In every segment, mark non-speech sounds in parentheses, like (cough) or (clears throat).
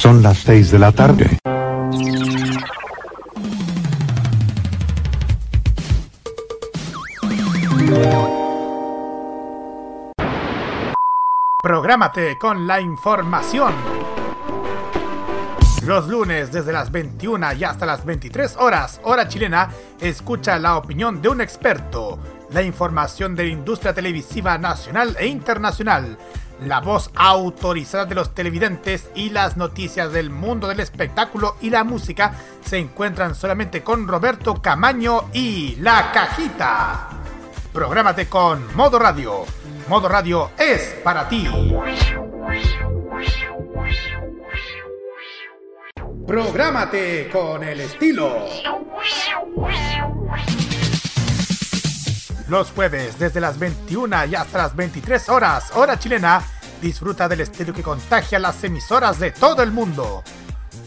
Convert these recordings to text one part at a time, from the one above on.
Son las 6 de la tarde. Prográmate con la información. Los lunes desde las 21 y hasta las 23 horas, hora chilena, escucha la opinión de un experto, la información de la industria televisiva nacional e internacional la voz autorizada de los televidentes y las noticias del mundo del espectáculo y la música se encuentran solamente con Roberto Camaño y La Cajita. Prográmate con Modo Radio. Modo Radio es para ti. Prográmate con el estilo. Los jueves, desde las 21 y hasta las 23 horas, hora chilena, disfruta del estilo que contagia las emisoras de todo el mundo.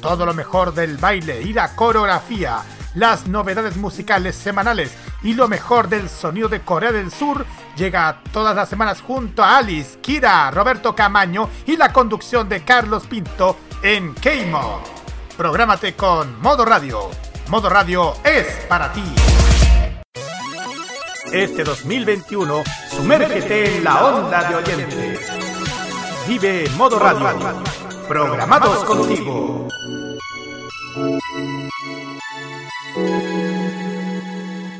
Todo lo mejor del baile y la coreografía, las novedades musicales semanales y lo mejor del sonido de Corea del Sur llega todas las semanas junto a Alice, Kira, Roberto Camaño y la conducción de Carlos Pinto en K-Mod. Prográmate con Modo Radio. Modo Radio es para ti. Este 2021, sumérgete en la onda de oyentes. Vive Modo Radio. Programados contigo.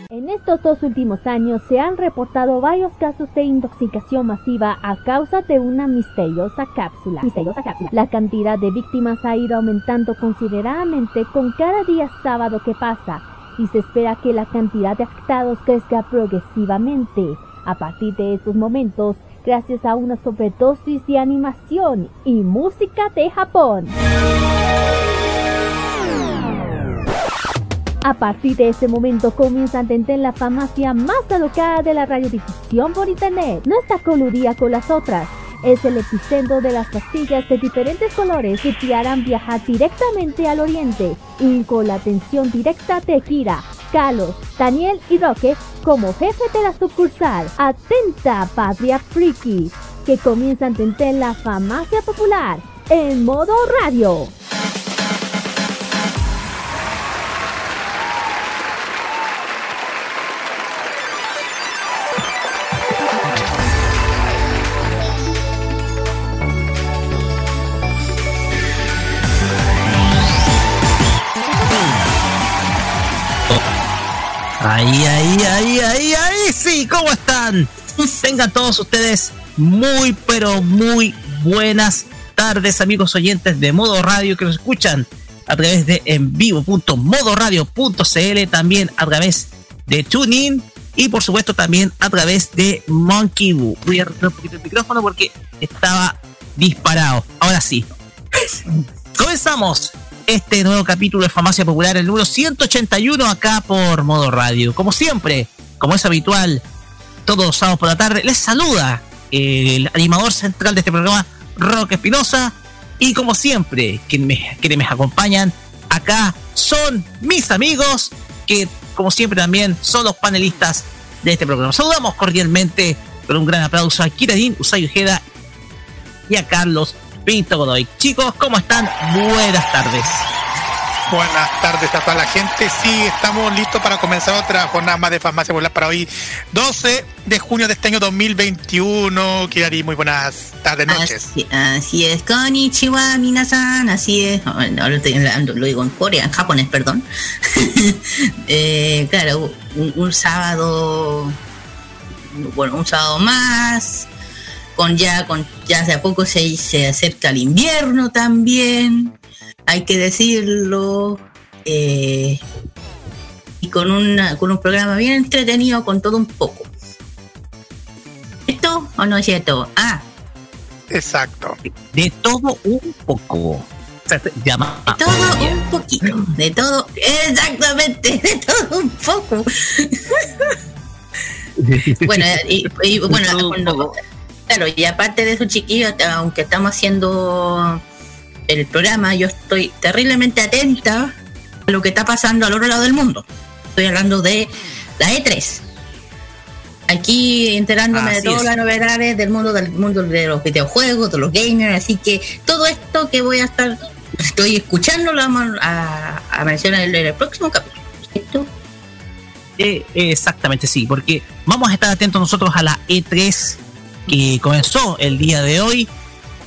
En estos dos últimos años se han reportado varios casos de intoxicación masiva a causa de una misteriosa cápsula. misteriosa cápsula. La cantidad de víctimas ha ido aumentando considerablemente con cada día sábado que pasa y se espera que la cantidad de afectados crezca progresivamente. A partir de estos momentos, gracias a una sobredosis de animación y música de Japón. A partir de ese momento comienza a entender la farmacia más alocada de la radiodifusión por internet. No está coludida con las otras, es el epicentro de las pastillas de diferentes colores que te harán viajar directamente al oriente y con la atención directa de Kira, Carlos, Daniel y Roque como jefe de la sucursal. Atenta, Patria Friki, que comienza a entender la farmacia popular en modo radio. Ahí, ahí, ahí, ahí, ahí, sí, ¿cómo están? Tengan todos ustedes muy, pero muy buenas tardes, amigos oyentes de Modo Radio que nos escuchan a través de en vivo.modoradio.cl, también a través de TuneIn y por supuesto también a través de Monkey Boo. Voy a retirar un poquito el micrófono porque estaba disparado. Ahora sí. (laughs) Comenzamos este nuevo capítulo de Farmacia Popular, el número 181 acá por Modo Radio. Como siempre, como es habitual, todos los sábados por la tarde, les saluda el animador central de este programa, Roque Espinosa. Y como siempre, quienes me, quienes me acompañan acá son mis amigos, que como siempre también son los panelistas de este programa. Saludamos cordialmente con un gran aplauso a Kiradin Usay Ojeda y a Carlos Pinto Godoy. Chicos, ¿cómo están? Buenas tardes. Buenas tardes a toda la gente. Sí, estamos listos para comenzar otra jornada más de Farmacia Popular para hoy, 12 de junio de este año 2021. Kirari, muy buenas tardes, noches. Así, así es, konnichiwa, minasan, así es. Ahora estoy hablando, lo digo en Corea, en japonés, perdón. (laughs) eh, claro, un, un sábado, bueno, un sábado más, con ya, con ya de a poco se, se acerca el invierno también, hay que decirlo, eh, y con, una, con un programa bien entretenido, con todo un poco. ¿Esto o no es cierto? Ah, Exacto. De todo un poco. Llama de todo un poquito, de todo, exactamente, de todo un poco. bueno, y, y, bueno, cuando- claro, y aparte de eso, chiquillos, aunque estamos haciendo el programa, yo estoy terriblemente atenta a lo que está pasando al otro lado del mundo. Estoy hablando de la E3. Aquí enterándome Así de todas es. las novedades del mundo del mundo de los videojuegos, de los gamers, así que todo esto que voy a estar estoy escuchando, lo vamos a, a mencionar en el próximo capítulo. ¿Cierto? Eh, exactamente, sí, porque vamos a estar atentos nosotros a la E3 que comenzó el día de hoy.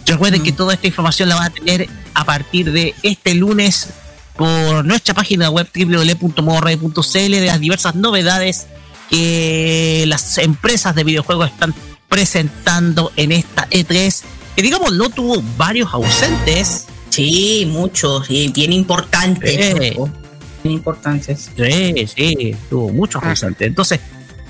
Recuerden que toda esta información la van a tener a partir de este lunes por nuestra página web www.modoradio.cl de las diversas novedades que las empresas de videojuegos están presentando en esta E3, que digamos no tuvo varios ausentes. Sí, muchos, y bien importantes importantes. Sí, sí, tuvo muchos ah. Entonces,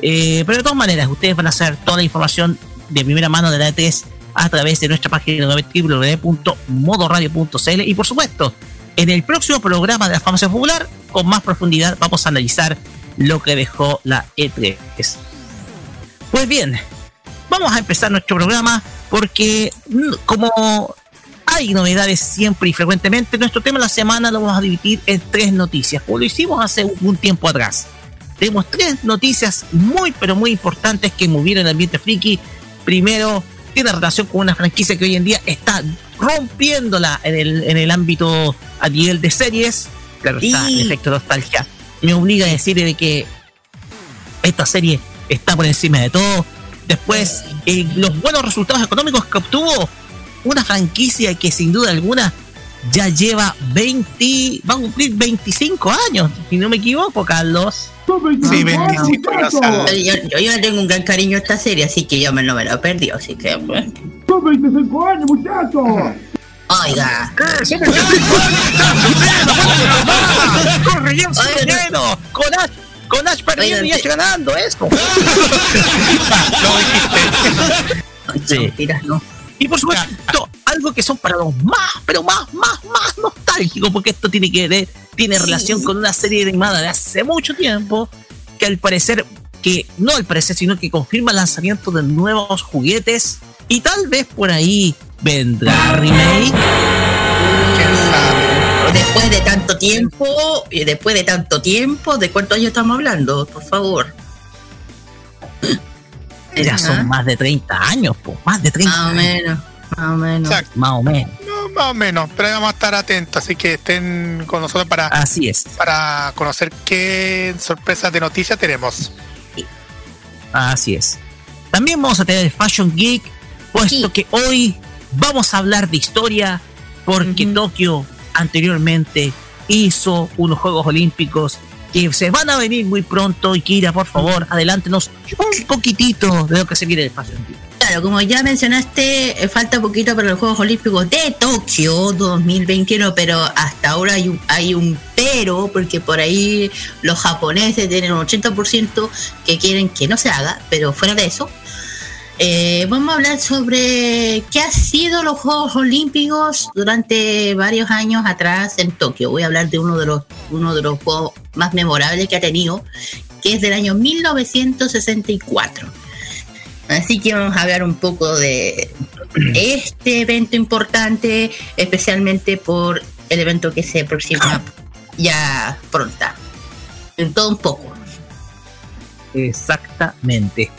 eh, pero de todas maneras, ustedes van a hacer toda la información de primera mano de la E3 a través de nuestra página www.modoradio.cl y por supuesto, en el próximo programa de la farmacia popular, con más profundidad, vamos a analizar lo que dejó la E3. Pues bien, vamos a empezar nuestro programa porque mm, como hay novedades siempre y frecuentemente. Nuestro tema de la semana lo vamos a dividir en tres noticias, como lo hicimos hace un tiempo atrás. Tenemos tres noticias muy, pero muy importantes que movieron el ambiente friki. Primero, tiene relación con una franquicia que hoy en día está rompiéndola en el, en el ámbito a nivel de series. Claro está, el efecto nostalgia me obliga a decir de que esta serie está por encima de todo. Después, eh, los buenos resultados económicos que obtuvo una franquicia que sin duda alguna ya lleva 20, va a cumplir 25 años, si no me equivoco, Carlos. Sí, 25 años. Yo, yo, tengo un gran cariño a esta serie, así que yo me, no me lo perdí, así que... Pues. Son 25 años, muchachos. Oiga. ¡Corriendo! ¡Con Ash! ¡Con Ash perdiendo y Ash ganando! ¡Esto! Lo (laughs) dijiste. Sí. no. Y por supuesto, algo que son para los más, pero más, más, más nostálgicos, porque esto tiene que ver, tiene relación con una serie animada de hace mucho tiempo, que al parecer, que no al parecer, sino que confirma el lanzamiento de nuevos juguetes, y tal vez por ahí vendrá remake. ¿Quién sabe? Después de tanto tiempo, y después de tanto tiempo, ¿de cuántos años estamos hablando? Por favor ya son más de 30 años, pues, más de 30 Más o menos, más o menos. Más o menos. más o menos, pero vamos a estar atentos, así que estén con nosotros para, así es. para conocer qué sorpresas de noticias tenemos. Así es. También vamos a tener Fashion Geek, puesto que hoy vamos a hablar de historia, porque Tokio anteriormente hizo unos Juegos Olímpicos que se van a venir muy pronto. Y Kira, por favor, adelántenos un poquitito de lo que se viene de Fashion Claro, como ya mencionaste, eh, falta poquito para los Juegos Olímpicos de Tokio 2021, pero hasta ahora hay un, hay un pero, porque por ahí los japoneses tienen un 80% que quieren que no se haga, pero fuera de eso, eh, vamos a hablar sobre qué ha sido los Juegos Olímpicos durante varios años atrás en Tokio. Voy a hablar de uno de los, uno de los juegos más memorables que ha tenido, que es del año 1964. Así que vamos a hablar un poco de este evento importante, especialmente por el evento que se aproxima ya pronta. En todo un poco. Exactamente.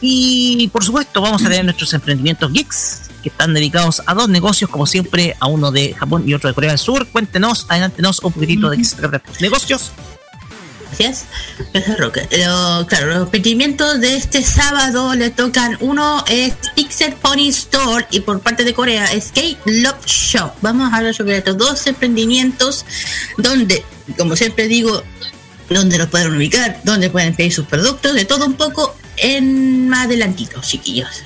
Y por supuesto vamos a tener nuestros emprendimientos geeks que están dedicados a dos negocios, como siempre, a uno de Japón y otro de Corea del Sur. Cuéntenos, adelántenos un poquitito de qué se trata estos negocios. Gracias. claro, los emprendimientos de este sábado le tocan. Uno es Pixel Pony Store y por parte de Corea, Skate Love Shop. Vamos a hablar sobre estos dos emprendimientos donde, como siempre digo, donde los pueden ubicar, donde pueden pedir sus productos, de todo un poco en más adelantito, chiquillos.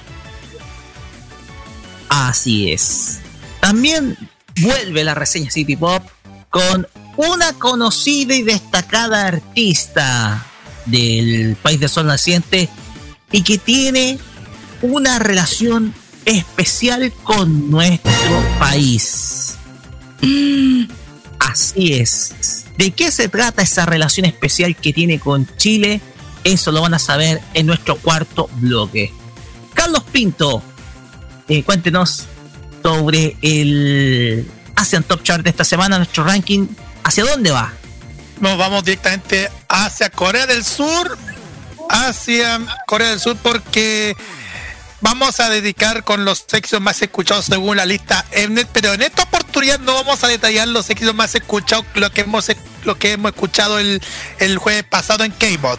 Así es. También vuelve la reseña City Pop con una conocida y destacada artista del país de sol naciente y que tiene una relación especial con nuestro país. Así es. ¿De qué se trata esa relación especial que tiene con Chile? Eso lo van a saber en nuestro cuarto bloque. Carlos Pinto, eh, cuéntenos sobre el Asian Top Chart de esta semana, nuestro ranking. ¿Hacia dónde va? Nos vamos directamente hacia Corea del Sur. Hacia Corea del Sur porque vamos a dedicar con los éxitos más escuchados según la lista Mnet, pero en esta oportunidad no vamos a detallar los éxitos más escuchados, lo que hemos, lo que hemos escuchado el, el jueves pasado en K-Bot.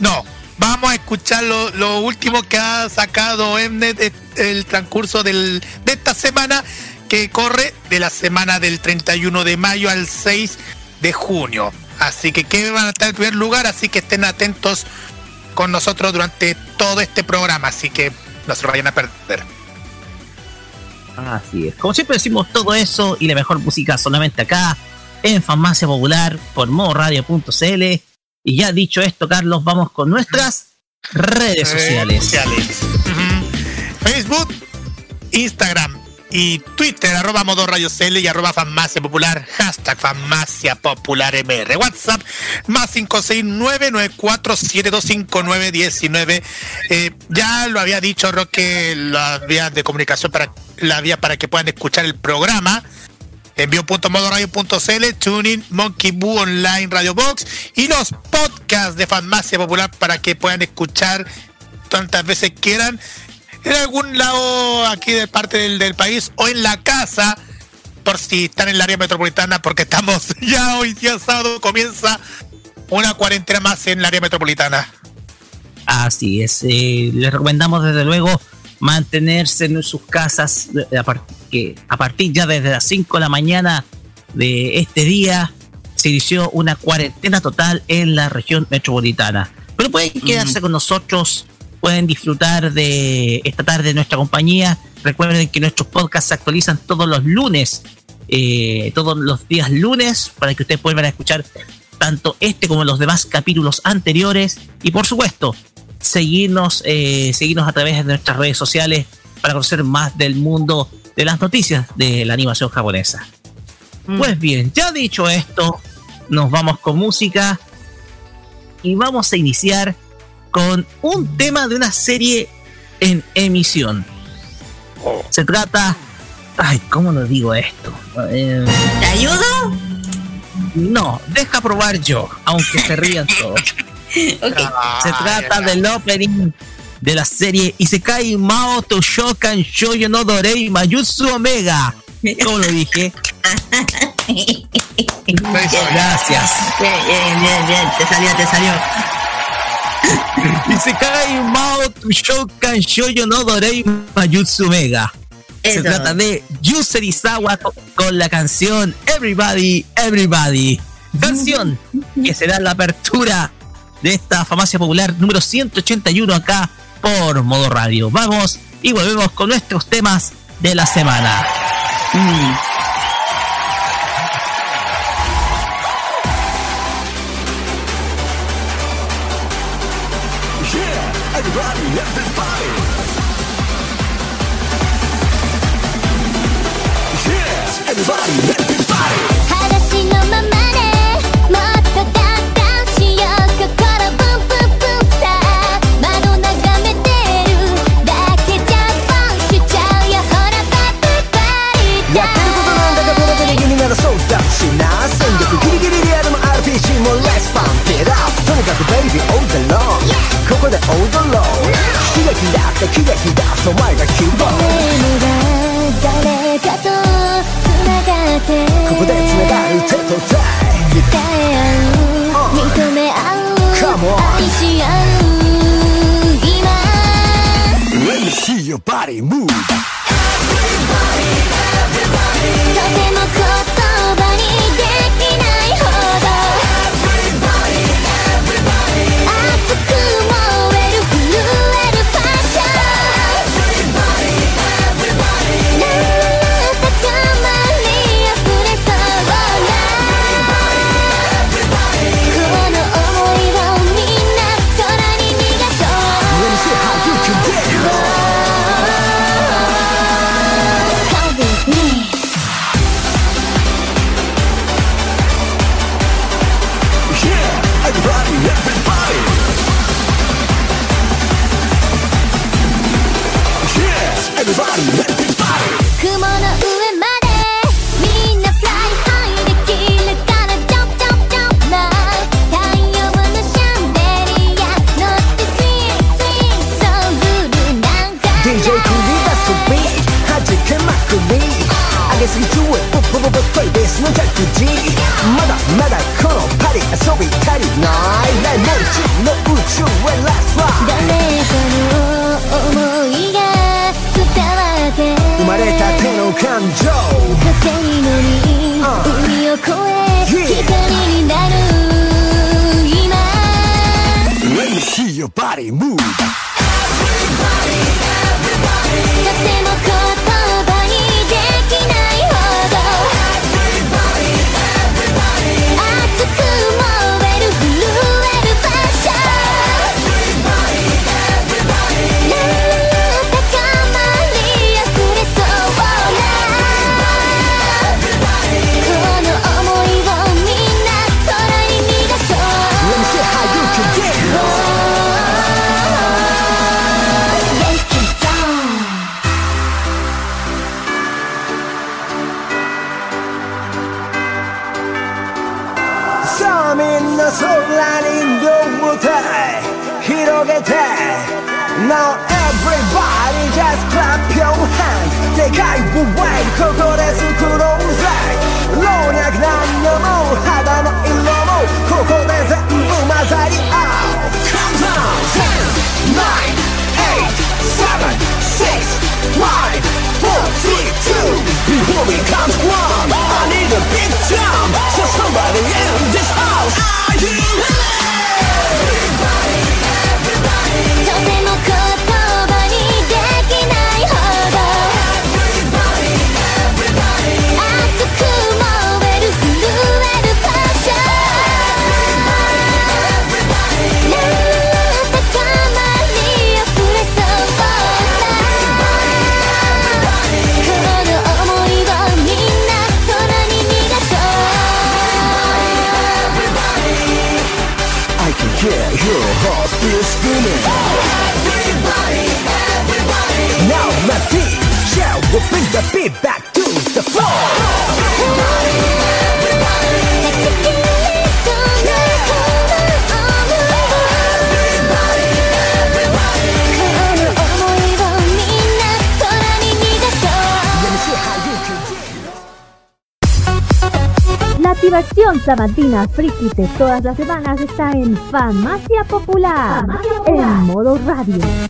No, vamos a escuchar lo, último que ha sacado Mnet el transcurso del, de esta semana, que corre de la semana del 31 de mayo al 6 de junio. Así que que van a estar en primer lugar, así que estén atentos con nosotros durante todo este programa, así que no se vayan a perder. Así es. Como siempre decimos todo eso y la mejor música solamente acá en Farmacia Popular por modoradio.cl. Y ya dicho esto, Carlos, vamos con nuestras redes sociales. Facebook, Instagram, y Twitter, arroba modo radio y arroba farmacia popular, hashtag farmacia popular MR. WhatsApp, más 56994725919. Eh, ya lo había dicho Roque, las vías de comunicación para la vía para que puedan escuchar el programa. Envío.modoradio.cl, Tuning, Monkey Boo Online, Radio Box y los podcasts de Farmacia Popular para que puedan escuchar tantas veces quieran en algún lado aquí de parte del, país o en la casa, por si están en el área metropolitana, porque estamos (laughs) ya hoy día sábado comienza una cuarentena más en el área metropolitana. Así es, eh, les recomendamos desde luego mantenerse en sus casas que a partir ya desde las 5 de la mañana de este día se inició una cuarentena total en la región metropolitana. Pero pueden quedarse con nosotros pueden disfrutar de esta tarde de nuestra compañía. Recuerden que nuestros podcasts se actualizan todos los lunes, eh, todos los días lunes, para que ustedes puedan escuchar tanto este como los demás capítulos anteriores. Y por supuesto, seguirnos, eh, seguirnos a través de nuestras redes sociales para conocer más del mundo de las noticias de la animación japonesa. Mm. Pues bien, ya dicho esto, nos vamos con música y vamos a iniciar con un tema de una serie en emisión. Se trata. Ay, ¿cómo lo digo esto? Eh, ¿Te ayudo? No, deja probar yo, aunque se rían (laughs) todos. Se trata del opening de la serie Isekai Mao Toshokan Shoyo no Dorei Mayutsu Omega. ¿Cómo lo dije? (laughs) Gracias. Bien, bien, bien, bien. Te salió, te salió. (laughs) Y se cae Mao Shokan Shoyo no Dorei Mayutsu Mega. Se trata de Yuserizawa con la canción Everybody, Everybody. Canción que será la apertura de esta farmacia popular número 181 acá por Modo Radio. Vamos y volvemos con nuestros temas de la semana. Mm. Everybody, 話のままでもっとダンダンしよう心ブンブンブンさ窓がめてるだけじゃボンしちゃうよほらバイバイやってることなんだかブラブ気にならそうだしな。戦力ギリギリリアルも RPG もレスパー。かくベイビーオーダーローここで踊ろう悲劇だって喜劇だお前が希望誰かと繋がってここで繋がる手と手伝え合う認め合う愛し合う今 Let me see your body move. Everybody, everybody. とても言葉ッポイベースのジャック G まだまだこのパリ遊び足りないないもう一の宇宙へ Let's fly 誰かの想いが伝わって生まれたての感情。風に乗り海を越え光になる今 Let me see your body move Everybody, everybody とても言葉く前さあみんな空に胴体広げて Now everybody just clap your hands でかいブワイここで作ろうぜ老若男女も肌の色もここで全部混ざり合う Come on 10 9 8 7 6 5 4 3 2 Before we count one I need a big jump So somebody in this house. Are you ready? とて bring the beat back to the floor. La activación sabatina friki de todas las semanas está en Farmacia Popular, Farmacia Popular. en modo radio.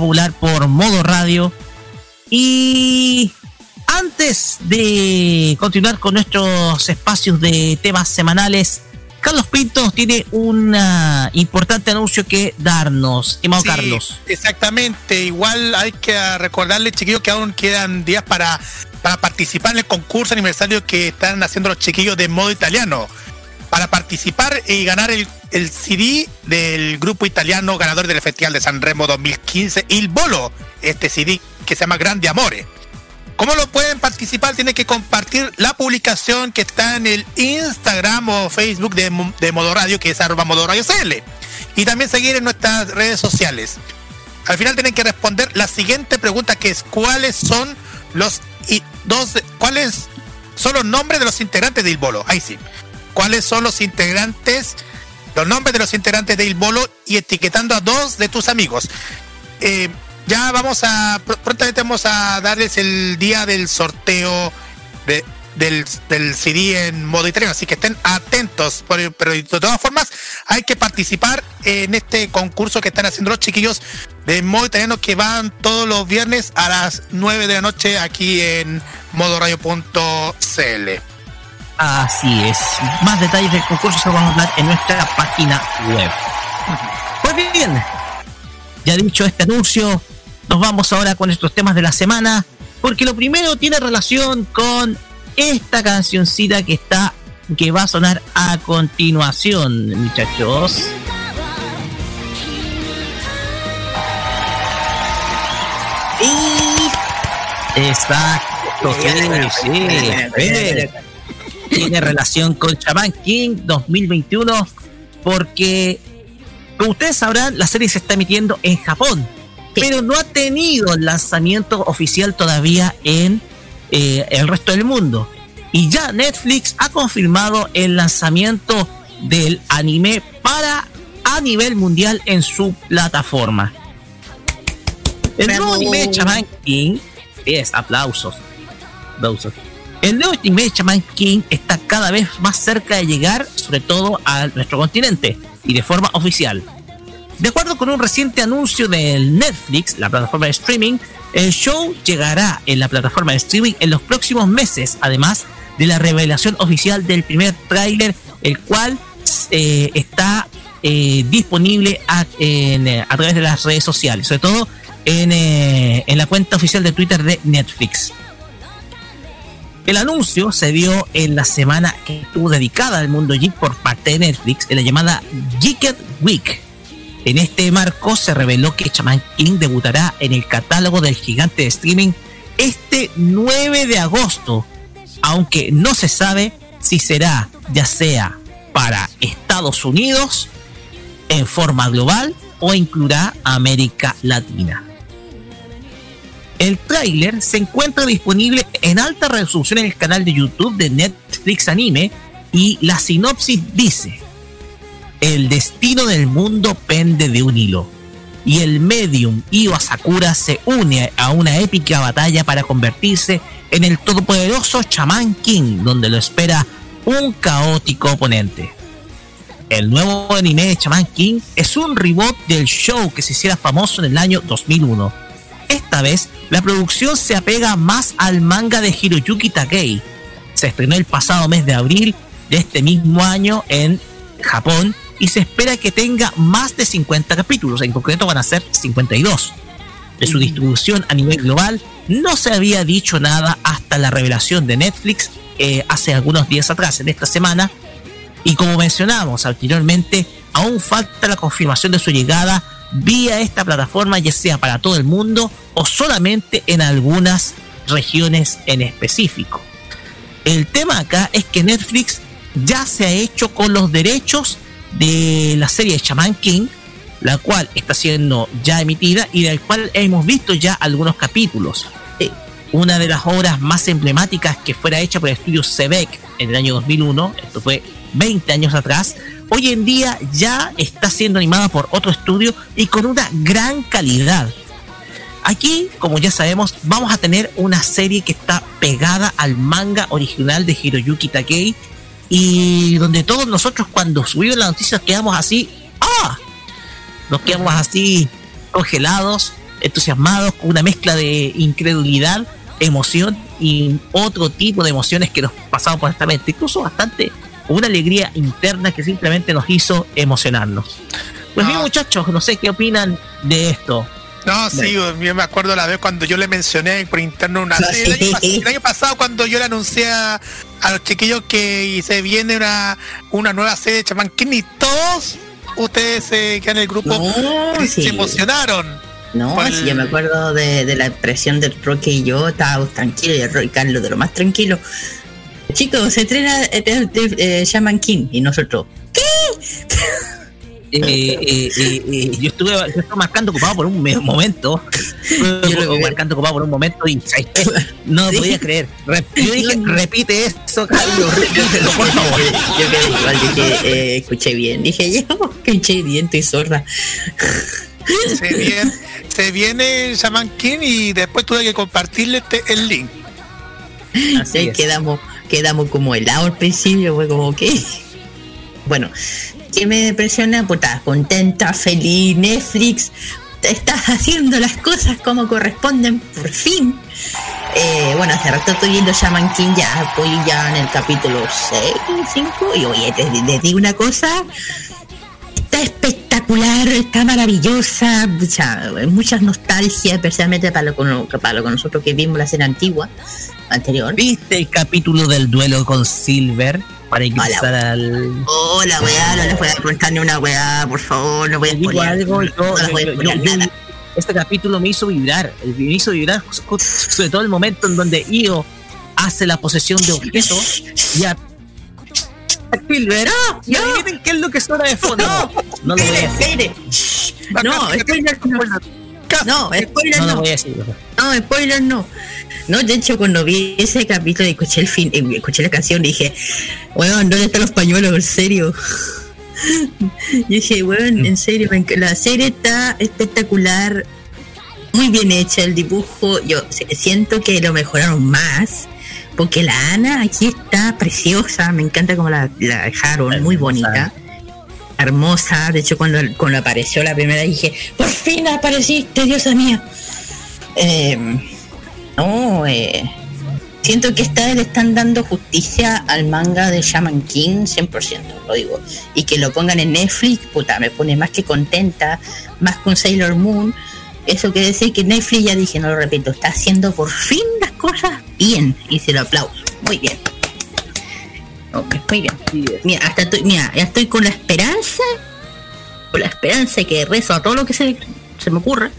Popular por modo radio. Y antes de continuar con nuestros espacios de temas semanales, Carlos Pinto tiene un ah, importante anuncio que darnos, estimado Sí, Carlos. Exactamente, igual hay que recordarle, chiquillos, que aún quedan días para, para participar en el concurso aniversario que están haciendo los chiquillos de modo italiano. Para participar y ganar el, el CD del grupo italiano ganador del Festival de San Remo 2015, Il Bolo, este CD que se llama Grande Amore. ¿Cómo lo pueden participar? Tienen que compartir la publicación que está en el Instagram o Facebook de, de Modo Radio, que es arroba Modo Radio CL. Y también seguir en nuestras redes sociales. Al final tienen que responder la siguiente pregunta que es ¿cuáles son los y dos cuáles son los nombres de los integrantes de Il Bolo? Ahí sí. ¿Cuáles son los integrantes, los nombres de los integrantes de Il Bolo y etiquetando a dos de tus amigos? Eh, ya vamos a pr- prontamente vamos a darles el día del sorteo de, del, del CD en modo italiano, así que estén atentos. Por- pero de todas formas, hay que participar en este concurso que están haciendo los chiquillos de modo italiano que van todos los viernes a las 9 de la noche aquí en modoradio.cl. Así es. Más detalles del concurso se vamos a dar en nuestra página web. Pues bien, ya dicho este anuncio, nos vamos ahora con estos temas de la semana, porque lo primero tiene relación con esta cancioncita que está que va a sonar a continuación, muchachos. Exacto, sí, sí. Bien. Tiene relación con Shaman King 2021 porque, como ustedes sabrán, la serie se está emitiendo en Japón, pero no ha tenido lanzamiento oficial todavía en eh, el resto del mundo. Y ya Netflix ha confirmado el lanzamiento del anime para a nivel mundial en su plataforma. El nuevo anime de Shaman King es aplausos. aplausos. El nuevo de Shaman King está cada vez más cerca de llegar, sobre todo a nuestro continente y de forma oficial. De acuerdo con un reciente anuncio del Netflix, la plataforma de streaming, el show llegará en la plataforma de streaming en los próximos meses, además de la revelación oficial del primer tráiler, el cual eh, está eh, disponible a, a, través de las redes sociales, sobre todo eh, en la cuenta oficial de Twitter de Netflix. El anuncio se dio en la semana que estuvo dedicada al mundo geek por parte de Netflix, en la llamada Geeked Week. En este marco se reveló que Shaman King debutará en el catálogo del gigante de streaming este 9 de agosto, aunque no se sabe si será ya sea para Estados Unidos en forma global o incluirá América Latina. El tráiler se encuentra disponible en alta resolución en el canal de YouTube de Netflix Anime y la sinopsis dice, el destino del mundo pende de un hilo y el medium Iwa Sakura se une a una épica batalla para convertirse en el todopoderoso Shaman King donde lo espera un caótico oponente. El nuevo anime de Shaman King es un reboot del show que se hiciera famoso en el año 2001 esta vez, la producción se apega más al manga de Hiroyuki Takei. Se estrenó el pasado mes de abril de este mismo año en Japón y se espera que tenga más de 50 capítulos, en concreto van a ser 52. De su distribución a nivel global no se había dicho nada hasta la revelación de Netflix eh, hace algunos días atrás, en esta semana, y como mencionamos anteriormente, aún falta la confirmación de su llegada vía esta plataforma, ya sea para todo el mundo o solamente en algunas regiones en específico. El tema acá es que Netflix ya se ha hecho con los derechos de la serie Shaman King, la cual está siendo ya emitida y del cual hemos visto ya algunos capítulos. Una de las obras más emblemáticas que fuera hecha por el estudio Sebek en el año 2001, esto fue 20 años atrás, hoy en día ya está siendo animada por otro estudio y con una gran calidad. Aquí, como ya sabemos, vamos a tener una serie que está pegada al manga original de Hiroyuki Takei y donde todos nosotros cuando subimos la noticia quedamos así, ¡ah! Nos quedamos así congelados, entusiasmados, con una mezcla de incredulidad, emoción y otro tipo de emociones que nos pasamos por esta mente, incluso bastante una alegría interna que simplemente nos hizo emocionarnos. Pues bien, muchachos, no sé qué opinan de esto. No, sí, yo me acuerdo la vez cuando yo le mencioné por interno una serie. El, año, pasado, cuando yo le anuncié a, los chiquillos que se viene una, una nueva serie de Chaman King y todos ustedes que en el grupo se emocionaron. No, sí, yo me acuerdo de, la impresión del Roque y yo, estábamos tranquilos, y el Roy Carlos de lo más tranquilo. Chicos, se estrena eh, eh, Shaman King y nosotros, ¿qué? Eh, yo, estuve, marcando ocupado por un momento. Estuve marcando ocupado por un momento y (laughs) no lo podía creer. Yo dije, repite eso, Carlos, (laughs) repítelo, por favor. Yo dije, escuché bien. Dije, yo escuché bien, estoy zorra. Se viene, se viene Shaman King y después tuve que compartirle este, el link. Así quedamos quedamos como helados al principio, fue como que. Bueno, ¿qué me depresiona? Puta, contenta, feliz, Netflix, estás haciendo las cosas como corresponden, por fin. Eh, bueno, hace rato estoy viendo Shaman King, ya estoy ya en el capítulo 6, 5, y oye, te, digo una cosa, está espectacular, está maravillosa, mucha, muchas nostalgias, especialmente para lo, para lo que nosotros que vimos la escena antigua anterior. ¿Viste el capítulo del duelo con Silver? Para ingresar al. Hola, weá, no les voy a preguntar ni una weá, por favor, no voy a poner. algo, nada. Este capítulo me hizo vibrar, me hizo vibrar sobre todo el momento en donde Io hace la posesión de objetos y a Silver, ¡ah! ¿Y adivinen qué es lo que suena de fondo? No, no lo voy a No, No, spoiler No no. voy a decir. No, spoiler no. No, de hecho, cuando vi ese capítulo y escuché el fin, eh, escuché la canción, dije, weón, ¿dónde están los pañuelos? En serio. (laughs) Y dije, weón, en serio, la serie está espectacular, muy bien hecha el dibujo. Yo siento que lo mejoraron más, porque la Ana aquí está preciosa, me encanta como la, la dejaron, muy bonita. Hermosa, de hecho cuando, cuando apareció la primera dije, por fin apareciste, diosa mía. Eh, no, siento que esta le están dando justicia al manga de Shaman King 100%, lo digo. Y que lo pongan en Netflix, puta, me pone más que contenta, más con Sailor Moon. Eso quiere decir que Netflix, ya dije, no lo repito, está haciendo por fin las cosas bien. Y se lo aplaudo. Muy bien. Ok, muy bien. Mira, hasta estoy, mira, ya estoy con la esperanza, con la esperanza que rezo a todo lo que se, se me ocurra,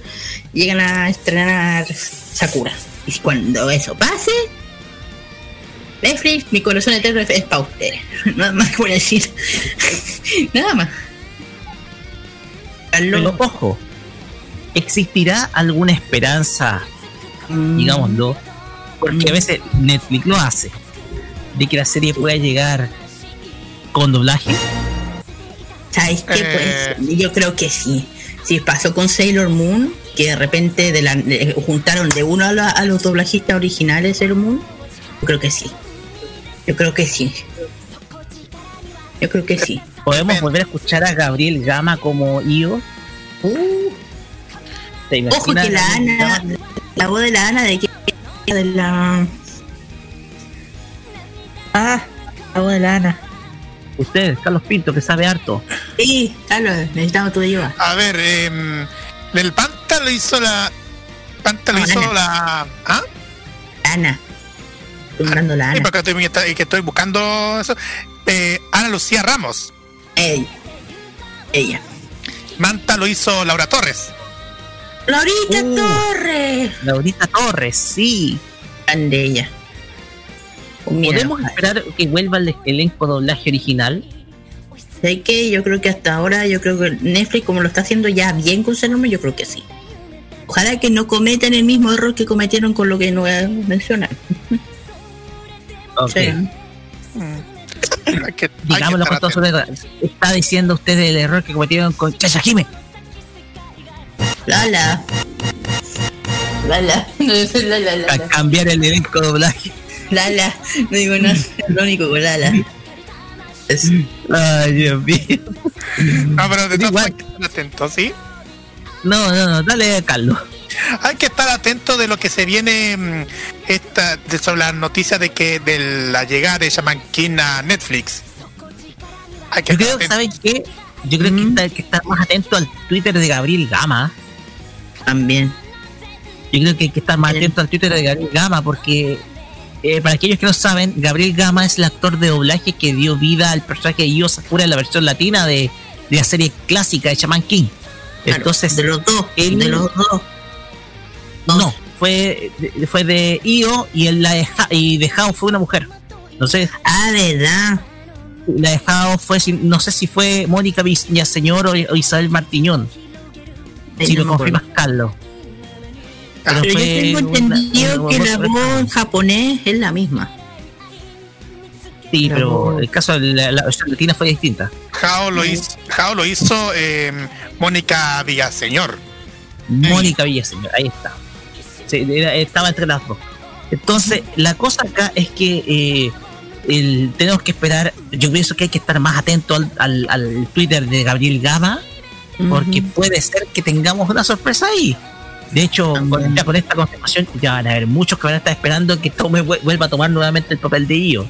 llegan a estrenar Sakura. Y cuando eso pase, Netflix, mi corazón eterno es para ustedes. (laughs) Nada más que voy a decir. (laughs) Nada más. Pero ojo, ¿existirá alguna esperanza, Mm. digámoslo? Porque a veces Netflix lo hace, de que la serie pueda llegar con doblaje. ¿Sabes qué? Eh. Pues yo creo que sí. Sí, pasó con Sailor Moon, que de repente de la, de- juntaron de uno a, la- a los doblajistas originales de Sailor Moon. Yo creo que sí. Yo creo que sí. Yo creo que sí. ¿Podemos volver a escuchar a Gabriel Gama como Io? Uh, ¿Te ojo que la Ana, la voz de la Ana de que de la Ah, la voz de la Ana. Usted, Carlos Pinto, que sabe harto. Sí, Carlos, necesitamos tu ayuda. A ver, eh, el Panta lo hizo la. Panta lo No, hizo la. ¿Ah? Ana. Estoy buscando la Sí, Ana. porque estoy, que estoy buscando eso. Eh, Ana Lucía Ramos. Ella. Ella. Manta lo hizo Laura Torres. Laurita Uh. Torres. Laurita Torres, sí. Grande ella. ¿Podemos esperar que vuelva el elenco doblaje original? sé que yo creo que hasta ahora, yo creo que Netflix, como lo está haciendo ya bien con Moon, yo creo que sí. Ojalá que no cometan el mismo error que cometieron con lo que no voy a mencionar. Ok. Sí. Hay que- hay Digámoslo con todo su. Está diciendo usted el error que cometieron con Chayajime. Lala. Lala. No sé, Lala, A Lala. cambiar el elenco doblaje. Lala. No digo nada. Lo único con Lala. Es- Ay, Dios mío. No, pero formas hay que estar atentos, ¿sí? No, no, no, dale, Carlos. Hay que estar atento de lo que se viene mm, esta, de, sobre las noticias de que de la llegada de Shaman King a Netflix. Hay que Yo estar creo, atento. ¿saben qué? Yo creo que, está, que estar más atento al Twitter de Gabriel Gama. También. Yo creo que hay que estar más atento al Twitter de Gabriel Gama porque, eh, para aquellos que no saben, Gabriel Gama es el actor de doblaje que dio vida al personaje de Io Sakura en la versión latina de, de la serie clásica de Shaman King. Claro, Entonces, de los dos. él- De los dos. no, fue, de- fue de Io y, el, la de, y de Hao fue una mujer. Entonces, Ah, verdad. la de Hao fue, no sé si fue Mónica Villaseñor o, o Isabel Martiñón. Si no lo me acuerdo. Pero yo tengo una- entendido una- que la voz en japonés es la misma. Sí, la pero voz- el caso de la, la versión latina fue distinta. Jao lo hizo, Jao lo hizo eh, Mónica Villaseñor. Mónica Villaseñor, ahí está. Sí, era- estaba entre las dos. Entonces, la cosa acá es que eh, el- tenemos que esperar. Yo pienso que hay que estar más atento al, al- al Twitter de Gabriel Gama, porque puede ser que tengamos una sorpresa ahí. De hecho, con, ya con esta confirmación, ya van a haber muchos que van a estar esperando que tome, vuel- vuelva a tomar nuevamente el papel de Io.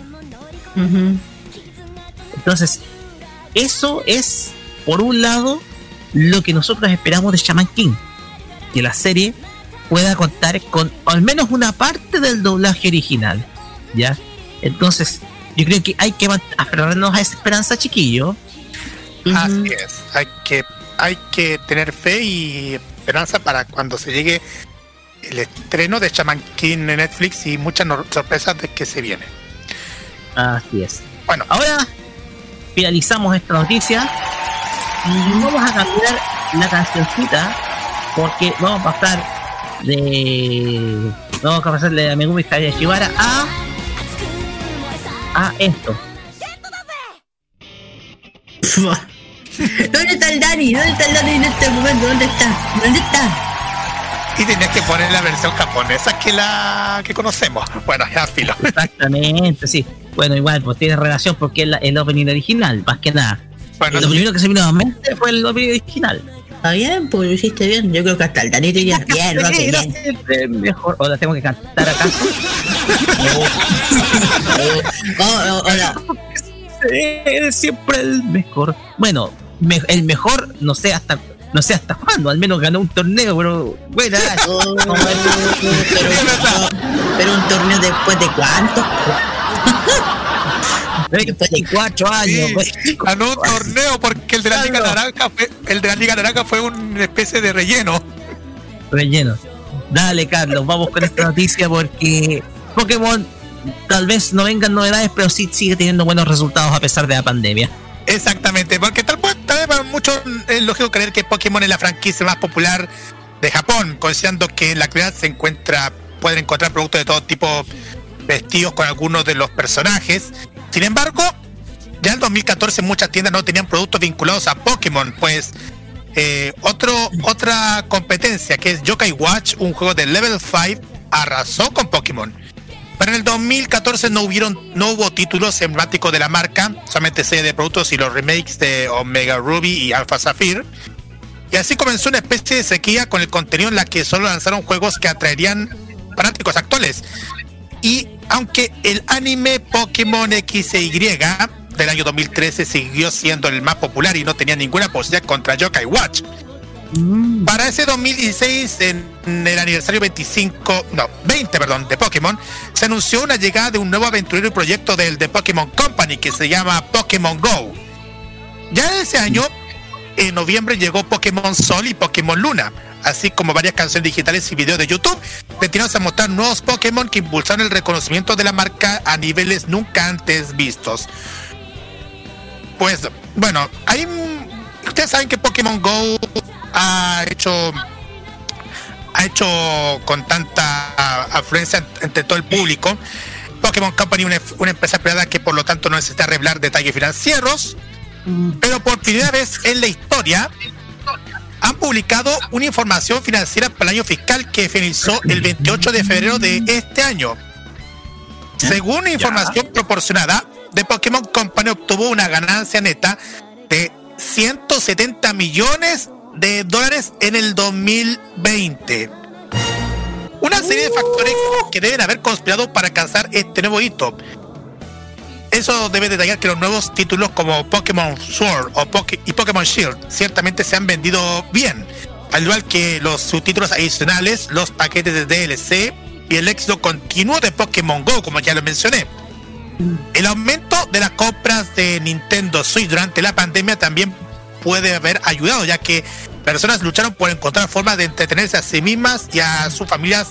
Entonces, eso es, por un lado, lo que nosotros esperamos de Shaman King. Que la serie pueda contar con al menos una parte del doblaje original. ¿Ya? Entonces, yo creo que hay que aferrarnos a esa esperanza, chiquillo. Así es. Hay que, hay que tener fe y esperanza para cuando se llegue el estreno de Shaman King en Netflix y muchas no- sorpresas de que se vienen. Así es. Bueno, Ahora finalizamos esta noticia y vamos a cambiar la cancioncita porque vamos a pasar de. Vamos a pasar de la Megumi Shibara a. a esto. (laughs) ¿Dónde está el Dani? ¿Dónde está el Dani en este momento? ¿Dónde está? ¿Dónde está? Y tenías que poner la versión japonesa que la que conocemos. Bueno, ya filo. Exactamente, sí. Bueno, igual, pues tiene relación porque es la, el opening original, más que nada. Bueno, lo primero que se vino a mente fue el opening original. Está bien, pues lo hiciste bien. Yo creo que hasta el Dani diría bien, hace bien. Mejor. ¿O la tengo que cantar acaso? (laughs) oh, hola. (laughs) Es siempre el mejor. Bueno, me, el mejor, no sé hasta no sé hasta cuándo, al menos ganó un torneo, pero bueno, (laughs) oh, (laughs) pero, pero, un torneo después de cuánto? (laughs) después de cuatro años. Pues. ganó un torneo porque el de la Liga Naranja fue, el de la Liga Naranja fue una especie de relleno. Relleno. Dale, Carlos, vamos con esta noticia porque Pokémon tal vez no vengan novedades, pero sí sigue teniendo buenos resultados a pesar de la pandemia. Exactamente, porque tal, vez para muchos es lógico creer que Pokémon es la franquicia más popular de Japón, considerando que en la actualidad se encuentra, pueden encontrar productos de todo tipo vestidos con algunos de los personajes. Sin embargo, ya en 2014 muchas tiendas no tenían productos vinculados a Pokémon, pues eh, otro, otra competencia que es Yokai Watch, un juego de level 5, arrasó con Pokémon. En el 2014 no hubieron, no hubo títulos emblemáticos de la marca, solamente serie de productos y los remakes de Omega Ruby y Alpha Sapphire. Y así comenzó una especie de sequía con el contenido en la que solo lanzaron juegos que atraerían fanáticos actuales. Y aunque el anime Pokémon X e Y del año 2013 siguió siendo el más popular y no tenía ninguna posibilidad contra Yokai Watch, Mm. Para ese 2016, en el aniversario 25, no, 20, perdón, de Pokémon, se anunció una llegada de un nuevo aventurero y proyecto del de Pokémon Company que se llama Pokémon Go. Ya ese año, en noviembre llegó Pokémon Sol y Pokémon Luna, así como varias canciones digitales y videos de YouTube, destinados a mostrar nuevos Pokémon que impulsaron el reconocimiento de la marca a niveles nunca antes vistos. Pues, bueno, hay ustedes saben que Pokémon Go ha hecho ha hecho con tanta afluencia entre todo el público. Pokémon Company, una, una empresa privada que por lo tanto no necesita revelar detalles financieros, pero por primera vez en la historia han publicado una información financiera para el año fiscal que finalizó el 28 de febrero de este año. Según información proporcionada, The Pokémon Company obtuvo una ganancia neta de 170 millones de dólares en el 2020. Una serie de factores que deben haber conspirado para alcanzar este nuevo hito. Eso debe detallar que los nuevos títulos como Pokémon Sword o y Pokémon Shield ciertamente se han vendido bien, al igual que los subtítulos adicionales, los paquetes de DLC y el éxito continuo de Pokémon Go, como ya lo mencioné. El aumento de las compras de Nintendo Switch durante la pandemia también puede haber ayudado, ya que personas lucharon por encontrar formas de entretenerse a sí mismas y a sus familias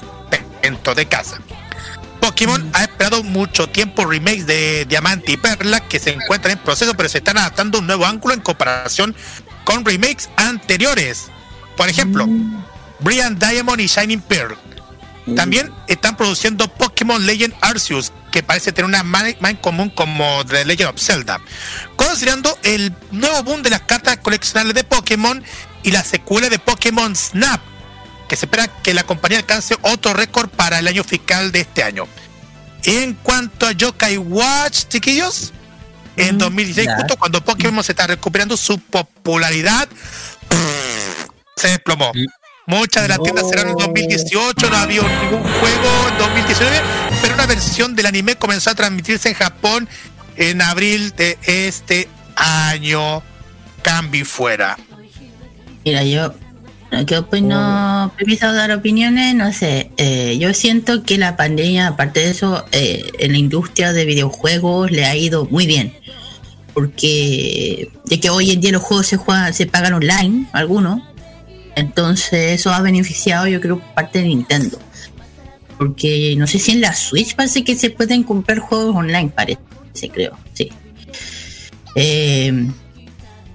dentro de casa. Pokémon ha esperado mucho tiempo remakes de Diamante y Perla que se encuentran en proceso, pero se están adaptando un nuevo ángulo en comparación con remakes anteriores. Por ejemplo, mm. Brilliant Diamond y Shining Pearl. También están produciendo Pokémon Legend Arceus, que parece tener una más en común como The Legend of Zelda. Considerando el nuevo boom de las cartas coleccionables de Pokémon y la secuela de Pokémon Snap, que se espera que la compañía alcance otro récord para el año fiscal de este año. En cuanto a Yokai Watch, chiquillos, en 2016, mm, justo cuando Pokémon se está recuperando su popularidad, se desplomó. Muchas de las tiendas cerraron en 2018, no había ningún juego en 2019, pero una versión del anime comenzó a transmitirse en Japón en abril de este año. Cambio fuera. Mira, yo ¿Qué opino? Empiezo a dar opiniones, no sé. Eh, yo siento que la pandemia, aparte de eso, eh, en la industria de videojuegos le ha ido muy bien. Porque de que hoy en día los juegos se juegan, se pagan online, algunos. Entonces eso ha beneficiado yo creo parte de Nintendo. Porque no sé si en la Switch parece que se pueden comprar juegos online, parece, creo, sí. Eh,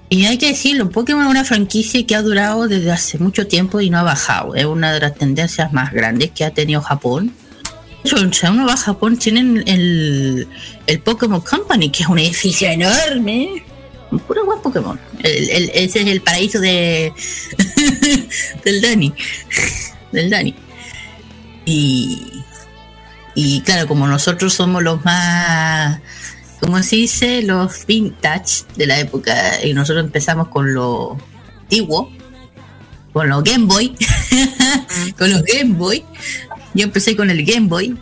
Y hay que decirlo, Pokémon es una franquicia que ha durado desde hace mucho tiempo y no ha bajado. Es una de las tendencias más grandes que ha tenido Japón. O sea, uno va a Japón, tienen el, el Pokémon Company, que es un edificio enorme. Puro buen Pokémon. El- el- ese es el paraíso de (laughs) del Dani. Del Dani. Y, y claro, como nosotros somos los más, como se dice, los vintage de la época, y nosotros empezamos con lo antiguo, con los Game Boy, (laughs) con los Game Boy. Yo empecé con el Game Boy,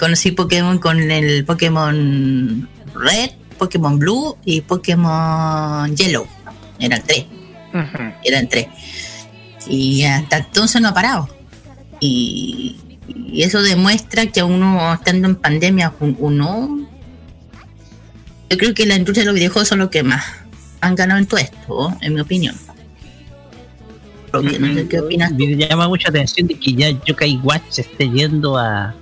conocí Pokémon con el Pokémon Red, Pokémon Blue y Pokémon Yellow. Eran tres eran tres. Y hasta entonces no ha parado. Y, y eso demuestra que a uno estando en pandemia, un- uno. Yo creo que la industria de los videojuegos son los que más han ganado en todo esto, en mi opinión. Porque no sé qué opinas. tú. Me llama mucha atención de que ya Yokai Watch se esté yendo a.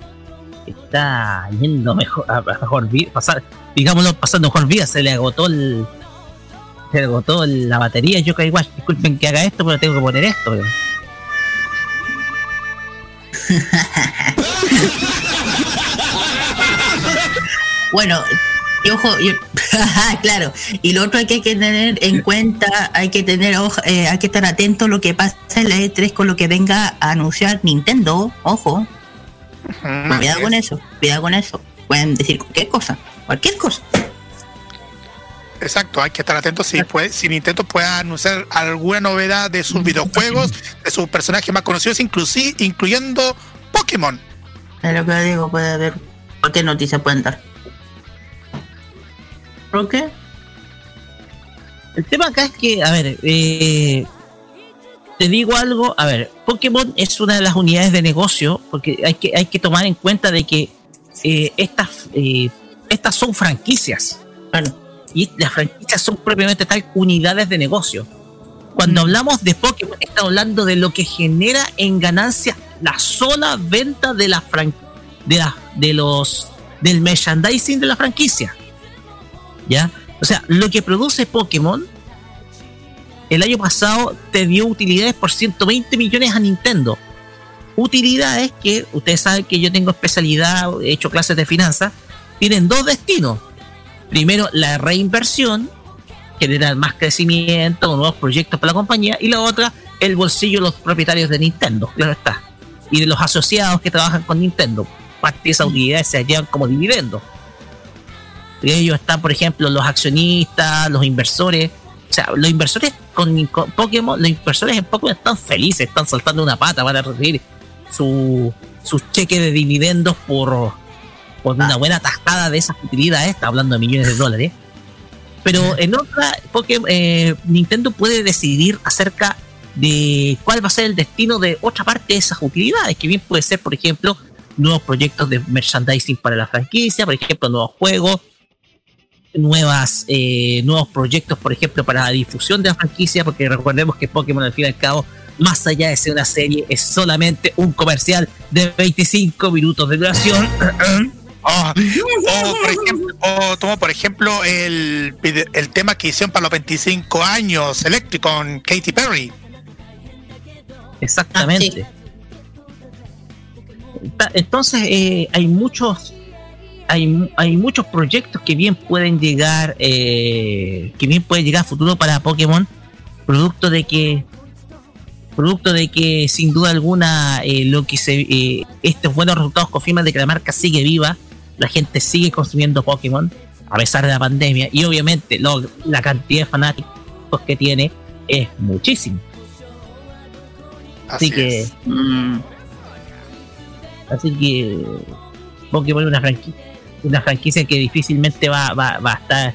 Está yendo mejor, a, a mejor. Pasar, digámoslo, pasando mejor vida. Se le agotó el. Se le agotó la batería a Yokai Watch. Disculpen que haga esto, pero tengo que poner esto. (laughs) Bueno, y ojo, y- (laughs) claro. Y lo otro hay que tener en cuenta, hay que tener, ojo, eh, hay que estar atento a lo que pasa en la E3 con lo que venga a anunciar Nintendo. Ojo, cuidado con eso, cuidado con eso. Pueden decir cualquier cosa, cualquier cosa. Exacto, hay que estar atentos si, puede, si Nintendo puede anunciar alguna novedad de sus videojuegos, de sus personajes más conocidos, inclusive, incluyendo Pokémon. Es lo que digo, puede haber cualquier noticia pueden dar. ¿Por qué? El tema acá es que, a ver, eh, te digo algo, a ver, Pokémon es una de las unidades de negocio, porque hay que, hay que tomar en cuenta de que eh, estas, eh, estas son franquicias. Y las franquicias son propiamente tal unidades de negocio. Cuando hablamos de Pokémon, estamos hablando de lo que genera en ganancias la sola venta de la de la, de los del merchandising de la franquicia. ¿Ya? O sea, lo que produce Pokémon el año pasado te dio utilidades por 120 millones a Nintendo. Utilidades que ustedes saben que yo tengo especialidad, he hecho clases de finanzas, tienen dos destinos. Primero, la reinversión, generar más crecimiento, nuevos proyectos para la compañía, y la otra, el bolsillo de los propietarios de Nintendo, claro está. Y de los asociados que trabajan con Nintendo. Parte de esas utilidades se llevan como dividendos. Y ellos están, por ejemplo, los accionistas, los inversores. O sea, los inversores con, con Pokémon, los inversores en Pokémon están felices, están saltando una pata, van a recibir su, su cheque de dividendos por, por una buena tajada de esas utilidades, está hablando de millones de dólares. Pero en otra, Pokémon, eh, Nintendo puede decidir acerca de cuál va a ser el destino de otra parte de esas utilidades, que bien puede ser, por ejemplo, nuevos proyectos de merchandising para la franquicia, por ejemplo, nuevos juegos, nuevas eh, nuevos proyectos, por ejemplo, para la difusión de la franquicia, porque recordemos que Pokémon al fin y al cabo, más allá de ser una serie, es solamente un comercial de 25 minutos de duración. (coughs) (laughs) Oh, o, por ejemplo, o tomo por ejemplo el, el tema que hicieron para los 25 años Electric con Katy Perry. Exactamente. Ta- Entonces, eh, hay muchos hay, hay muchos proyectos que bien pueden llegar eh, que bien pueden llegar a futuro para Pokémon producto de que producto de que sin duda alguna eh, lo que se eh, estos buenos resultados confirman de que la marca sigue viva la gente sigue consumiendo Pokémon a pesar de la pandemia y obviamente lo- la cantidad de fanáticos que tiene es muchísimo Así, Así que. es. Mm, Así que. Pokémon es una franquicia. Una franquicia que difícilmente va, va, va a estar.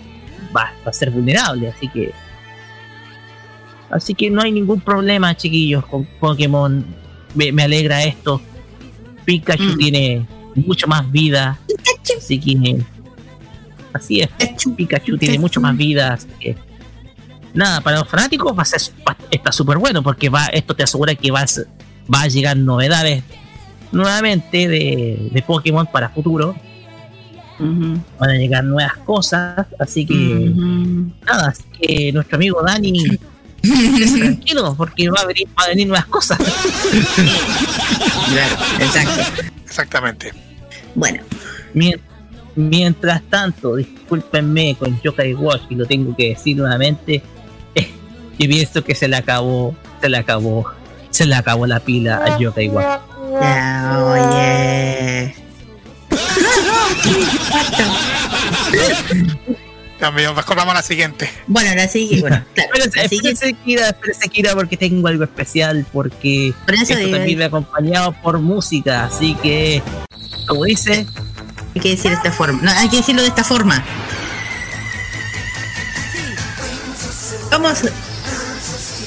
Va, va a ser vulnerable. Así que. Así que no hay ningún problema, chiquillos, con Pokémon. Me, me alegra esto. Pikachu Mm. tiene mucho más vida. Así que. Así es. Pikachu tiene mucho más vida. Así que. Nada, para los fanáticos va a ser, va- está súper bueno porque va, esto te asegura que va a, ser- va a llegar novedades nuevamente de, de Pokémon para futuro. Van a llegar nuevas cosas, así que nada, así que nuestro amigo Dani (laughs) tranquilo porque va a venir, va a venir nuevas cosas. Claro, exacto. Exactamente. Bueno, Mien- Mientras tanto, discúlpenme con Yokai Watch y lo tengo que decir nuevamente, eh, y pienso que se le acabó, se le acabó, se le acabó la pila a Yokai Watch. ya, oye. (laughs) Mío, mejor vamos a la siguiente. Bueno, ahora sí, bueno, (laughs) claro. Que, espérense, Kira, porque tengo algo especial, porque por eso esto también me ha acompañado por música, así que, como dice, hay que decir de esta forma. No, hay que decirlo de esta forma. Vamos.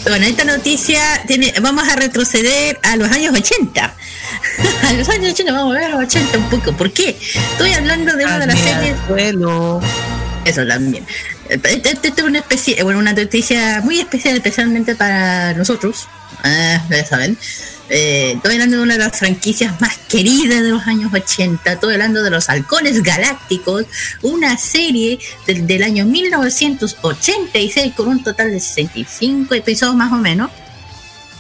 Bueno, esta noticia tiene. Vamos a retroceder a los años 80. (laughs) a los años 80, vamos a ver a los 80 un poco. ¿Por qué? Estoy hablando de una de las series. suelo. Eso también. Esta este, es una especie, bueno, una noticia muy especial, especialmente para nosotros. Ah, ya saben. Eh, estoy hablando de una de las franquicias más queridas de los años 80. Estoy hablando de los Halcones Galácticos, una serie del, del año 1986 con un total de 65 episodios más o menos.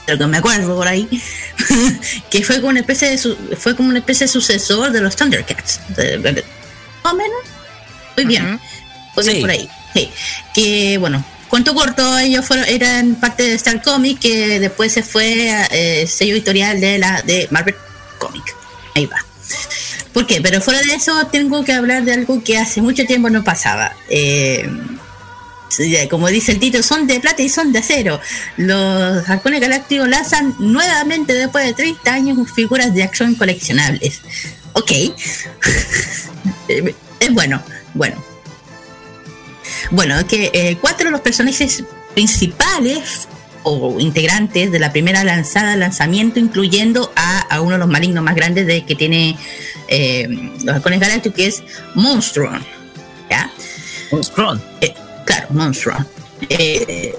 Pero que me acuerdo por ahí, (laughs) que fue como una especie de su- fue como una especie de sucesor de los Thundercats. De- de- de- más o menos. Muy bien. Sí. por ahí. Sí. Que bueno, cuento corto, ellos fueron, eran parte de Star Comics, que después se fue a eh, sello editorial de la de Marvel Comic. Ahí va. ¿Por qué? Pero fuera de eso, tengo que hablar de algo que hace mucho tiempo no pasaba. Eh, como dice el título, son de plata y son de acero. Los halcones galácticos lanzan nuevamente después de 30 años figuras de acción coleccionables. Ok. Eh, (laughs) es bueno, bueno. Bueno, que eh, cuatro de los personajes principales o integrantes de la primera lanzada lanzamiento, incluyendo a, a uno de los malignos más grandes de que tiene eh, los halcones galácticos, que es Monstron. ¿Ya? Strong. Eh, claro, Monstron. Eh,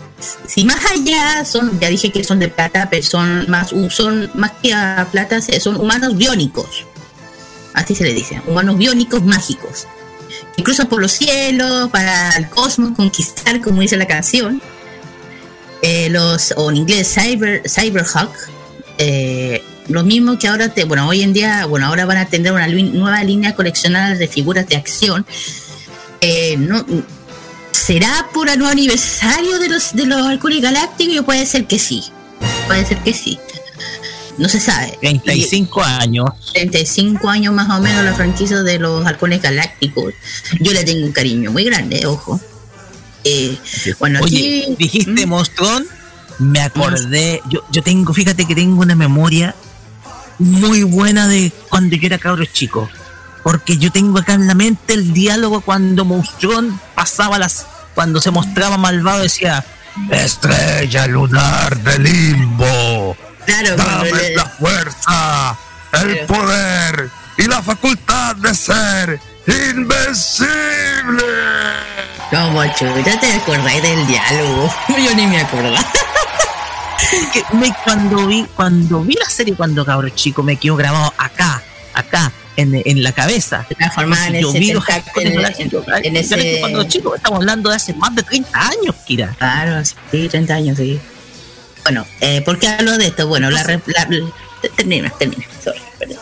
si más allá son, ya dije que son de plata, pero son más, son más que a plata, son humanos biónicos. Así se le dice, humanos biónicos mágicos. Cruzan por los cielos, para el cosmos, conquistar, como dice la canción. Eh, los, o en inglés, Cyber, Cyberhawk. Eh, lo mismo que ahora, te, bueno, hoy en día, bueno, ahora van a tener una nueva línea coleccionada de figuras de acción. Eh, no, ¿Será por el nuevo aniversario de los de los halcones galácticos? O puede ser que sí. Puede ser que sí. No se sabe. 35 años. 35 años más o menos la franquicia de los halcones galácticos. Yo le tengo un cariño muy grande, ojo. Eh, bueno, Oye, aquí. dijiste ¿Mm? Monstrón, me acordé, yo, yo tengo, fíjate que tengo una memoria muy buena de cuando yo era cabro chico. Porque yo tengo acá en la mente el diálogo cuando Monstrón pasaba las. cuando se mostraba malvado decía Estrella lunar de limbo. Claro, Dame le- la fuerza, el poder y la facultad de ser invencible. No, macho, ya te acordáis del diálogo. (laughs) Yo ni me acordaba. que me- cuando vi cuando vi la serie cuando cabro chico me quedó grabado acá acá en, en la cabeza Se transformaba en en, en- ese. cuando chico estamos hablando de hace más de 30 años Kira Claro, sí, 30 años, sí. Bueno, eh, ¿por qué hablo de esto? Bueno, la, re- la- la- termina, termina. Sorry, perdón.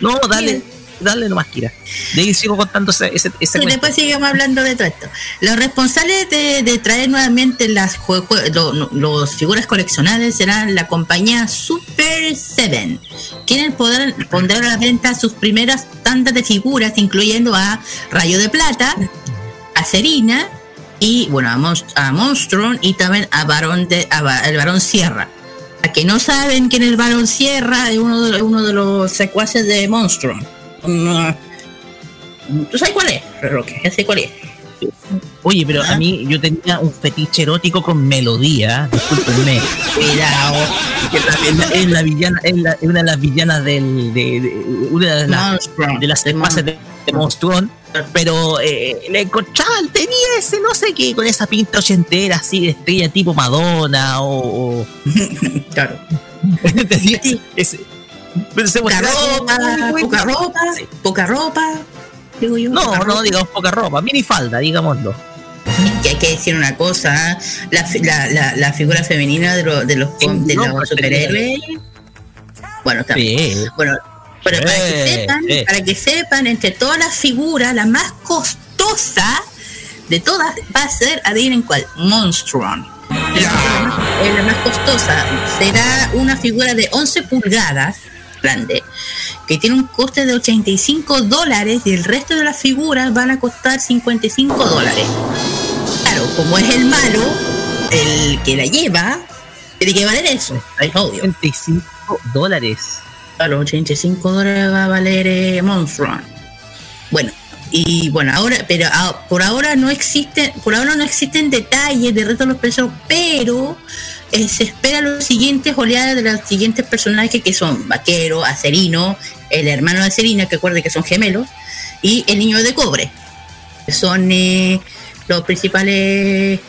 no dale dale nomás Kira de ahí sigo contando ese, ese, ese Y cuento. después seguimos hablando de todo esto. Los responsables de, de traer nuevamente las jue- jue- lo- lo- los figuras coleccionables serán la compañía Super 7, quienes podrán, pondrán a la venta sus primeras tandas de figuras, incluyendo a Rayo de Plata, a Serina y bueno a, Monst- a Monstron y también a Barón de a Ba- el Barón Sierra. A que no saben quién es el Barón Sierra es uno de, uno de los secuaces de Monstron. No, ¿Tú sabes cuál es, Roque? Ya sé cuál es. oye pero Ah. a mí yo tenía un fetiche erótico con melodía discúlpenme Cuidado. es la, la- villana una de las villanas del de, de- una de las Monstron. de las secuaces de, de Monstrón, pero eh, le encontraban, tenía ese no sé qué, con esa pinta ochentera así de estrella tipo Madonna o. o (laughs) Claro. tenía ese- pero se Poca ropa, poca ropa, Sí. poca ropa. digo yo. No, no ropa. digamos poca ropa, minifalda, digámoslo. que hay que decir una cosa, la, la, la, la figura femenina de, los de los de no, los superhéroes. Bueno, también. Sí. Bueno, pero para que sepan, sí. para que sepan, entre todas las figuras, la más costosa de todas va a ser, adivinen cuál, Monstron. Es la más costosa. Será una figura de 11 pulgadas, grande, que tiene un coste de 85 dólares y el resto de las figuras van a costar 55 dólares. Claro, como es el malo, el que la lleva, tiene que valer eso, es obvio. 25 dólares. A los 85 dólares va a valer eh. Bueno, y bueno, ahora, pero por ahora no existen, por ahora no existen detalles de reto de los precios, pero eh, se espera los siguientes oleadas de los siguientes personajes que son Vaquero, Acerino, el hermano de Acerina, que acuerde que son gemelos, y el niño de cobre. Que son eh, los principales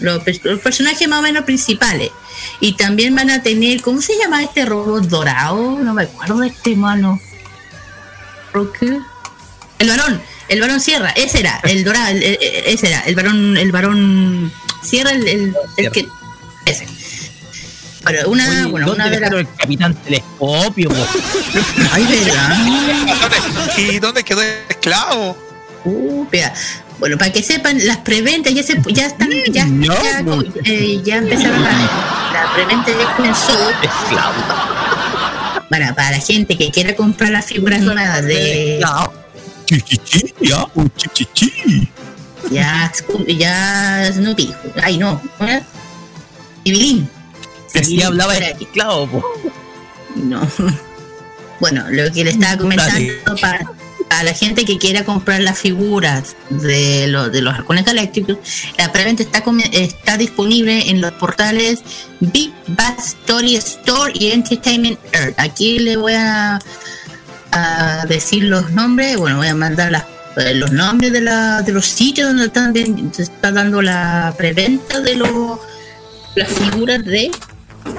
los personajes más o menos principales. Y también van a tener, ¿cómo se llama este robot dorado? No me acuerdo de este mano. ¿Qué? El varón, el varón Sierra, ese era, el dorado, el- el- ese era, el varón, el varón Sierra, el, el, el que. Ese. Bueno, una, Oye, bueno, ¿dónde una de las. el capitán telescopio? po? Ay, verdad. ¿Dónde- (laughs) ¿Y dónde quedó el esclavo? Uh. Bueno, para que sepan, las preventas ya se ya están, ya, No, ya, no. eh, ya empezaron a, la preventa ya comenzó. Para, para la gente que quiera comprar las figuras nuevas de ya, ya, ya Snoopy, ay no, ¿eh? Que sí Civilín, hablaba de esclavo. No. (laughs) Bueno, lo que le estaba comentando para, para la gente que quiera comprar las figuras de, los de los halcones galácticos, la preventa está, está disponible en los portales Big Bass Story Store y Entertainment Earth. Aquí le voy a, a decir los nombres, bueno, voy a mandar las- eh, los nombres de, la, de los sitios donde están, está dando la preventa de los las figuras de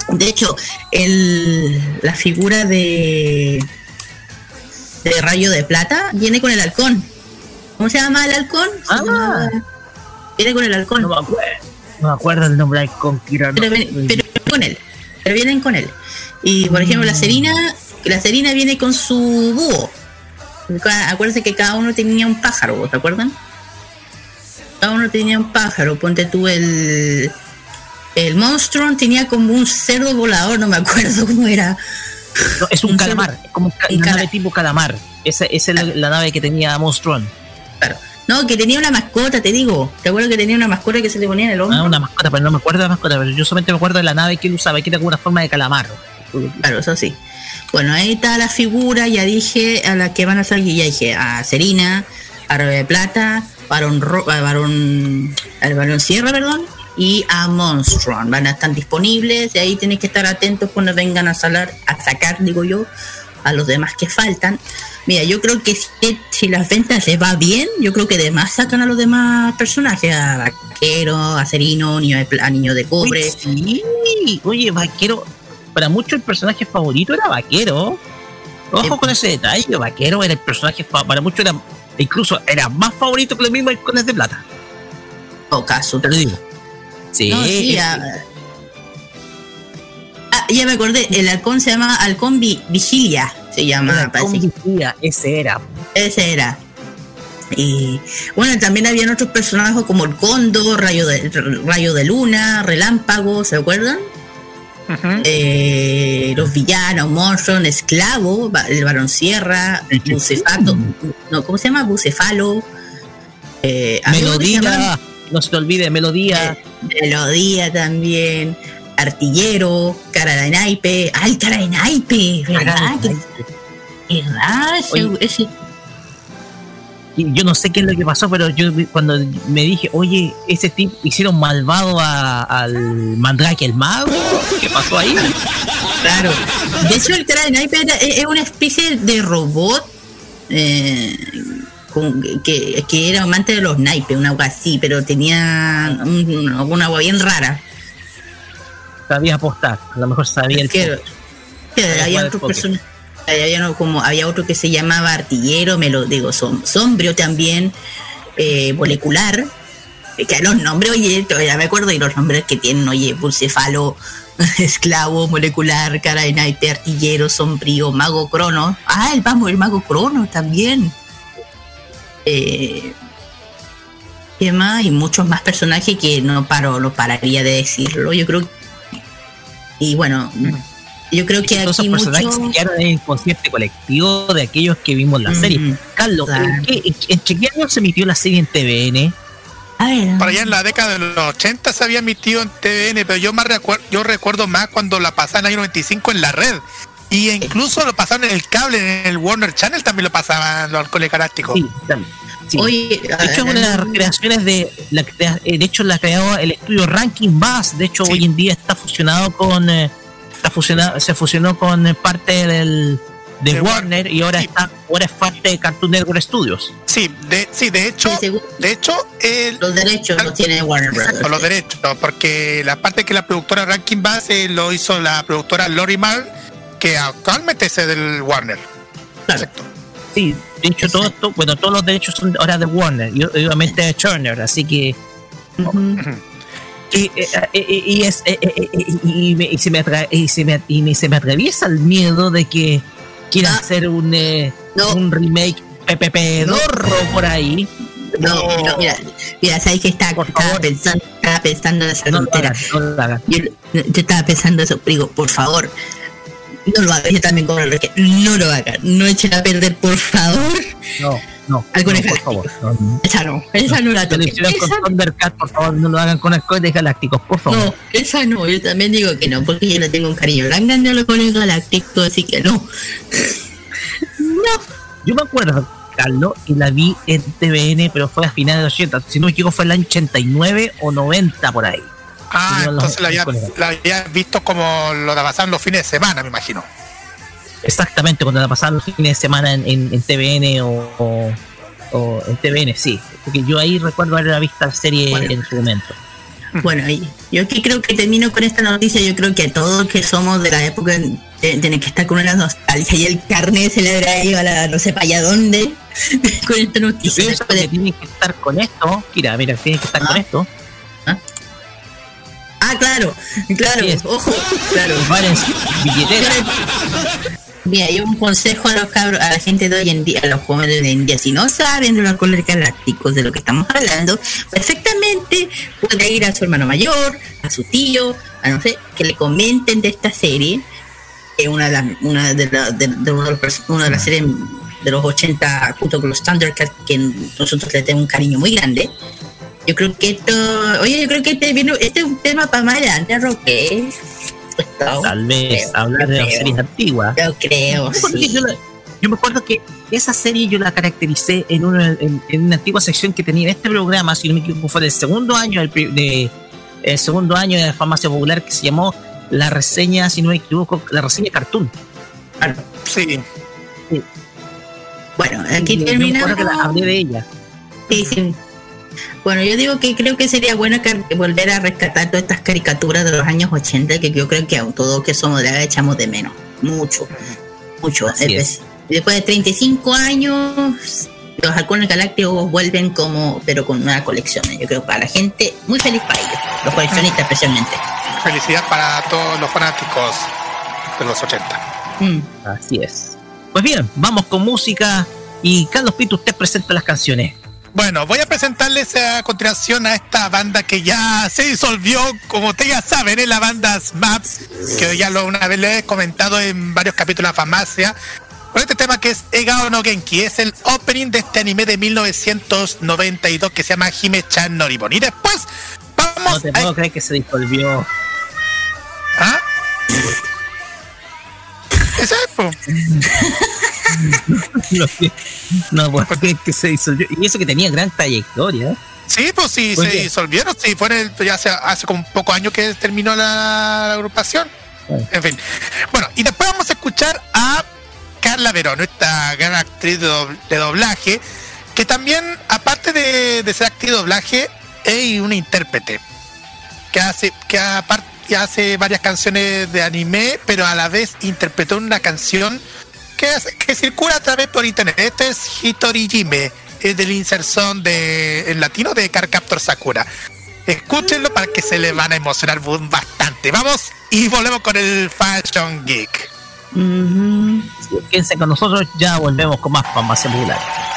de hecho, el, la figura de, de Rayo de Plata viene con el halcón. ¿Cómo se llama el halcón? Ah. llama- Viene con el halcón. No me acuerdo. No me acuerdo el nombre del conquistador. pero, pero con él. Pero vienen con él. Y por ejemplo, la Serina, la Serina viene con su búho. Acuérdense que cada uno tenía un pájaro, ¿te acuerdan? Cada uno tenía un pájaro. Ponte tú el. El Monstron tenía como un cerdo volador, no me acuerdo (laughs) cómo era. No, es un, un calamar, es como una cala- nave tipo calamar. Esa, esa es la, la nave que tenía Monstron. Claro. No, que tenía una mascota, te digo. ¿Te acuerdas que tenía una mascota que se le ponía en el hombro? Ah, una mascota, pero no me acuerdo de la mascota, pero yo solamente me acuerdo de la nave que él usaba, que era como una forma de calamar. Claro, eso sí. Bueno, ahí está la figura, ya dije a la que van a salir, ya dije a Serina, a de Plata, Barón, Ro- a Barón, al Barón Sierra, perdón, y a Monstron. Van a estar disponibles y ahí tenéis que estar atentos cuando vengan a, salar, a sacar, digo yo, a los demás que faltan. Mira, yo creo que si, si las ventas les va bien, yo creo que además sacan a los demás personajes, a Vaquero, a Serino, niño de, a Niño de Cobre. Oye, sí, oye, vaquero. Para muchos el personaje favorito era vaquero. Ojo Eh, con ese detalle, vaquero era el personaje para muchos era incluso era más favorito que los mismos halcones de plata. o caso. Te lo digo. Sí, No, sí, ah, ah, ya me acordé, el halcón se llama Halcón Vi- Vigilia, se llama, vigía, ese era. Ese era. Y bueno, también habían otros personajes como el Cóndor, Rayo de, Rayo de Luna, Relámpago, ¿se acuerdan? Eh, los villanos, Monstron, Esclavo, el Barón Sierra, Bucefato, no, ¿cómo se llama? Bucefalo. Eh, Melodía, no se te olvide, melodía. Melodía también, Artillero, Cara de Naipe. ¡Ay, Cara de Naipe! ¿Verdad? ¿Verdad? Oye. ese- yo no sé qué es lo que pasó, pero yo cuando me dije, oye, ese tipo hicieron malvado a- al Mandrake el mago, (laughs) ¿qué pasó ahí? Claro. De hecho, el Cara de Naipe era- es una especie de robot eh, que, que era amante de los naipes, una agua así, pero tenía un- una agua bien rara. Sabía apostar, a lo mejor sabía el Que- había póker. personajes. había, como, había otro que se llamaba artillero, me lo digo, som- sombrio también, eh, molecular. eh, Que los nombres, oye, todavía me acuerdo, y los nombres que tienen, oye, Bucefalo, (laughs) esclavo, molecular, cara de naite, artillero, sombrío, mago crono. Ah, el vamos, el mago crono también. Eh, ¿Qué más? Y muchos más personajes que no paro, no pararía de decirlo. Yo creo y bueno, yo creo que Todos aquí esos personajes mucho... quedaron en el inconsciente colectivo de aquellos que vimos la Mm, serie. Carlos, claro. ¿en qué, en, en qué año se emitió la serie en TVN? A ver, Para allá en la década de los 80 se había emitido en TVN, pero yo más recuerdo, yo recuerdo más cuando la pasaban en el año 95 en la red. Y incluso lo pasaban en el cable, en el Warner Channel también lo pasaban los alcoholes galácticos. Sí, también. Sí. Oye, de hecho, es una de las creaciones de. La, de hecho, la creó el estudio Ranking Bass. De hecho, Sí. hoy en día está fusionado con. eh, está fusionado, se fusionó con parte del. De De Warner y ahora sí. está ahora es parte de Cartoon Network Studios. Sí, de, sí, de hecho, de hecho, el, los derechos los tiene Warner Brothers. Exacto, los derechos, porque la parte que la productora Ranking Bass eh, lo hizo la productora Lori Mar, que actualmente es del Warner. Claro. Exacto. Sí, de hecho, todo esto, bueno, todos los derechos son ahora de Warner y obviamente de Turner, así que. Y, y es, y, me- y se me atra- y se me, y me- se me atraviesa el miedo de que quieran Ah. hacer un, eh, No. un remake PPP dorro por ahí. No, No. mira, mira, mira, sabes que estaba, estaba pensando, estaba pensando en esa No tontera. no. Yo, yo estaba pensando eso, pero digo, por favor, no lo hagan. Yo también como el que no lo hagan, no echen a perder, por favor. No, no, Algo no, por favor. No, no. Esa no, esa no la toquen. con Esa Thundercat, por favor, no lo hagan con Halcones Galácticos, por favor. No, esa no, yo también digo que no, porque yo le tengo un cariño tan grande a los colegas galácticos, así que no. (laughs) No, Yo me acuerdo, Carlos, y la vi en TVN, pero fue a finales de los 80. Si no me equivoco, fue el año 89 o 90 por ahí. Ah, entonces la la había visto como lo de pasaban los fines de semana, me imagino. Exactamente, cuando la pasaban los fines de semana en, en, en TVN o, o, o en TVN, sí. Porque yo ahí recuerdo haber visto la serie Bueno. en su momento. Bueno, y yo aquí creo que termino con esta noticia. Yo creo que todos que somos de la época tienen que estar con una nostalgia y el carnet se le habrá ido a la no sé para allá dónde (laughs) con esta Yo noticia. Después que tienen que estar con esto. Mira, mira, tienen que estar Ah. con esto. Ah, claro, claro, ojo, claro. (laughs) Billetera. Mira, yo un consejo a los cabros, a la gente de hoy en día, a los jóvenes de hoy en día, si no saben de los colores galácticos de lo que estamos hablando, perfectamente puede ir a su hermano mayor, a su tío, a no sé, que le comenten de esta serie, que es una de las, una de, la- de- de uno de los una de las series de los 80 junto con los Thundercats que nosotros le tenemos un cariño muy grande. Yo creo que esto, oye, yo creo que este, este es un tema para más adelante, Roque. Tal vez creo, hablar de las series antiguas. Yo creo, Yo me acuerdo que sí. yo, la- yo me acuerdo que esa serie yo la caractericé en una, en, en una antigua sección que tenía en este programa, si no me equivoco, fue del segundo año del pri- de, el segundo año de la farmacia popular que se llamó la reseña, si no me equivoco, la reseña cartoon. Sí. Bueno, aquí Y yo me terminamos. acuerdo que la hablé de ella. Sí, sí. Bueno, yo digo que creo que sería bueno que volver a rescatar todas estas caricaturas de los años 80 que yo creo que a todos que somos de la echamos de menos. Mucho, mucho. Es. Después de 35 años, los halcones galácticos vuelven como, pero con una colección. Yo creo para la gente, muy feliz para ellos, los coleccionistas especialmente. Felicidad para todos los fanáticos de los 80. Mm. Así es. Pues bien, vamos con música y Carlos Pito, usted presenta las canciones. Bueno, voy a presentarles a continuación a esta banda que ya se disolvió, como ustedes ya saben, es la banda Smaps, que ya lo una vez le he comentado en varios capítulos de Farmacia. Con este tema que es Egao no Genki, es el opening de este anime de 1992 que se llama Hime-chan Noribon. Y después No vamos te a... puedo creer que se disolvió. ¿Ah? Ese es, (laughs) (laughs) no puedo creer que se disolvió. Y eso que tenía gran trayectoria. Sí, pues sí, se disolvieron, sí, fue en el, ya hace, hace como un poco años que terminó la, la agrupación. Bueno. En fin. Bueno, y después vamos a escuchar a Carla Verón, esta gran actriz de, dob- de doblaje, que también, aparte de, de ser actriz de doblaje, es una intérprete. Que hace, que aparte que hace varias canciones de anime, pero a la vez interpretó una canción que, circula a través por internet. Este es Hitori Jime, es del inserción de, en latino de Carcaptor Sakura. Escúchenlo para que se le van a emocionar bastante. Vamos y volvemos con el Fashion Geek. Quédense con nosotros, ya volvemos con más farmacia popular.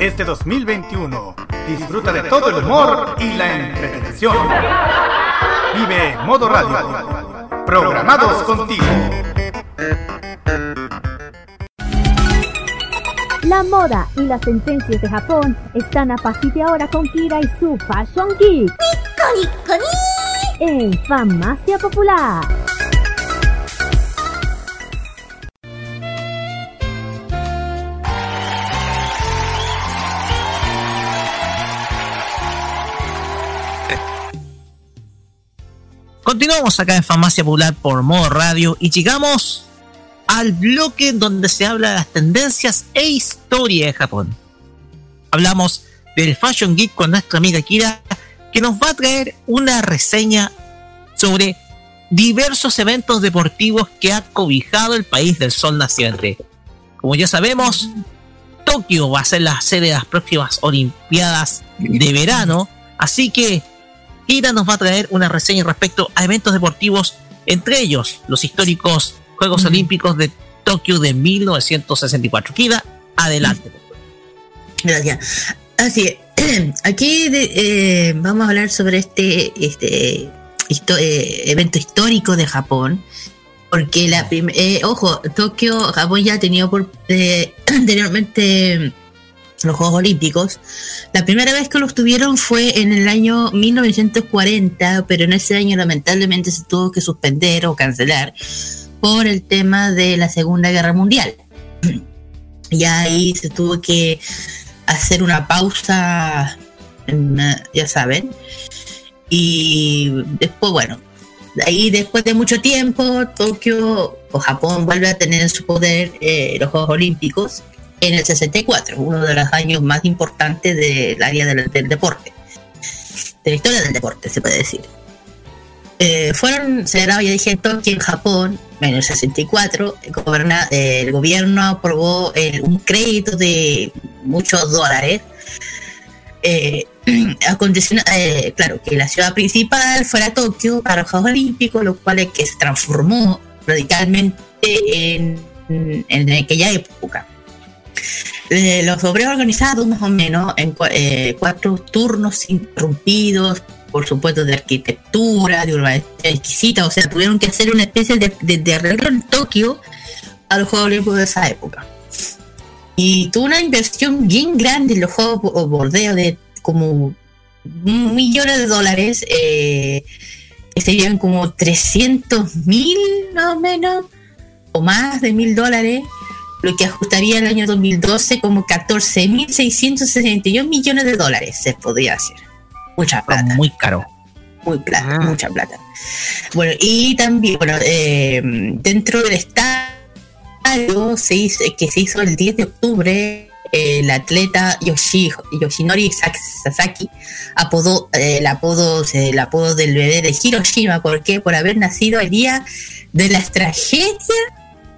Este 2021. Disfruta de todo el humor y la entretención. Vive Modo Radio. Programados contigo. La moda y las tendencias de Japón están a partir de ahora con Kira y su Fashion Geek. En Farmacia Popular. Continuamos acá en Farmacia Popular por modo radio y llegamos al bloque donde se habla de las tendencias e historia de Japón. Hablamos del Fashion Geek con nuestra amiga Kira, que nos va a traer una reseña sobre diversos eventos deportivos que ha cobijado el país del sol naciente. Como ya sabemos, Tokio va a ser la sede de las próximas Olimpiadas de verano, así que Kira nos va a traer una reseña respecto a eventos deportivos, entre ellos los históricos Juegos Olímpicos de Tokio de 1964. Kira, adelante. Gracias. Así es. (clears throat) Aquí de- eh, vamos a hablar sobre este, este histo- eh, evento histórico de Japón. Porque la eh, ojo, Tokio, Japón ya ha tenido por, eh, (clears throat) anteriormente los Juegos Olímpicos. La primera vez que los tuvieron fue en el año 1940, pero en ese año lamentablemente se tuvo que suspender o cancelar por el tema de la Segunda Guerra Mundial. (clears throat) Y ahí se tuvo que hacer una pausa, ya saben. Y después, bueno, ahí después de mucho tiempo, Tokio o Japón vuelve a tener en su poder eh, los Juegos Olímpicos en el 64, uno de los años más importantes del área del, del deporte, de la historia del deporte, se puede decir. Eh, fueron celebrados, ya dije, en Tokio, en Japón, en el 64. el goberna- eh, el gobierno aprobó el- un crédito de muchos dólares. eh, (clears throat) eh, claro, que la ciudad principal fuera Tokio para los Juegos Olímpicos, lo cual es que se transformó radicalmente en, en aquella época. Eh, los obreros organizados más o menos en eh, cuatro turnos interrumpidos, por supuesto de arquitectura, de urbanidad exquisita, o sea, tuvieron que hacer una especie de, de- de arreglo en Tokio a los Juegos Olímpicos de esa época. Y tuvo una inversión bien grande en los Juegos Bordeo de como millones de dólares, eh, que serían como 300 mil más o menos, o más de mil dólares, lo que ajustaría el año 2012 como 14.661 millones de dólares se podría hacer. Mucha plata. Muy caro. Muy plata, Ah. mucha plata. Bueno, y también, bueno, eh, dentro del estadio se hizo, que se hizo el 10 de octubre, el atleta Yoshi, Yoshinori Sak- Sasaki apodó, eh, el, apodo, el apodo del bebé de Hiroshima, ¿por qué? Por haber nacido el día de la tragedia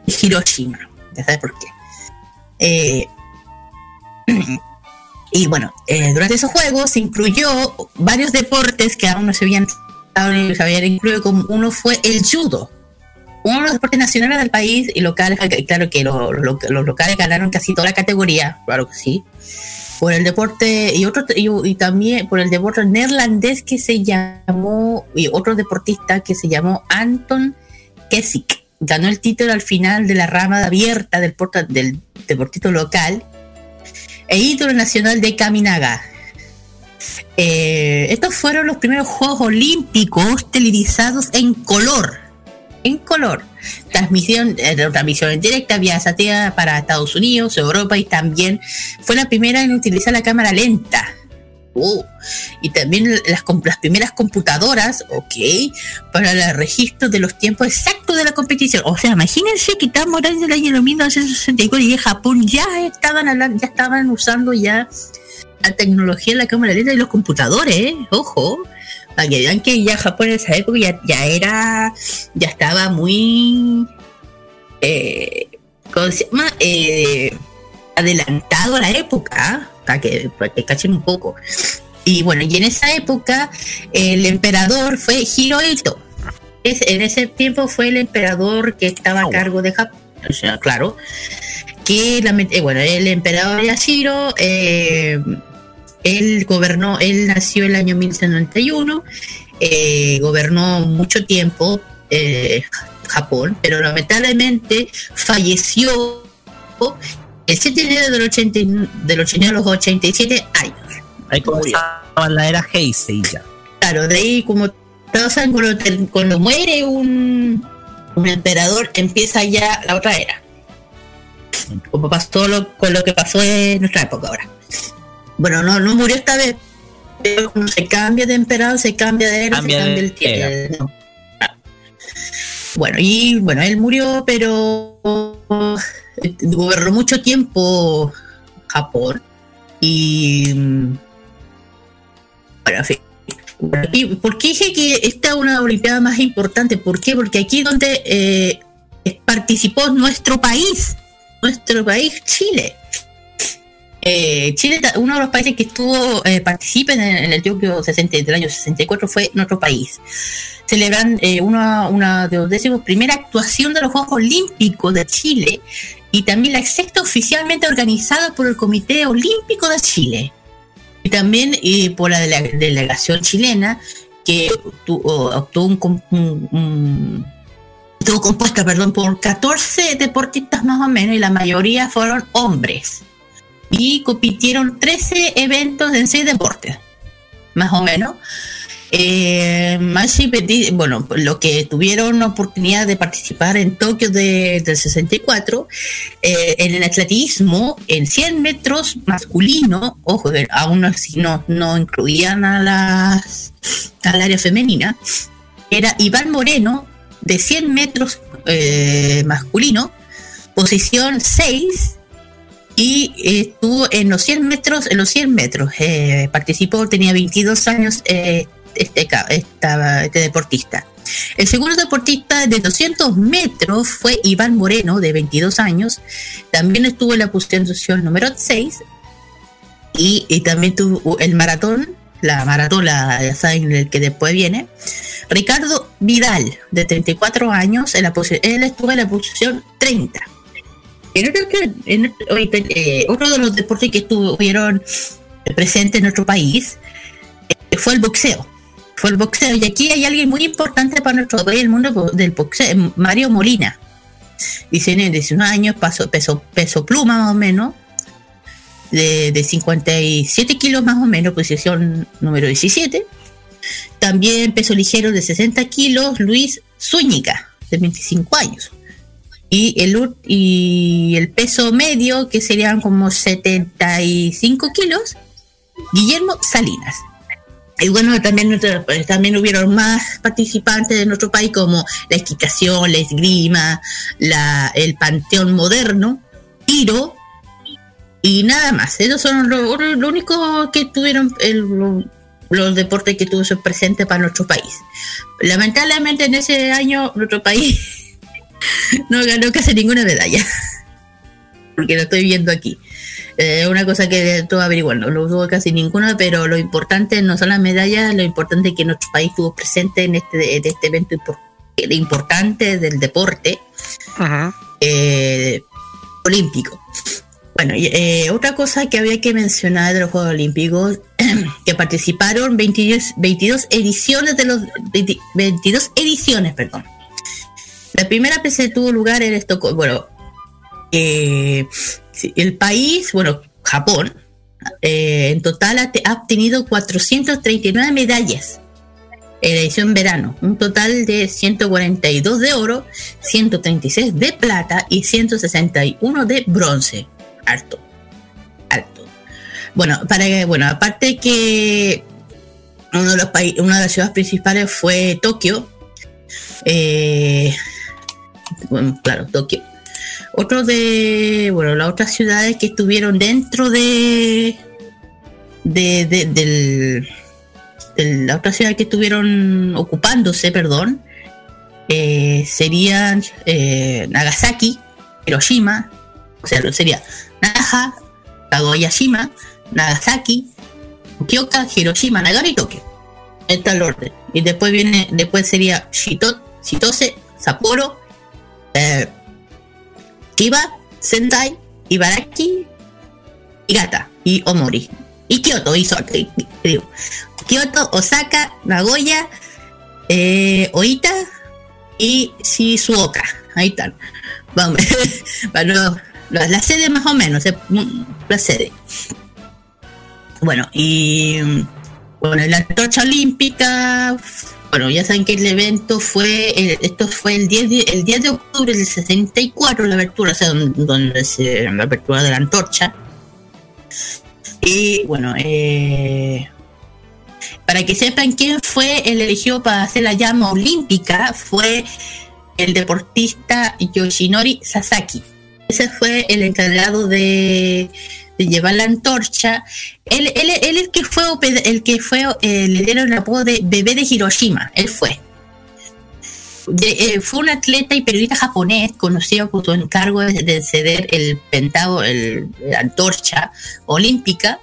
de Hiroshima. ¿Ya sabes por qué? Eh, (clears throat) y bueno, eh, durante esos juegos se incluyó varios deportes que aún no se habían, se habían incluido, como uno fue el judo. Uno de los deportes nacionales del país y locales, claro que lo- lo- los locales ganaron casi toda la categoría, claro que sí. Por el deporte y otro y también por el deporte neerlandés que se llamó y otro deportista que se llamó Anton Kesik ganó el título al final de la rama abierta del, porta- del deportito local e ídolo nacional de Kaminaga. Eh, estos fueron los primeros Juegos Olímpicos televisados en color. En color. Transmisión, eh, transmisión en directa vía satélite para Estados Unidos, Europa y también fue la primera en utilizar la cámara lenta. Uh, y también las, las primeras computadoras, ok, para el registro de los tiempos exactos de la competición. O sea, imagínense que estamos hablando del año 1964 y en Japón ya estaban ya estaban usando ya la tecnología de la cámara lenta y los computadores, ojo. Para que vean que ya Japón en esa época ya, ya era, ya estaba muy, eh, ¿cómo se llama? Eh, adelantado a la época, que, para que cachen un poco. Y bueno, y en esa época el emperador fue Hirohito. Es, en ese tiempo fue el emperador que estaba a cargo de Japón, o sea, claro, que lament- eh, bueno, el emperador Yashiro, eh, él gobernó, él nació el año 1191, eh, gobernó mucho tiempo eh, Japón, pero lamentablemente falleció el 7 de enero del, 80, y- del 80 a los 87 años. Ahí comenzaba la era Heisei ya. Claro, de ahí como todos saben, cuando, cuando muere un, un emperador, empieza ya la otra era. Como pasó lo, con lo que pasó en nuestra época ahora. Bueno, no, no murió esta vez, pero como se cambia de emperador, se cambia de era, Cambia se cambia de el tiempo. Bueno, y bueno, él murió, pero gobernó mucho tiempo Japón. Y mm, bueno, en fin. ¿Y ¿Por qué dije que esta es una Olimpiada más importante? ¿Por qué? Porque aquí donde eh, participó nuestro país, nuestro país, Chile. Eh, Chile, uno de los países que estuvo, eh, participen en, en el Tokio 60 del año 64 fue nuestro país. Celebran eh, una, una de los décimos primera actuación de los Juegos Olímpicos de Chile y también la sexta oficialmente organizada por el Comité Olímpico de Chile. Y también eh, por la dele- delegación chilena que obtuvo un- un- estuvo compuesta perdón, por 14 deportistas más o menos y la mayoría fueron hombres. Y compitieron 13 eventos en 6 deportes más o menos eh, pedi- bueno, lo que tuvieron oportunidad de participar en Tokio de- del 64, eh, en el atletismo, en 100 metros masculino, ojo, aún así no, no incluían a las, al área femenina, era Iván Moreno, de 100 metros eh, masculino, posición 6, y estuvo en los 100 metros, en los 100 metros, eh, participó, tenía 22 años este, este deportista. El segundo deportista de 200 metros fue Iván Moreno, de 22 años. También estuvo en la posición número 6. Y, también tuvo el maratón, la maratón, la, ya saben, el que después viene. Ricardo Vidal, de 34 años, en la él estuvo en la posición 30. En otro, en eh, de los deportes que estuvieron presentes en nuestro país eh, fue el boxeo. Fue el boxeo. Y aquí hay alguien muy importante para nuestro país, el mundo del boxeo, Mario Molina. Dice, tiene 19 años, peso, peso pluma más o menos, de, de 57 kilos más o menos, posición número 17. También peso ligero de 60 kilos, Luis Zúñiga, de 25 años. Y el, y el peso medio, que serían como 75 kilos, Guillermo Salinas. Y bueno, también, pues, también hubieron más participantes de nuestro país como la equitación, la esgrima, el panteón moderno, tiro y nada más. Esos son lo, lo único que tuvieron los deportes que tuvo presente para nuestro país. Lamentablemente en ese año nuestro país (laughs) no ganó casi ninguna medalla. (laughs) Porque lo estoy viendo aquí. Es una cosa que estuve averiguando, no tuvo casi ninguna, pero lo importante no son las medallas, lo importante es que nuestro país estuvo presente en este, en este evento impor- importante del deporte eh, olímpico. Bueno, eh, otra cosa que había que mencionar de los Juegos Olímpicos, (clears throat) que participaron 22, 22 ediciones de los 20 22 ediciones, perdón. La primera se tuvo lugar en Estocolmo, bueno, eh, el país, bueno, Japón, eh, en total ha, te- ha obtenido 439 medallas en la edición verano, un total de 142 de oro, 136 de plata y 161 de bronce. Alto, alto. Bueno, para bueno, aparte que uno de los una de las ciudades principales fue Tokio. eh, bueno, claro, Tokio. Otro de, bueno, las otras ciudades que estuvieron dentro de, de, de- del, de la otra ciudad que estuvieron ocupándose, perdón, eh, serían eh, Nagasaki, Hiroshima, o sea, sería Naha, Kagoyashima, Nagasaki, Kyoka, Hiroshima, Nagano y Tokio. Está el orden. Y después viene, después sería Shito, Shitose, Sapporo, eh, Chiba, Sendai, Ibaraki, Higata y Omori. Y Kyoto, y- digo, Kyoto, Osaka, Nagoya, eh, Oita y Shizuoka. Ahí están. Vamos, (laughs) bueno, la, la sede más o menos, eh, mm, la sede. Bueno, y mm, bueno, la antorcha olímpica, bueno, ya saben que el evento fue, eh, esto fue el 10 de, el 10 de octubre del 64, la apertura, o sea, don- donde se, la apertura de la antorcha. Y bueno, eh, para que sepan quién fue el elegido para hacer la llama olímpica, fue el deportista Yoshinori Sasaki. Ese fue el encargado de llevar la antorcha. Él, él, él el que fue el que fue eh, le dieron el apodo de bebé de Hiroshima. Él fue. Eh, fue un atleta y periodista japonés conocido por su encargo de, de ceder el pentado, el, la antorcha olímpica.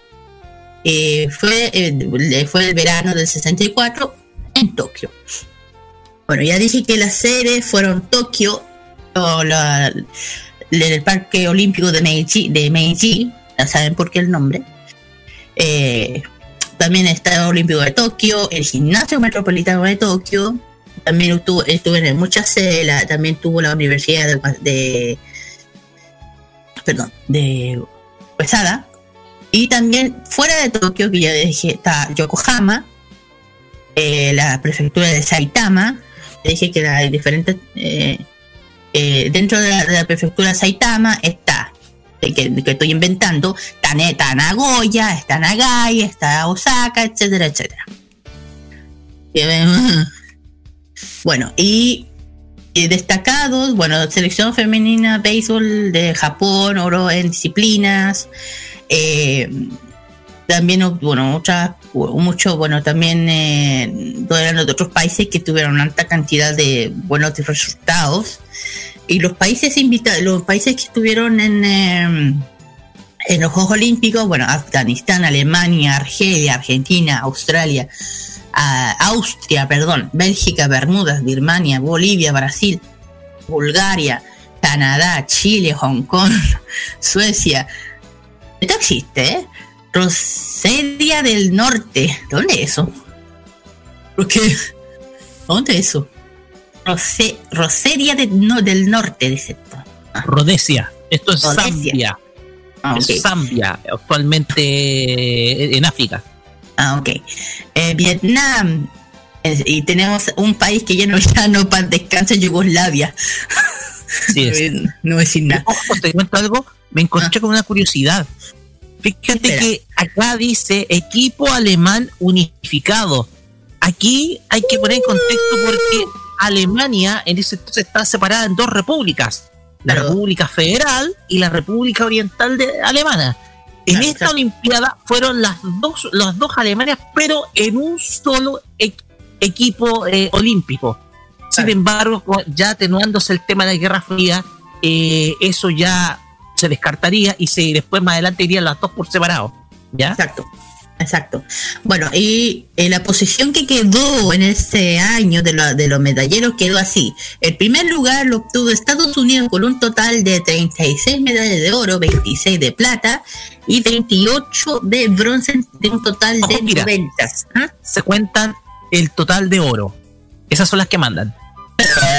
Eh, fue, eh, fue el verano del 64 en Tokio. Bueno, ya dije que las sedes fueron Tokio, o la- el Parque Olímpico de Meiji, de Meiji, ya saben por qué el nombre. Eh, también está el Olímpico de Tokio, el Gimnasio Metropolitano de Tokio. También estuvo, estuve en muchas sedes, también tuvo la Universidad de, de perdón, de Pesada. Y también fuera de Tokio, que ya dije, está Yokohama, eh, la prefectura de Saitama, dije que hay diferentes eh, dentro de la, de la prefectura de Saitama está que, estoy inventando está, Ne- está Nagoya está Nagai está Osaka etcétera etcétera. Eh, (laughs) bueno y, y destacados bueno selección femenina béisbol de Japón oro en disciplinas eh, también bueno muchas mucho bueno también eh, eran de otros países que tuvieron alta cantidad de buenos resultados y los países invitados los países que estuvieron en eh, en los Juegos Olímpicos bueno Afganistán Alemania Argelia Argentina Australia Austria perdón Bélgica Bermudas Birmania Bolivia Brasil Bulgaria Canadá Chile Hong Kong (laughs) Suecia esto existe ¿eh? Rosedia del Norte. ¿Dónde es eso? Porque, ¿Dónde es eso? Rose, Rosedia de- no, del Norte, dice. Rodesia. Esto es Rodesia. Zambia. Ah. Es Zambia, actualmente en África. Ah, ok. Eh, Vietnam. Eh, y tenemos un país que ya no, (laughs) ya no para descanse, Yugoslavia. Sí es. (laughs) no voy a decir nada. Ojo, te cuento algo, me encontré con una curiosidad. Fíjate Espera. que acá dice equipo alemán unificado. Aquí hay que poner en contexto porque Alemania en ese entonces está separada en dos repúblicas. La Pero- República Federal y la República Oriental de Alemana. En esta. Olimpiada fueron las dos, las dos Alemanias, pero en un solo e- equipo eh, olímpico. Sin embargo, ya atenuándose el tema de la Guerra Fría, eh, eso ya se descartaría y se después más adelante irían las dos por separado. ¿Ya? Exacto, exacto. Bueno, y eh, la posición que quedó en ese año de, lo- de los medalleros quedó así. El primer lugar lo obtuvo Estados Unidos con un total de 36 medallas de oro, 26 de plata y 28 de bronce, de un total de mira. 90. ¿Ah? Se cuentan el total de oro. Esas son las que mandan.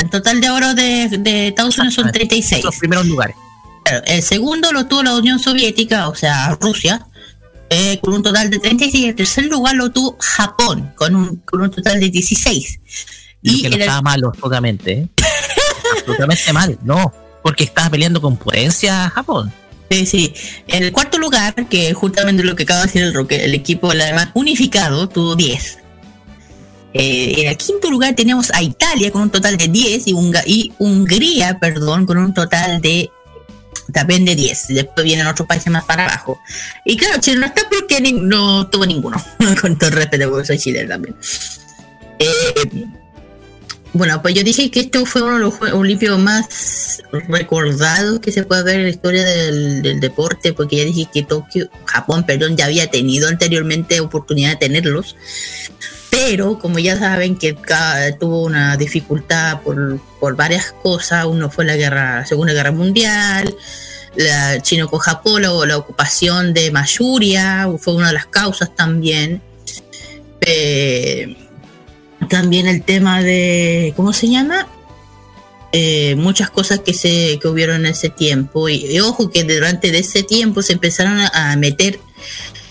El total de oro de, de Estados Unidos son 36. Los primeros lugares. Claro, El segundo lo tuvo la Unión Soviética, o sea, Rusia, eh, con un total de 36. El tercer lugar lo tuvo Japón, con un, con un total de 16. Y Y que no en el- estaba malo, absolutamente. ¿eh? absolutamente mal, no. Porque estaba peleando con potencia Japón. Sí, sí. En el cuarto lugar, que justamente lo que acaba de decir el, Roque, el equipo alemán unificado tuvo 10. Eh, en el quinto lugar tenemos a Italia con un total de 10 y, y Hungría, perdón, con un total de también de 10. Después vienen otros países más para abajo. Y claro, Chile no está porque no tuvo ninguno. (laughs) con todo el respeto, porque soy chileno también. Eh, bueno, pues yo dije que esto fue uno de los Olímpicos más recordados que se puede ver en la historia del deporte, porque ya dije que Tokio, Japón, perdón, ya había tenido anteriormente oportunidad de tenerlos, pero como ya saben que tuvo una dificultad por, por varias cosas, uno fue la guerra, Segunda Guerra Mundial, la chino con Japón, la ocupación de Mayuria, fue una de las causas también. Eh, también el tema de, ¿cómo se llama? Eh, muchas cosas que se que hubieron en ese tiempo y, ojo que durante ese tiempo se empezaron a meter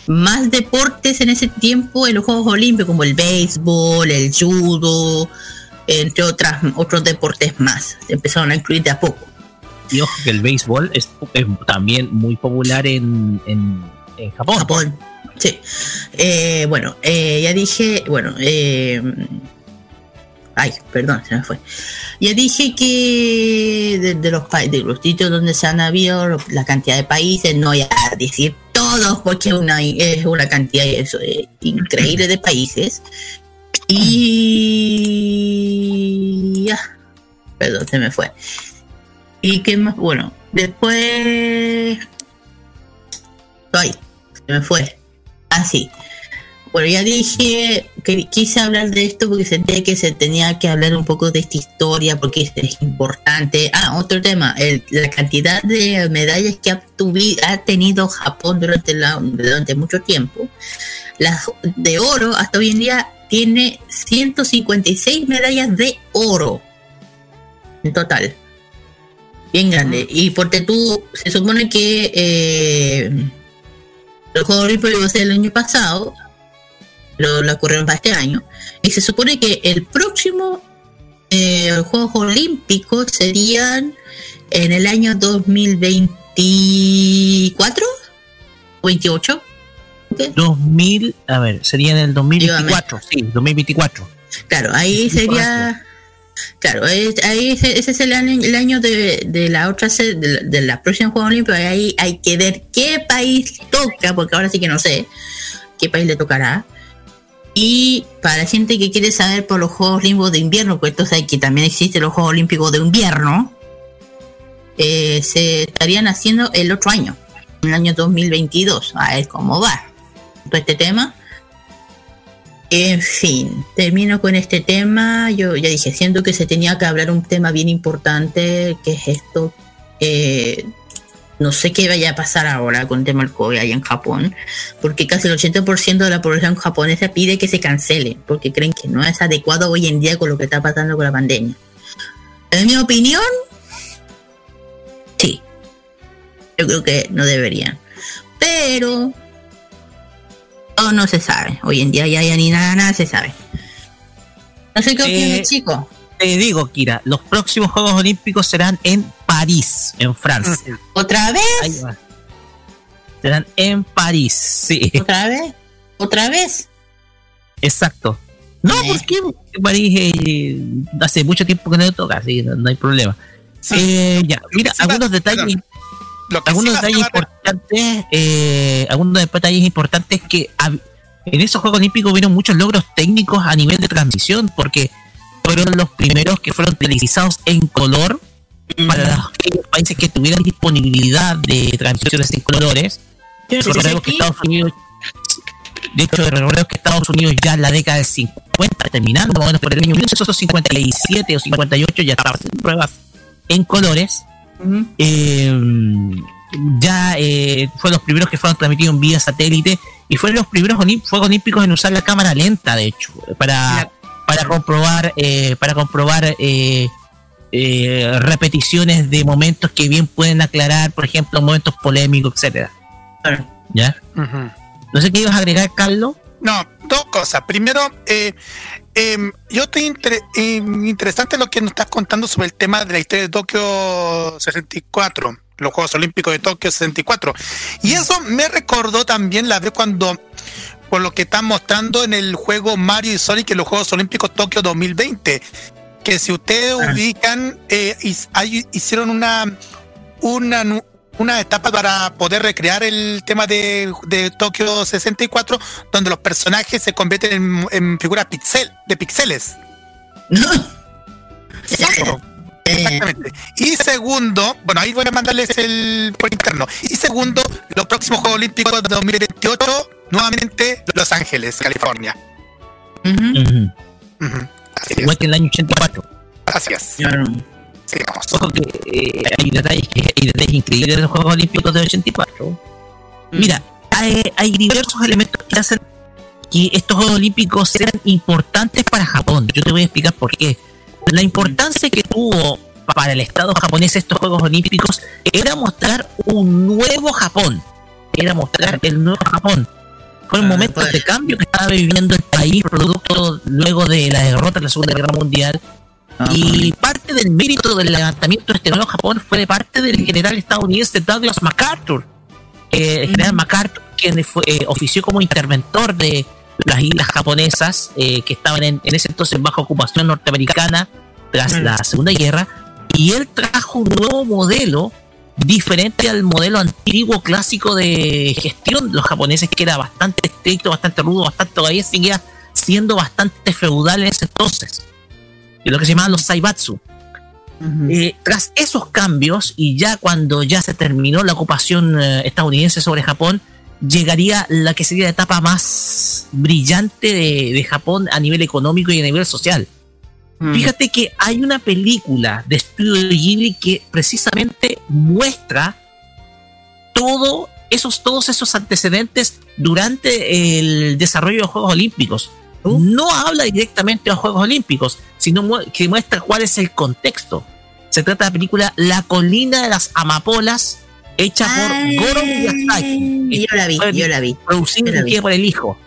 más deportes en ese tiempo en los Juegos Olímpicos como el béisbol, el judo, entre otras otros deportes más. Se empezaron a incluir de a poco. Y ojo que el béisbol es, es también muy popular en, en, en Japón. Japón. Sí. Eh, bueno, eh, ya dije, bueno, eh, ay, perdón, se me fue. Ya dije que de, de los pa- de los sitios donde se han habido la cantidad de países, no voy a decir todos porque una, es una cantidad eh, increíble de países. Y ya, perdón, se me fue. ¿Y qué más? Bueno, después... Ay, se me fue. Así. Bueno, ya dije que quise hablar de esto porque sentía que se tenía que hablar un poco de esta historia porque es, importante. Ah, otro tema, el- la cantidad de medallas que ha, tuvi- ha tenido Japón durante, la, durante mucho tiempo. Las de oro hasta hoy en día tiene 156 medallas de oro en total. Bien grande. Y porque tú, se supone que eh, los Juegos Olímpicos iba a ser el año pasado, lo, lo ocurrieron para este año, y se supone que el próximo eh, Juegos Olímpicos serían en el año 2024 o 28. ¿ok? 2000, a ver, sería en el 2024, sí, 2024. Claro, ahí sería. Claro, ahí, ese, ese es el año, el año de, de la otra de, la- de la próxima Juegos Olímpicos. Ahí hay que ver qué país toca, porque ahora sí que no sé qué país le tocará. Y para la gente que quiere saber por los Juegos Olímpicos de invierno, pues entonces que también existen los Juegos Olímpicos de invierno, eh, se estarían haciendo el otro año, el año 2022. A ver cómo va todo este tema. En fin, termino con este tema. Yo ya dije, siento que se tenía que hablar un tema bien importante, que es esto. Eh, no sé qué vaya a pasar ahora con el tema del COVID allá en Japón, porque casi el 80% de la población japonesa pide que se cancele, porque creen que no es adecuado hoy en día con lo que está pasando con la pandemia. En mi opinión, sí. Yo creo que no deberían. Pero todo no se sabe. Hoy en día ya, ya ni nada, nada se sabe. No sé qué Eh, opinas, chico. Te digo, Kira, los próximos Juegos Olímpicos serán en París, en Francia. ¿Otra Ahí vez? va. Serán en París, sí, ¿Otra vez? ¿Otra vez? exacto. No, porque París eh, hace mucho tiempo que no le toca, así no, no hay problema. Sí. Eh, ya, mira, Sí, algunos detalles, perdón. Lo que algunos sí detalles importantes, eh, algunos detalles importantes que en esos Juegos Olímpicos hubieron muchos logros técnicos a nivel de transmisión, porque fueron los primeros que fueron televisados en color para los aquellos países que tuvieran disponibilidad de transmisiones en colores. Recordemos que Estados Unidos, de hecho, recordemos que Estados Unidos ya en la década del 50, terminando más o menos por el año 1957 o 58, ya estaba haciendo pruebas en colores. Ujú. Eh, ya eh, fueron los primeros que fueron transmitidos en vía satélite y fueron los primeros Juegos Olímpicos en usar la cámara lenta, de hecho, para, para comprobar, eh, para comprobar eh, eh, repeticiones de momentos que bien pueden aclarar, por ejemplo, momentos polémicos, etcétera. ¿Ya? No sé qué ibas a agregar, Carlos. No, dos cosas. Primero, eh, em, yo estoy inter- em, interesante lo que nos estás contando sobre el tema de la historia de Tokio 64, los Juegos Olímpicos de Tokio 64. Y eso me recordó también la vez cuando, por lo que están mostrando en el juego Mario y Sonic en los Juegos Olímpicos Tokio 2020, que si ustedes Ah. ubican, eh, hicieron una, una, una etapa para poder recrear el tema de, de Tokio 64, donde los personajes se convierten en, en figuras pixel, de pixeles. Exacto. Eh, Exactamente. Y segundo, bueno, ahí voy a mandarles el por interno. Y segundo, los próximos Juegos Olímpicos de 2028, nuevamente Los Ángeles, California. Así es. Igual que en el año 84. Gracias. Claro. Sigamos. Ojo que eh, hay detalles hay detalles increíbles de los Juegos Olímpicos de 84. Mira, hay, hay diversos elementos que hacen que estos Juegos Olímpicos sean importantes para Japón. Yo te voy a explicar por qué. La importancia que tuvo para el Estado japonés estos Juegos Olímpicos era mostrar un nuevo Japón. Era mostrar el nuevo Japón. Fue un Ah, momento pues. de cambio que estaba viviendo el país producto luego de la derrota en la Segunda Guerra Mundial. Y parte del mérito del levantamiento de este nuevo Japón fue de parte del general estadounidense Douglas MacArthur. Eh, el general MacArthur, quien fue, eh, ofició como interventor de las islas japonesas eh, que estaban en, en ese entonces bajo ocupación norteamericana tras Mm. la Segunda Guerra, y él trajo un nuevo modelo diferente al modelo antiguo clásico de gestión de los japoneses, que era bastante estricto, bastante rudo, bastante todavía seguía siendo bastante feudal en ese entonces. Y lo que se llamaban los Saibatsu. Eh, tras esos cambios, y ya cuando ya se terminó la ocupación eh, estadounidense sobre Japón, llegaría la que sería la etapa más brillante de, de Japón a nivel económico y a nivel social. Fíjate que hay una película de estudio Ghibli que precisamente muestra todo esos, todos esos antecedentes durante el desarrollo de los Juegos Olímpicos. No habla directamente de los Juegos Olímpicos, sino mu- que muestra cuál es el contexto. Se trata de la película La colina de las amapolas, hecha por Goro Miyazaki. Yo la vi, yo la vi. Producida por el hijo.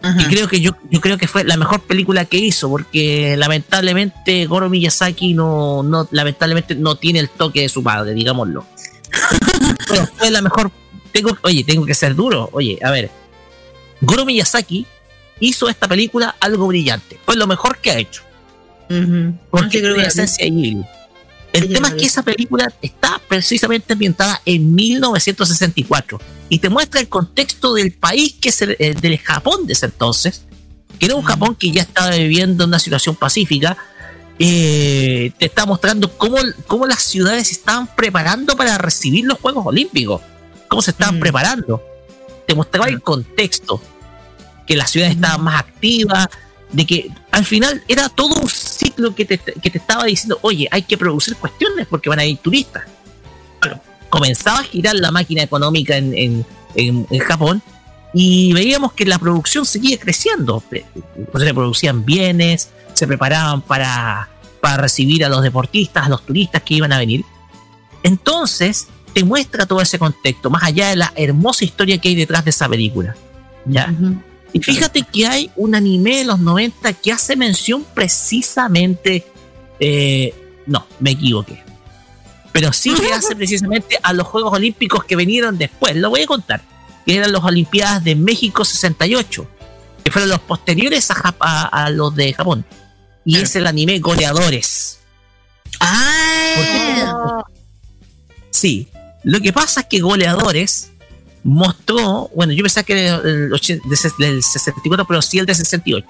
Ajá. Y creo que yo, yo creo que fue la mejor película que hizo, porque lamentablemente Goro Miyazaki no, no, lamentablemente no tiene el toque de su padre, digámoslo. (laughs) Pero fue la mejor. Tengo, oye, tengo que ser duro. Oye, a ver. Goro Miyazaki hizo esta película algo brillante. Fue lo mejor que ha hecho. Porque Sí, creo que la esencia de Ghibli. El tema la es que esa película está precisamente ambientada en 1964 y te muestra el contexto del país que es el, eh, del Japón de ese entonces, que era un Japón que ya estaba viviendo una situación pacífica. eh, te está mostrando cómo, cómo las ciudades se estaban preparando para recibir los Juegos Olímpicos, cómo se estaban Mm. preparando. Te mostraba el contexto, que las ciudades estaban más activas, de que al final era todo un ciclo que te, que te estaba diciendo, oye, hay que producir cuestiones porque van a ir turistas. Comenzaba a girar la máquina económica en, en- en- Japón y veíamos que la producción seguía creciendo. Pues se producían bienes, se preparaban para, para recibir a los deportistas, a los turistas que iban a venir. Entonces, te muestra todo ese contexto, más allá de la hermosa historia que hay detrás de esa película. ¿ya? Y fíjate que hay un anime de los 90 que hace mención precisamente. eh, no, me equivoqué. Pero sí que hace (laughs) precisamente a los Juegos Olímpicos que vinieron después. Lo voy a contar. Que eran las Olimpiadas de México 68. Que fueron los posteriores a, Jap- a- a los de Japón. Y es el anime Goleadores. Ah, Sí. Lo que pasa es que Goleadores mostró, bueno, yo pensaba que era el del 64, pero sí el de 68.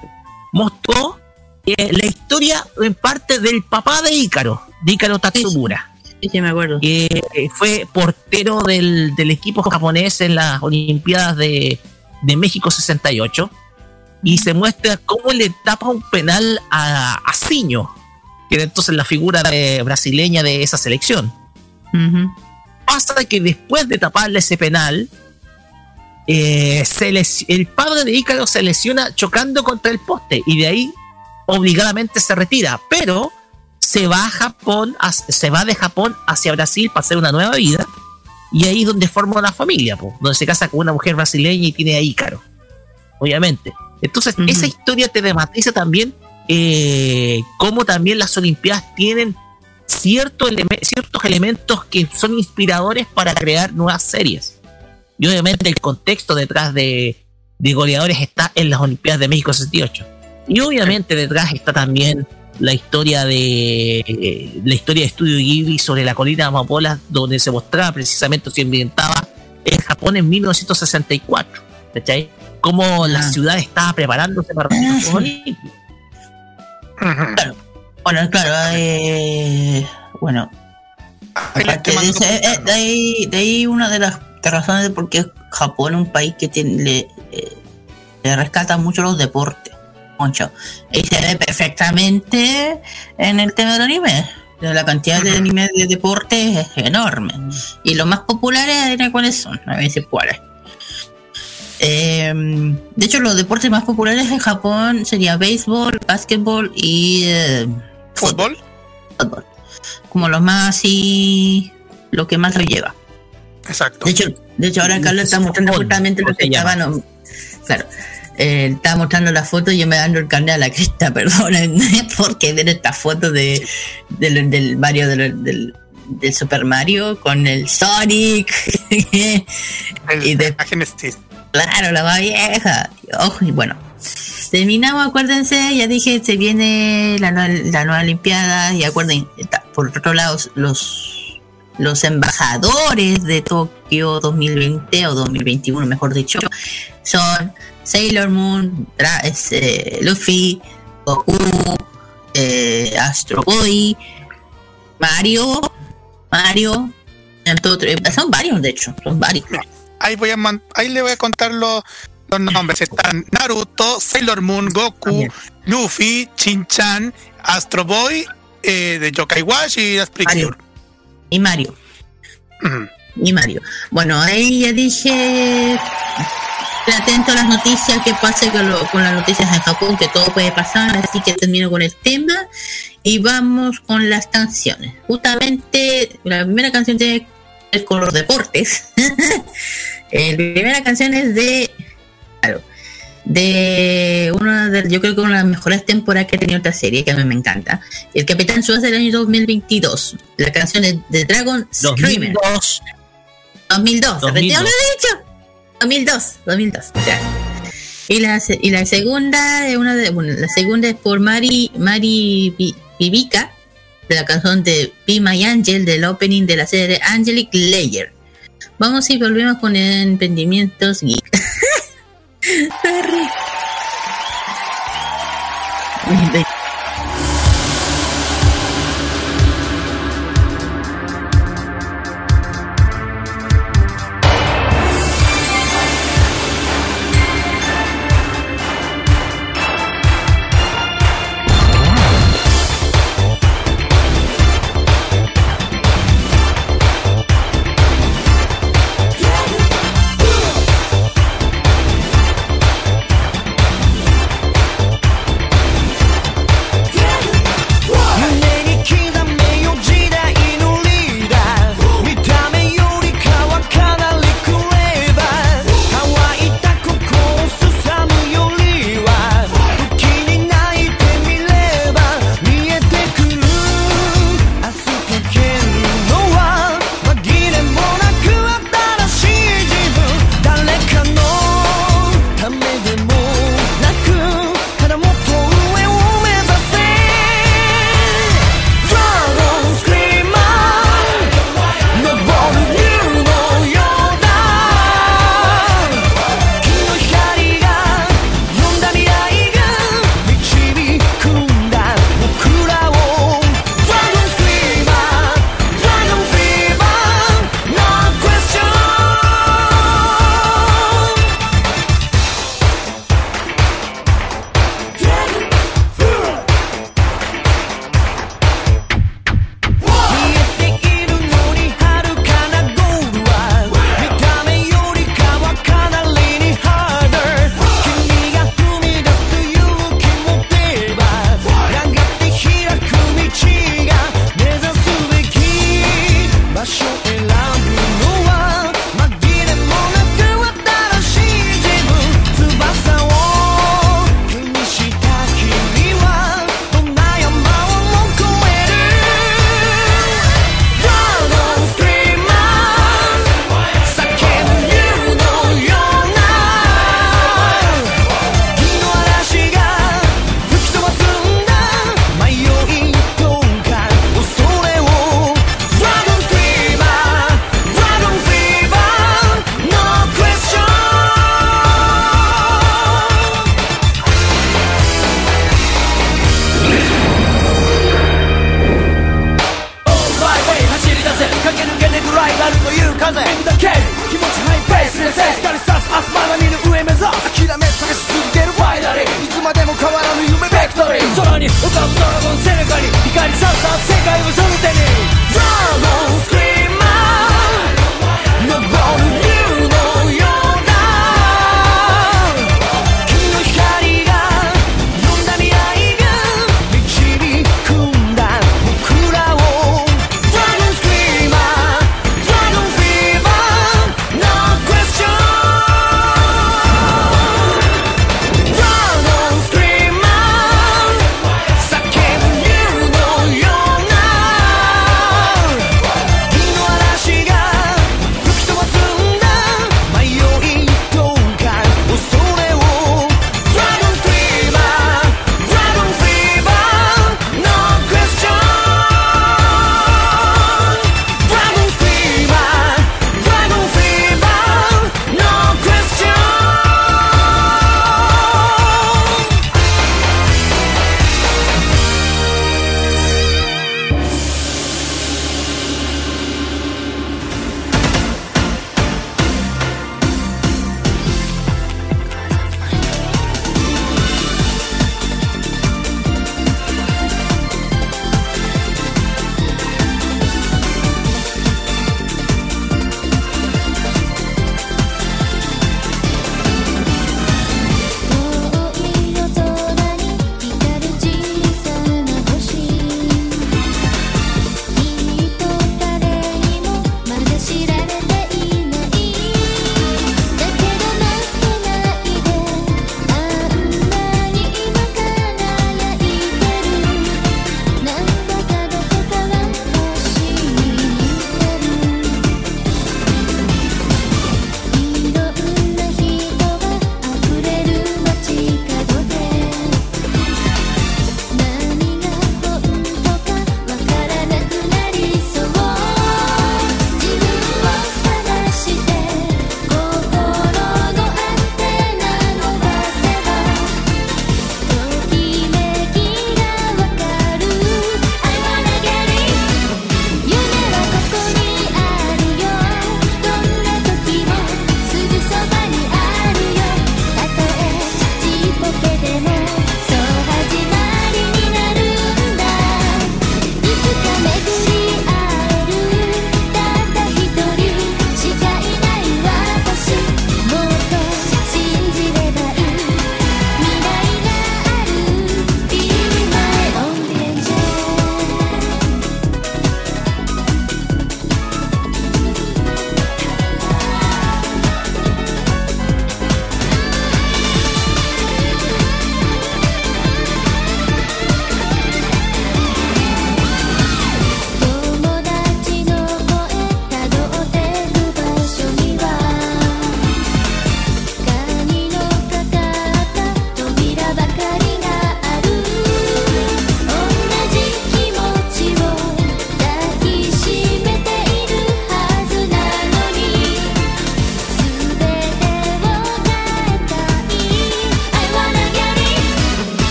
Mostró eh, la historia en parte del papá de Ícaro, de Ícaro Tatsumura, sí, sí, me acuerdo. que eh, fue portero del, del equipo japonés en las Olimpiadas de, de México 68. Y se muestra cómo le tapa un penal a, a Ciño, que era entonces la figura de- brasileña de esa selección Ujú. Pasa que después de taparle ese penal, eh, se les- el padre de Ícaro se lesiona chocando contra el poste y de ahí obligadamente se retira, pero se va a Japón, se va de Japón hacia Brasil para hacer una nueva vida y ahí es donde forma una familia, po, donde se casa con una mujer brasileña y tiene a Ícaro, obviamente. Entonces esa historia te dramatiza también eh, cómo también las Olimpiadas tienen cierto eleme- ciertos elementos que son inspiradores para crear nuevas series. Y obviamente el contexto detrás de, de goleadores está en las Olimpiadas de México 68. Y obviamente detrás está también la historia de eh, la historia de Estudio Ghibli sobre la colina de Amapolas, donde se mostraba precisamente se ambientaba en Japón en 1964. ¿Cachai? Cómo la Ah. ciudad estaba preparándose para los Ah, Juegos sí. Olímpicos. Bueno, claro, eh, bueno, aparte de, ese, eh, de ahí, de ahí una de las razones de por qué Japón es un país que tiene, le, eh, le rescata mucho los deportes, Moncho. Y se ve perfectamente en el tema del anime. La cantidad de animes de deportes es enorme. Y los más populares, cuáles son. A si cuáles. Eh, de hecho, los deportes más populares en Japón sería béisbol, básquetbol y eh, ¿Fútbol? fútbol. Como los más así, lo que más lo lleva. Exacto. De hecho, de hecho ahora Carlos está mostrando Fútbol, justamente lo ¿cómo que estaba, no, claro, eh, estaba mostrando la foto y yo me dando el carnet a la cresta, (laughs) perdón, porque ver esta foto de del, del Mario del, del, del Super Mario con el Sonic (laughs) El- y de la Genesis. Claro, la más vieja. Ojo, y bueno. Terminamos, acuérdense, ya dije, se viene la, la nueva Olimpiada y acuerden, está- por otro lado, los, los embajadores de Tokio 2020 o 2021, mejor dicho, son Sailor Moon, es, eh, Luffy, Goku, eh, Astro Boy, Mario, Mario, eh, son varios de hecho, son varios. Ahí voy a ahí le voy a contar los, los nombres. Están Naruto, Sailor Moon, Goku. Luffy, Chin-Chan, Astro Boy, eh, de Yokai Watch y las Mario. Y Mario. Y Mario. Bueno, ahí ya dije, atento a las noticias, que pase con, lo- con las noticias en Japón, que todo puede pasar, así que termino con el tema y vamos con las canciones. Justamente la primera canción tiene ver con los deportes. (laughs) Eh, la primera canción es de, claro, de una de, yo creo que una de las mejores temporadas que ha tenido esta serie, que a mí me encanta. El Capitán Suez del año 2022. La canción es de Dragon Screamer. 2002. 2002, 2002. ¿repetido lo he dicho? 2002, 2002, gracias. Y la, y la segunda de una de, bueno, la segunda es por Mari Mari Vi- Vivica de la canción de Be My Angel del opening de la serie de Angelic Layer. Vamos y volvemos con emprendimientos geek. (laughs) (laughs) Sorry.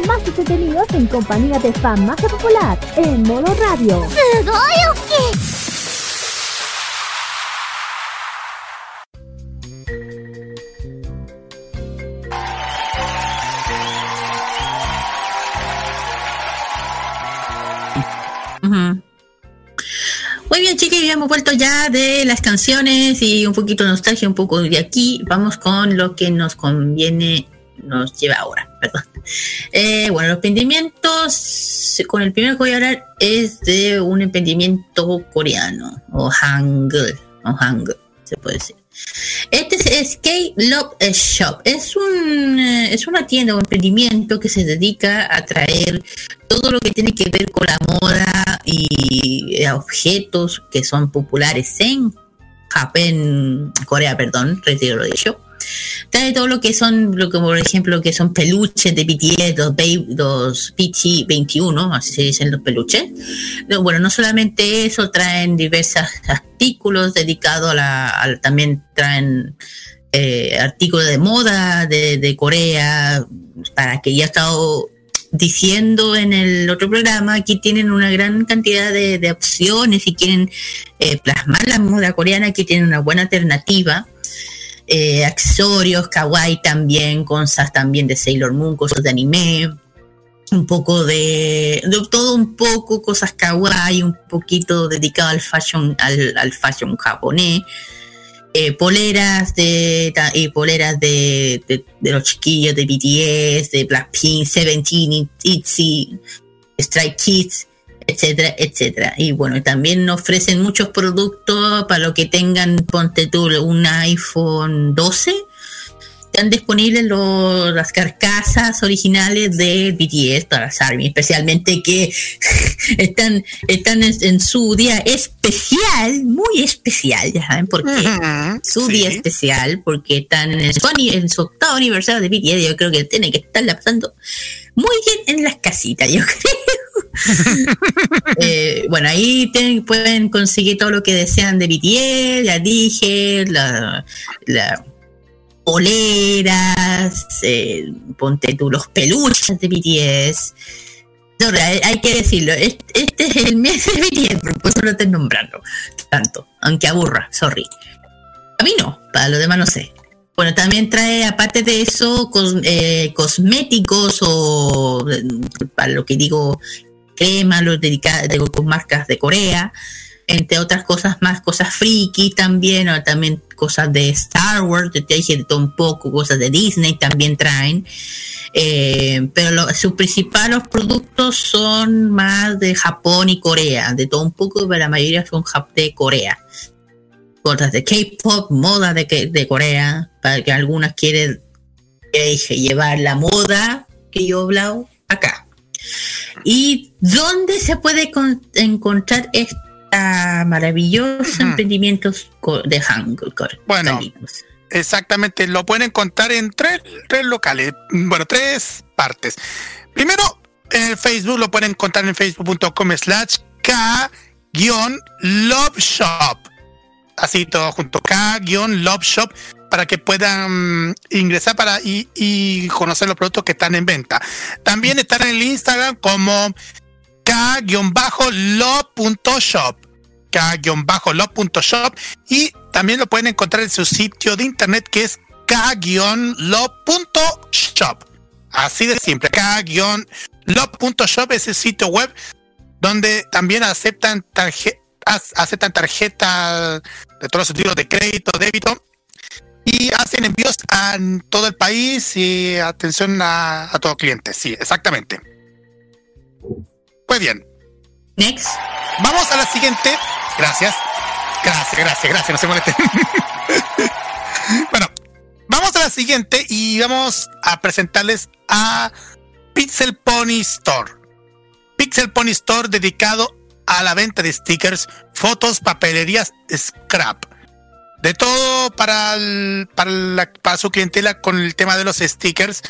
más entretenidos en compañía de Famacia Popular en modo radio. Muy bien, chicos, ya hemos vuelto ya de las canciones y un poquito de nostalgia, un poco de aquí. Vamos con lo que nos conviene, nos lleva eh, bueno, los emprendimientos, con el primero que voy a hablar es de un emprendimiento coreano, o Hangul, o Hangul, se puede decir. Este es K Love Shop. Es, un, eh, es una tienda o emprendimiento que se dedica a traer todo lo que tiene que ver con la moda y eh, objetos que son populares en Japón, Corea, perdón, retiro lo dicho. Trae todo lo que son, lo que por ejemplo, que son peluches de BTS, los, los BT21, así se dicen los peluches. No, Bueno, no solamente eso, traen diversos artículos dedicados a la, al- también traen eh, artículos de moda de, Corea, para que ya he estado diciendo en el otro programa, aquí tienen una gran cantidad de, de opciones y quieren eh, plasmar la moda coreana, aquí tienen una buena alternativa. Eh, accesorios, kawaii también, cosas también de Sailor Moon, cosas de anime, un poco de, de todo un poco, cosas kawaii, un poquito dedicado al fashion, al, fashion japonés. Eh, poleras de y poleras de, de, de los chiquillos de BTS, de Blackpink, Seventeen, ITZY, Strike Kids, etcétera, etcétera. Y bueno, también ofrecen muchos productos para lo que tengan, ponte tú, un iPhone 12. Están disponibles los- las carcasas originales de BTS para las ARMY, especialmente que (laughs) están, están en, en su día especial, muy especial, ya saben por qué su sí. día especial porque están en su, en su octavo aniversario de BTS. Yo creo que tiene que estarla pasando muy bien en las casitas, yo (laughs) creo. (laughs) Eh, bueno, ahí tienen- pueden conseguir todo lo que desean de BTS, ya dije, la, la poleras, eh, ponte tú los peluches de BTS. Sorry, hay, hay que decirlo, este, este es el mes de BTS, por eso lo estoy nombrando tanto, aunque aburra, sorry. A mí no, para los demás no sé. Bueno, también trae, aparte de eso, cos- eh, cosméticos o, eh, para lo que digo, los dedicados de- con marcas de Corea, entre otras cosas más, cosas friki también, o también cosas de Star Wars, te dije un poco, cosas de Disney también traen. Eh, pero lo- sus principales productos son más de Japón y Corea, de todo un poco, pero la mayoría son de Corea cosas de K-pop, moda de, de Corea, para que algunas quieren llevar la moda que yo he acá. ¿Y dónde se puede con- encontrar esta emprendimientos co- de Hangul? cor- Bueno. Exactamente, lo pueden encontrar en tres, tres locales, bueno, tres partes. Primero, en el Facebook lo pueden encontrar en facebook.com slash k-love shop. Así todo junto, k-love shop, para que puedan mm, ingresar para y, conocer los productos que están en venta. También están en el Instagram como k-love.shop k-love.shop y también lo pueden encontrar en su sitio de internet que es k-love.shop. Así de simple, k-love.shop es el sitio web donde también aceptan tarjeta aceptan tarjetas de todos los tipos de crédito, débito y hacen envíos a todo el país y atención a, a todo cliente. Sí, exactamente. Pues bien, Next. Vamos a la siguiente. Gracias. Gracias, gracias, gracias. No se molesten. (laughs) bueno, vamos a la siguiente y vamos a presentarles a Pixel Pony Store. Pixel Pony Store dedicado a la venta de stickers, fotos, papelerías, scrap. De todo para, el- para, la- para su clientela con el tema de los stickers.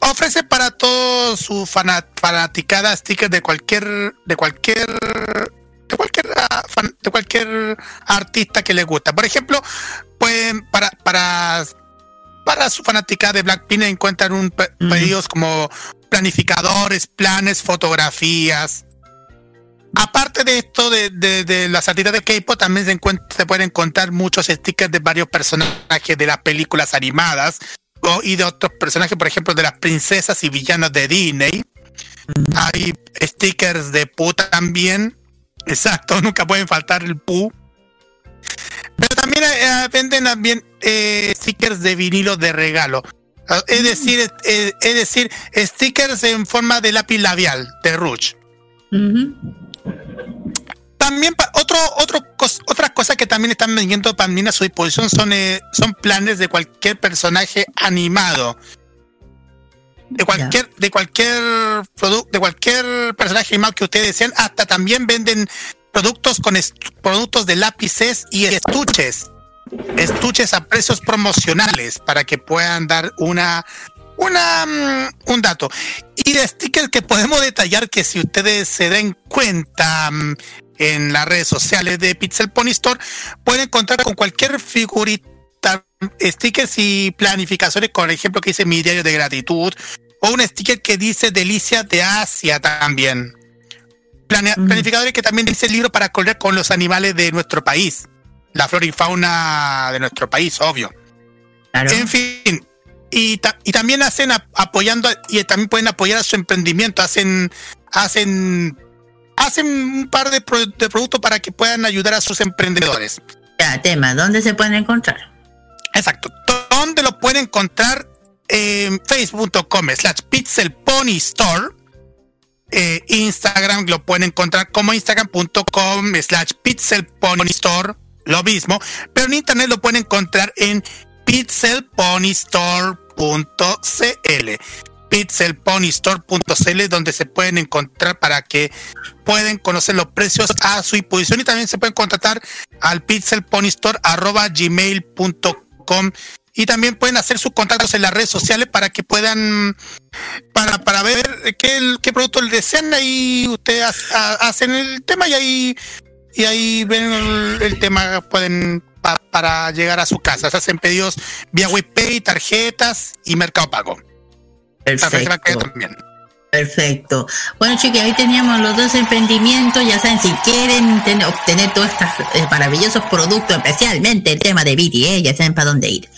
Ofrece para todo su fana- fanaticada stickers de cualquier de cualquier de cualquier ah, de cualquier artista que le gusta. Por ejemplo, pueden para para para su fanática de Blackpink encuentran un pe- pedidos como planificadores, planes, fotografías. Aparte de esto, de, de- de las artistas de K-pop, también se, se pueden encontrar muchos stickers de varios personajes de las películas animadas o- y de otros personajes, por ejemplo, de las princesas y villanos de Disney. Hay stickers de Pooh también. Exacto, (laughs) nunca pueden faltar el Pooh. Pero también eh, venden también eh, stickers de vinilo de regalo. Ah, Es decir, eh, es decir, stickers en forma de lápiz labial, de Rouge. También otro, otro cos- otras cosas que también están vendiendo también a su disposición son, eh, son planes de cualquier personaje animado. De cualquier, de cualquier producto, de cualquier personaje animado que ustedes desean, hasta también venden productos con productos de lápices y estuches. Estuches a precios promocionales para que puedan dar una una mm, un dato. Y de stickers que podemos detallar que si ustedes se den cuenta mm, en las redes sociales de Pixel Pony Store, pueden encontrar con cualquier figurita stickers y planificaciones, por ejemplo, que dice mi diario de gratitud, o un sticker que dice delicia de Asia también. Planificadores que también dice libro para colorear con los animales de nuestro país, la flora y fauna de nuestro país, obvio. En fin, y, ta- y también hacen ap- apoyando y también pueden apoyar a su emprendimiento, hacen hacen hacen un par de, pro- de productos para que puedan ayudar a sus emprendedores. Ya, tema, ¿dónde se pueden encontrar? Exacto. ¿Dónde lo pueden encontrar? En facebook.com slash pixel pony store. Eh, Instagram lo pueden encontrar como instagram.com slash pixel pony store. Lo mismo. Pero en internet lo pueden encontrar en pixelponystore.cl pixelponystore.cl donde se pueden encontrar para que pueden conocer los precios a su disposición y también se pueden contactar al pixelponystore.gmail.com y también pueden hacer sus contactos en las redes sociales para que puedan para, para ver qué, qué producto les desean. Ahí ustedes ha- ha- hacen el tema y ahí y ahí ven el, el tema pueden para llegar a su casa se hacen pedidos vía WebPay tarjetas y Mercado Pago bancaria también. Perfecto. Bueno, chicos, ahí teníamos los dos emprendimientos. Ya saben, si quieren ten- obtener todos estos eh, maravillosos productos, especialmente el tema de BTS, ya saben para dónde ir.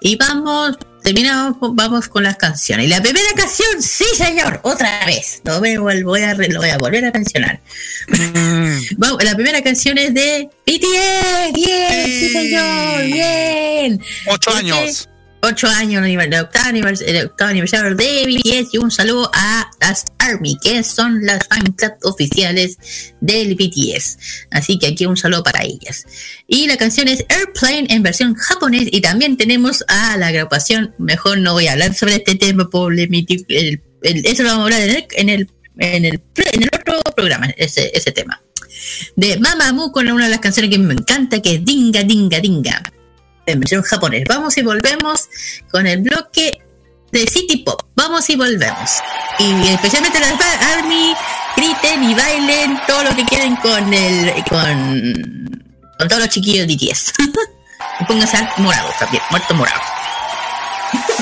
Y vamos, terminamos, vamos con las canciones. Y la primera canción, sí, señor, otra vez. Lo voy, a vol- voy a, re- lo voy a volver a mencionar. (laughs) Vamos, la primera canción es de BTS. Bien, sí, señor, bien. Ocho Este- años. Ocho años, el octavo, anivers- el octavo aniversario de BTS y un saludo a las ARMY, que son las fan oficiales del BTS. Así que aquí un saludo para ellas. Y la canción es Airplane en versión japonés y también tenemos a la agrupación, mejor no voy a hablar sobre este tema polémico, el- eso lo vamos a hablar en el, en el, en el otro programa, ese, ese tema. De Mamamoo con una de las canciones que me encanta, que es Dinga Dinga Dinga en versión japonés. Vamos y volvemos con el bloque de City Pop. Vamos y volvemos. Y especialmente las Army, griten y bailen todo lo que quieren con el con, todos los chiquillos de BTS. y (laughs) pónganse morados también, muertos morados. (laughs)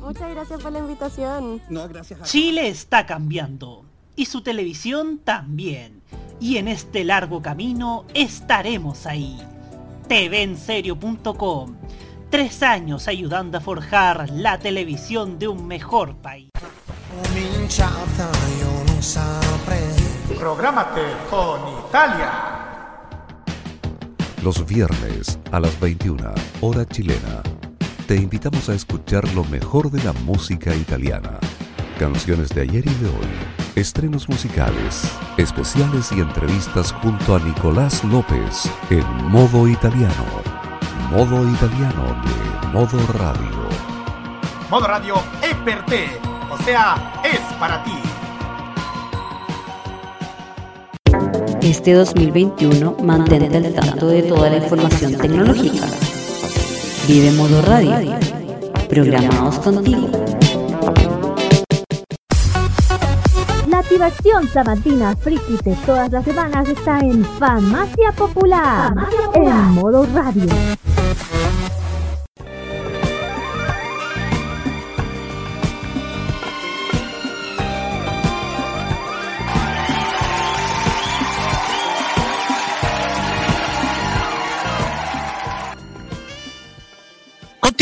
Muchas gracias por la invitación. Chile está cambiando y su televisión también. Y en este largo camino estaremos ahí. TVenserio.com. Tres años ayudando a forjar la televisión de un mejor país. Prográmate con Italia. Los viernes a las 21, hora chilena te invitamos a escuchar lo mejor de la música italiana. Canciones de ayer y de hoy, estrenos musicales, especiales y entrevistas junto a Nicolás López en modo italiano. Modo italiano de modo radio. Modo radio es o sea, es para ti. Este 2021 mantente al tanto de toda la información tecnológica. Vive Modo Radio. Programados contigo. La activación sabatina friki de todas las semanas está en Farmacia Popular, en modo radio.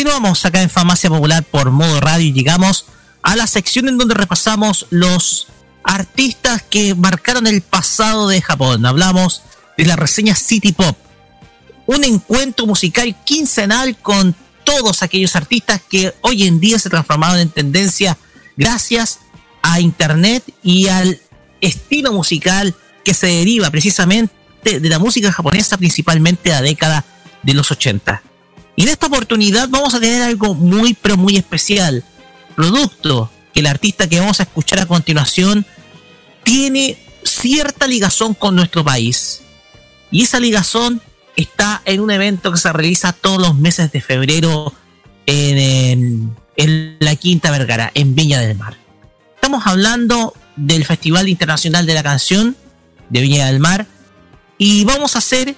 Continuamos acá en Farmacia Popular por modo radio y llegamos a la sección en donde repasamos los artistas que marcaron el pasado de Japón. Hablamos de la reseña City Pop, un encuentro musical quincenal con todos aquellos artistas que hoy en día se transformaron en tendencia gracias a internet y al estilo musical que se deriva precisamente de la música japonesa, principalmente de la década de los 80. Y en esta oportunidad vamos a tener algo muy pero muy especial. Producto que el artista que vamos a escuchar a continuación tiene cierta ligazón con nuestro país. Y esa ligazón está en un evento que se realiza todos los meses de febrero en, en- en la Quinta Vergara, en Viña del Mar. Estamos hablando del Festival Internacional de la Canción de Viña del Mar y vamos a hacer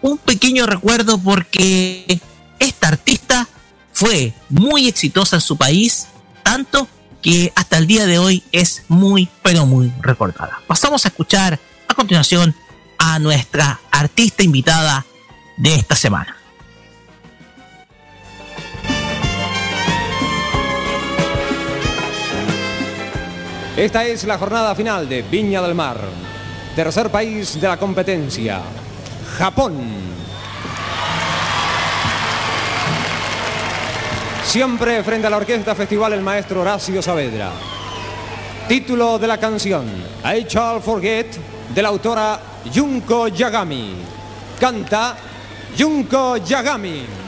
un pequeño recuerdo porque esta artista fue muy exitosa en su país, tanto que hasta el día de hoy es muy, pero muy recordada. Pasamos a escuchar a continuación a nuestra artista invitada de esta semana. Esta es la jornada final de Viña del Mar. Tercer país de la competencia, Japón. Siempre frente a la orquesta festival el maestro Horacio Saavedra. Título de la canción, I Shall Forget, de la autora Junko Yagami. Canta Junko Yagami.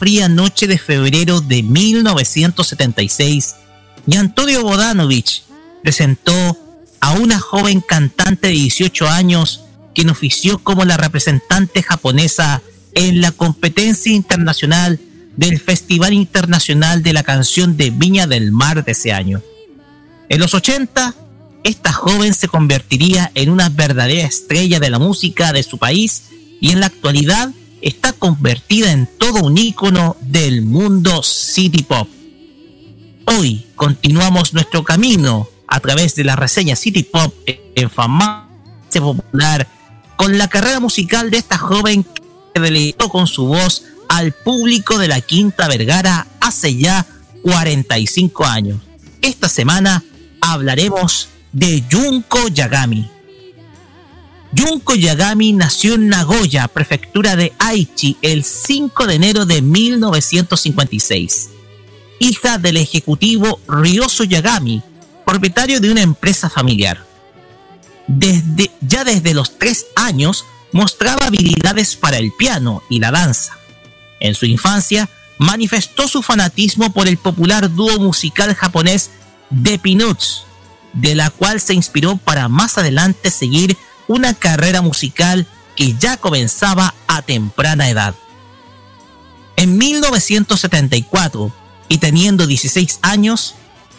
Fría noche de febrero de 1976 y Antonio Bodanovich presentó a una joven cantante de 18 años quien ofició como la representante japonesa en la competencia internacional del Festival Internacional de la Canción de Viña del Mar de ese año. En los 80, esta joven se convertiría en una verdadera estrella de la música de su país y en la actualidad está convertida en todo un ícono del mundo city pop. Hoy continuamos nuestro camino a través de la reseña City Pop en fama popular con la carrera musical de esta joven que deleitó con su voz al público de la Quinta Vergara hace ya 45 años. Esta semana hablaremos de Junko Yagami. Junko Yagami nació en Nagoya, prefectura de Aichi, el 5 de enero de 1956. Hija del ejecutivo Ryoso Yagami, propietario de una empresa familiar. Desde, ya desde los tres años mostraba habilidades para el piano y la danza. En su infancia manifestó su fanatismo por el popular dúo musical japonés The Peanuts, de la cual se inspiró para más adelante seguir una carrera musical que ya comenzaba a temprana edad. En 1974, y teniendo 16 años,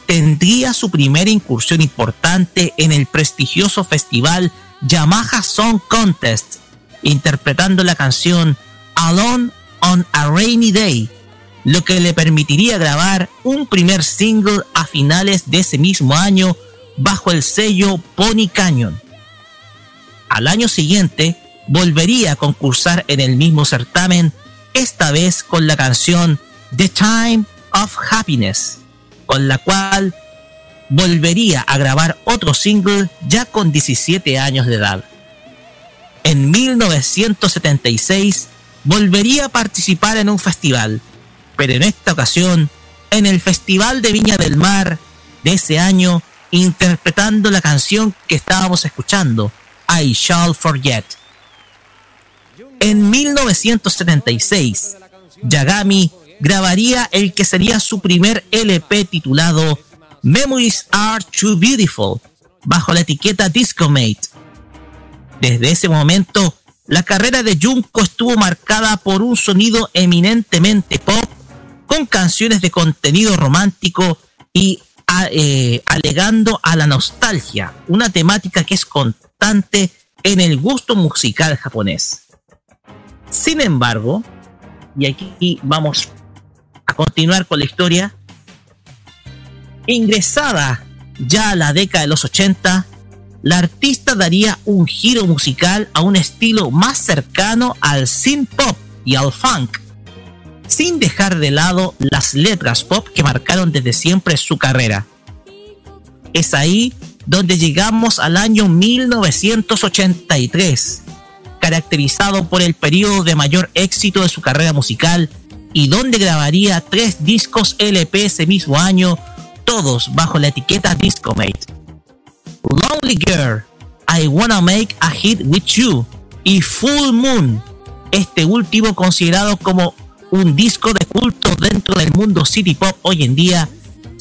tendría su primera incursión importante en el prestigioso festival Yamaha Song Contest, interpretando la canción Alone on a Rainy Day, lo que le permitiría grabar un primer single a finales de ese mismo año bajo el sello Pony Canyon. Al año siguiente volvería a concursar en el mismo certamen, esta vez con la canción The Time of Happiness, con la cual volvería a grabar otro single ya con 17 años de edad. En 1976 volvería a participar en un festival, pero en esta ocasión en el Festival de Viña del Mar de ese año, interpretando la canción que estábamos escuchando, I Shall Forget. En 1976, Yagami grabaría el que sería su primer LP titulado Memories Are Too Beautiful, bajo la etiqueta Discomate. Desde ese momento, la carrera de Junko estuvo marcada por un sonido eminentemente pop, con canciones de contenido romántico y eh, alegando a la nostalgia, una temática que es en el gusto musical japonés. Sin embargo, y aquí vamos a continuar con la historia, ingresada ya a la década de los 80, la artista daría un giro musical a un estilo más cercano al synth pop y al funk, sin dejar de lado las letras pop que marcaron desde siempre su carrera. Es ahí donde llegamos al año 1983, caracterizado por el periodo de mayor éxito de su carrera musical y donde grabaría tres discos LP ese mismo año, todos bajo la etiqueta Discomate. Lonely Girl, I Wanna Make a Hit With You y Full Moon, este último considerado como un disco de culto dentro del mundo city pop hoy en día,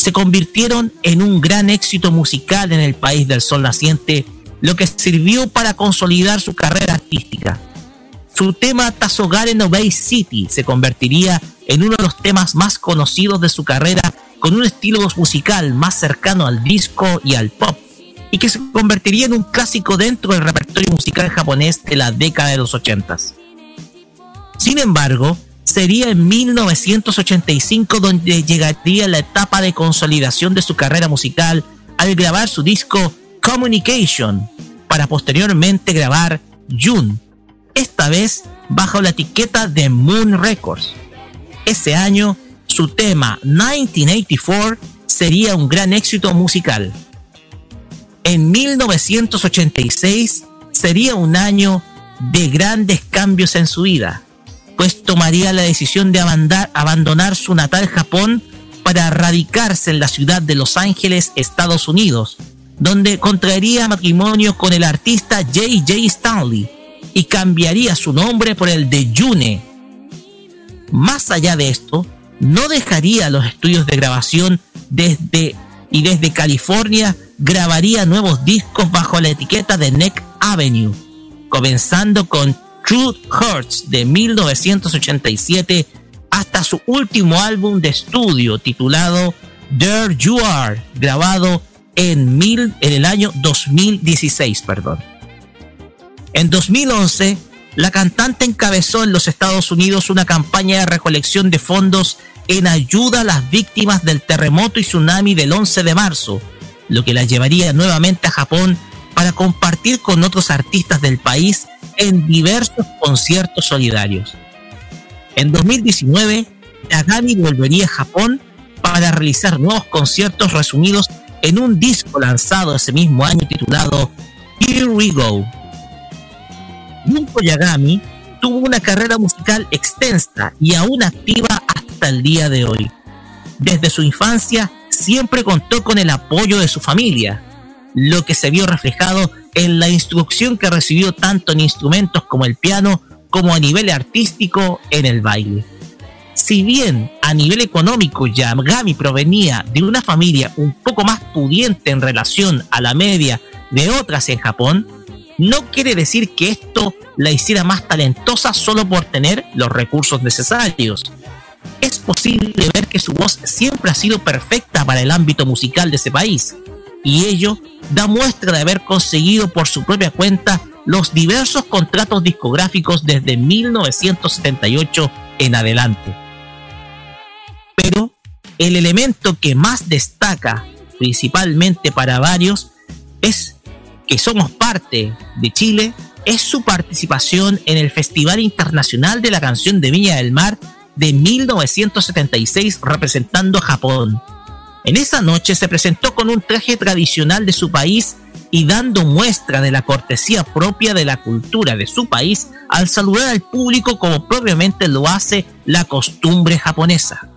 se convirtieron en un gran éxito musical en el país del sol naciente, lo que sirvió para consolidar su carrera artística. Su tema Tazogare no Bay City se convertiría en uno de los temas más conocidos de su carrera con un estilo musical más cercano al disco y al pop, y que se convertiría en un clásico dentro del repertorio musical japonés de la década de los 80. Sin embargo, sería en 1985 donde llegaría la etapa de consolidación de su carrera musical al grabar su disco Communication, para posteriormente grabar June, esta vez bajo la etiqueta de Moon Records. Ese año, su tema 1984 sería un gran éxito musical. En 1986 sería un año de grandes cambios en su vida pues tomaría la decisión de abandonar su natal Japón para radicarse en la ciudad de Los Ángeles, Estados Unidos, donde contraería matrimonio con el artista J.J. Stanley y cambiaría su nombre por el de June. Más allá de esto, no dejaría los estudios de grabación desde y desde California grabaría nuevos discos bajo la etiqueta de Neck Avenue, comenzando con True Hearts de 1987 hasta su último álbum de estudio titulado There You Are, grabado en, mil, en el año 2016. Perdón. En 2011, la cantante encabezó en los Estados Unidos una campaña de recolección de fondos en ayuda a las víctimas del terremoto y tsunami del 11 de marzo, lo que la llevaría nuevamente a Japón para compartir con otros artistas del país en diversos conciertos solidarios. En 2019, Yagami volvería a Japón para realizar nuevos conciertos resumidos en un disco lanzado ese mismo año titulado Here We Go. Junko Yagami tuvo una carrera musical extensa y aún activa hasta el día de hoy. Desde su infancia siempre contó con el apoyo de su familia, lo que se vio reflejado en la instrucción que recibió tanto en instrumentos como el piano como a nivel artístico en el baile. Si bien a nivel económico Yagami provenía de una familia un poco más pudiente en relación a la media de otras en Japón, no quiere decir que esto la hiciera más talentosa solo por tener los recursos necesarios. Es posible ver que su voz siempre ha sido perfecta para el ámbito musical de ese país, y ello da muestra de haber conseguido por su propia cuenta los diversos contratos discográficos desde 1978 en adelante. Pero el elemento que más destaca, principalmente para varios, es que somos parte de Chile, es su participación en el Festival Internacional de la Canción de Viña del Mar de 1976 representando a Japón. En esa noche se presentó con un traje tradicional de su país y dando muestra de la cortesía propia de la cultura de su país al saludar al público como propiamente lo hace la costumbre japonesa.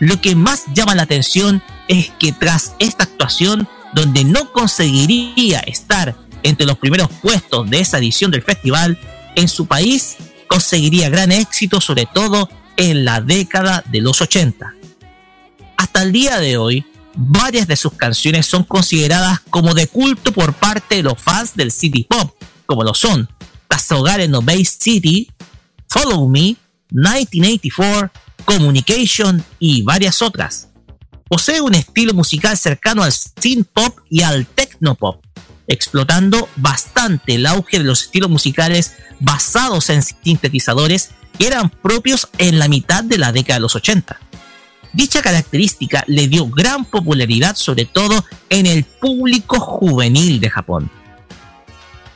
Lo que más llama la atención es que tras esta actuación, donde no conseguiría estar entre los primeros puestos de esa edición del festival, en su país conseguiría gran éxito, sobre todo en la década de los 80. Hasta el día de hoy, varias de sus canciones son consideradas como de culto por parte de los fans del city pop, como lo son Hogar no Bay City, Follow Me, 1984, Communication y varias otras. Posee un estilo musical cercano al synth pop y al techno pop, explotando bastante el auge de los estilos musicales basados en sintetizadores que eran propios en la mitad de la década de los 80. Dicha característica le dio gran popularidad sobre todo en el público juvenil de Japón.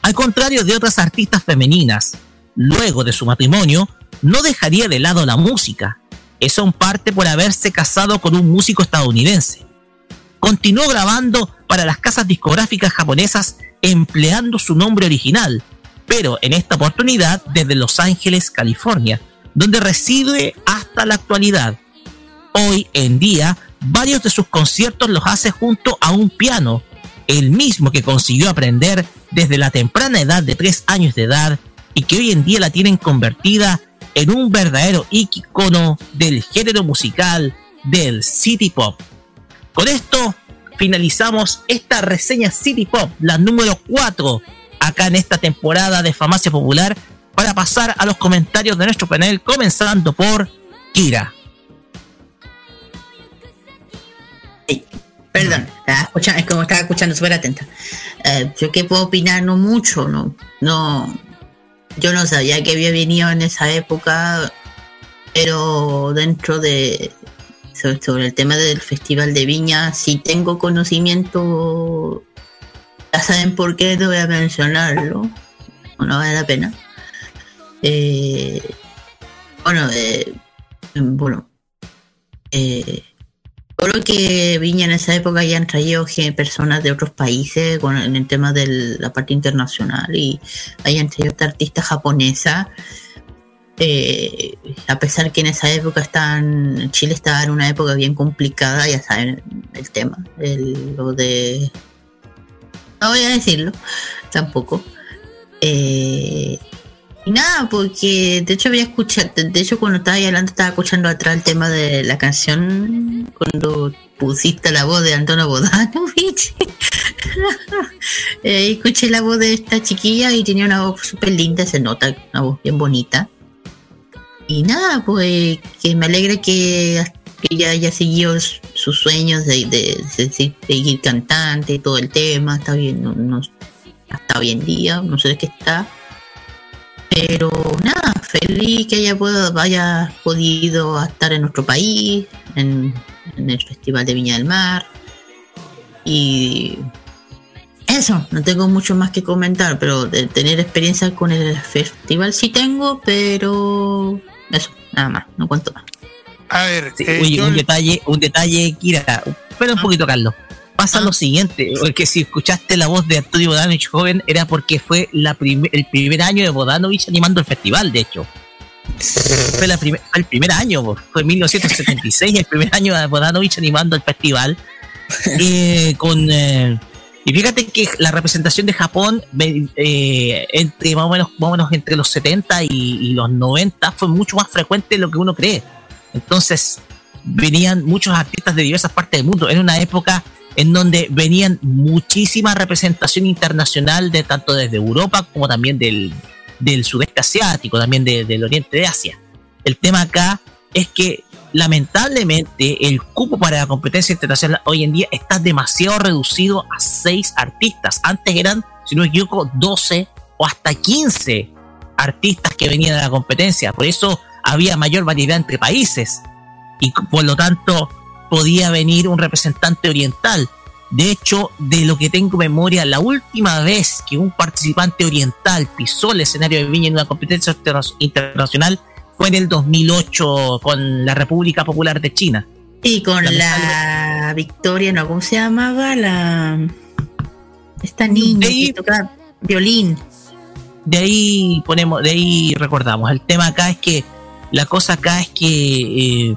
Al contrario de otras artistas femeninas, luego de su matrimonio, no dejaría de lado la música, eso en parte por haberse casado con un músico estadounidense. Continuó grabando para las casas discográficas japonesas empleando su nombre original, pero en esta oportunidad desde Los Ángeles, California, donde reside hasta la actualidad. Hoy en día, varios de sus conciertos los hace junto a un piano, el mismo que consiguió aprender desde la temprana edad de 3 años de edad y que hoy en día la tienen convertida en un verdadero icono del género musical del City Pop. Con esto finalizamos esta reseña City Pop, la número 4, acá en esta temporada de Famacia Popular, para pasar a los comentarios de nuestro panel, comenzando por Kira. Perdón, es como estaba escuchando súper atenta. Eh, yo que puedo opinar no mucho, no, no, yo no sabía que había venido en esa época, pero dentro de sobre, el tema del Festival de Viña, sí tengo conocimiento. Ya saben por qué, no voy a mencionarlo. No vale la pena. Eh, bueno, eh, bueno, eh, lo que Viña en esa época ya han traído personas de otros países con en el tema de la parte internacional y hayan traído esta artista japonesa. Eh, a pesar que en esa época están, Chile estaba en una época bien complicada, ya saben el tema, lo de... No voy a decirlo, tampoco. Eh, Nada, porque de hecho había escuchado, de hecho cuando estaba ahí hablando estaba escuchando atrás el tema de la canción cuando pusiste la voz de Antonio Bodanovich. (laughs) Eh, escuché la voz de esta chiquilla y tenía una voz súper linda, se nota, una voz bien bonita. Y nada, pues que me alegra que, que ella haya seguido sus sueños de, de- de seguir cantante todo el tema, está bien, no, no- hasta hoy en día, no sé de qué está. Pero nada, feliz que ella pueda, haya podido estar en nuestro país, en, en el Festival de Viña del Mar. Y eso, no tengo mucho más que comentar, pero de tener experiencia con el festival sí tengo, pero eso, nada más, no cuento más. A ver, Sí, eh, oye, yo- un detalle, un detalle, Kira. Espera un poquito, Carlos. Pasa lo siguiente, porque si escuchaste la voz de Antonio Bodanovich joven, era porque fue la prim- el primer año de Bodanovich animando el festival, de hecho. Fue la fue el primer año, fue 1976, el primer año de Bodanovich animando el festival. (laughs) Eh, con eh, y fíjate que la representación de Japón eh, entre más o menos, más o menos entre los 70 y, y los 90 fue mucho más frecuente de lo que uno cree. Entonces, venían muchos artistas de diversas partes del mundo. Era una época en donde venían muchísima representación internacional de tanto desde Europa como también del, del sudeste asiático, también de- del oriente de Asia. El tema acá es que lamentablemente el cupo para la competencia internacional hoy en día está demasiado reducido a seis artistas. Antes eran, si no me equivoco, 12 o hasta 15 artistas que venían a la competencia. Por eso había mayor variedad entre países y por lo tanto podía venir un representante oriental. De hecho, de lo que tengo memoria, la última vez que un participante oriental pisó el escenario de Viña en una competencia interna- internacional fue en el 2008 con la República Popular de China. Y con la Victoria, ¿no? ¿Cómo se llamaba? La. Esta niña que toca violín. de ahí ponemos, de ahí recordamos. El tema acá es que la cosa acá es que eh,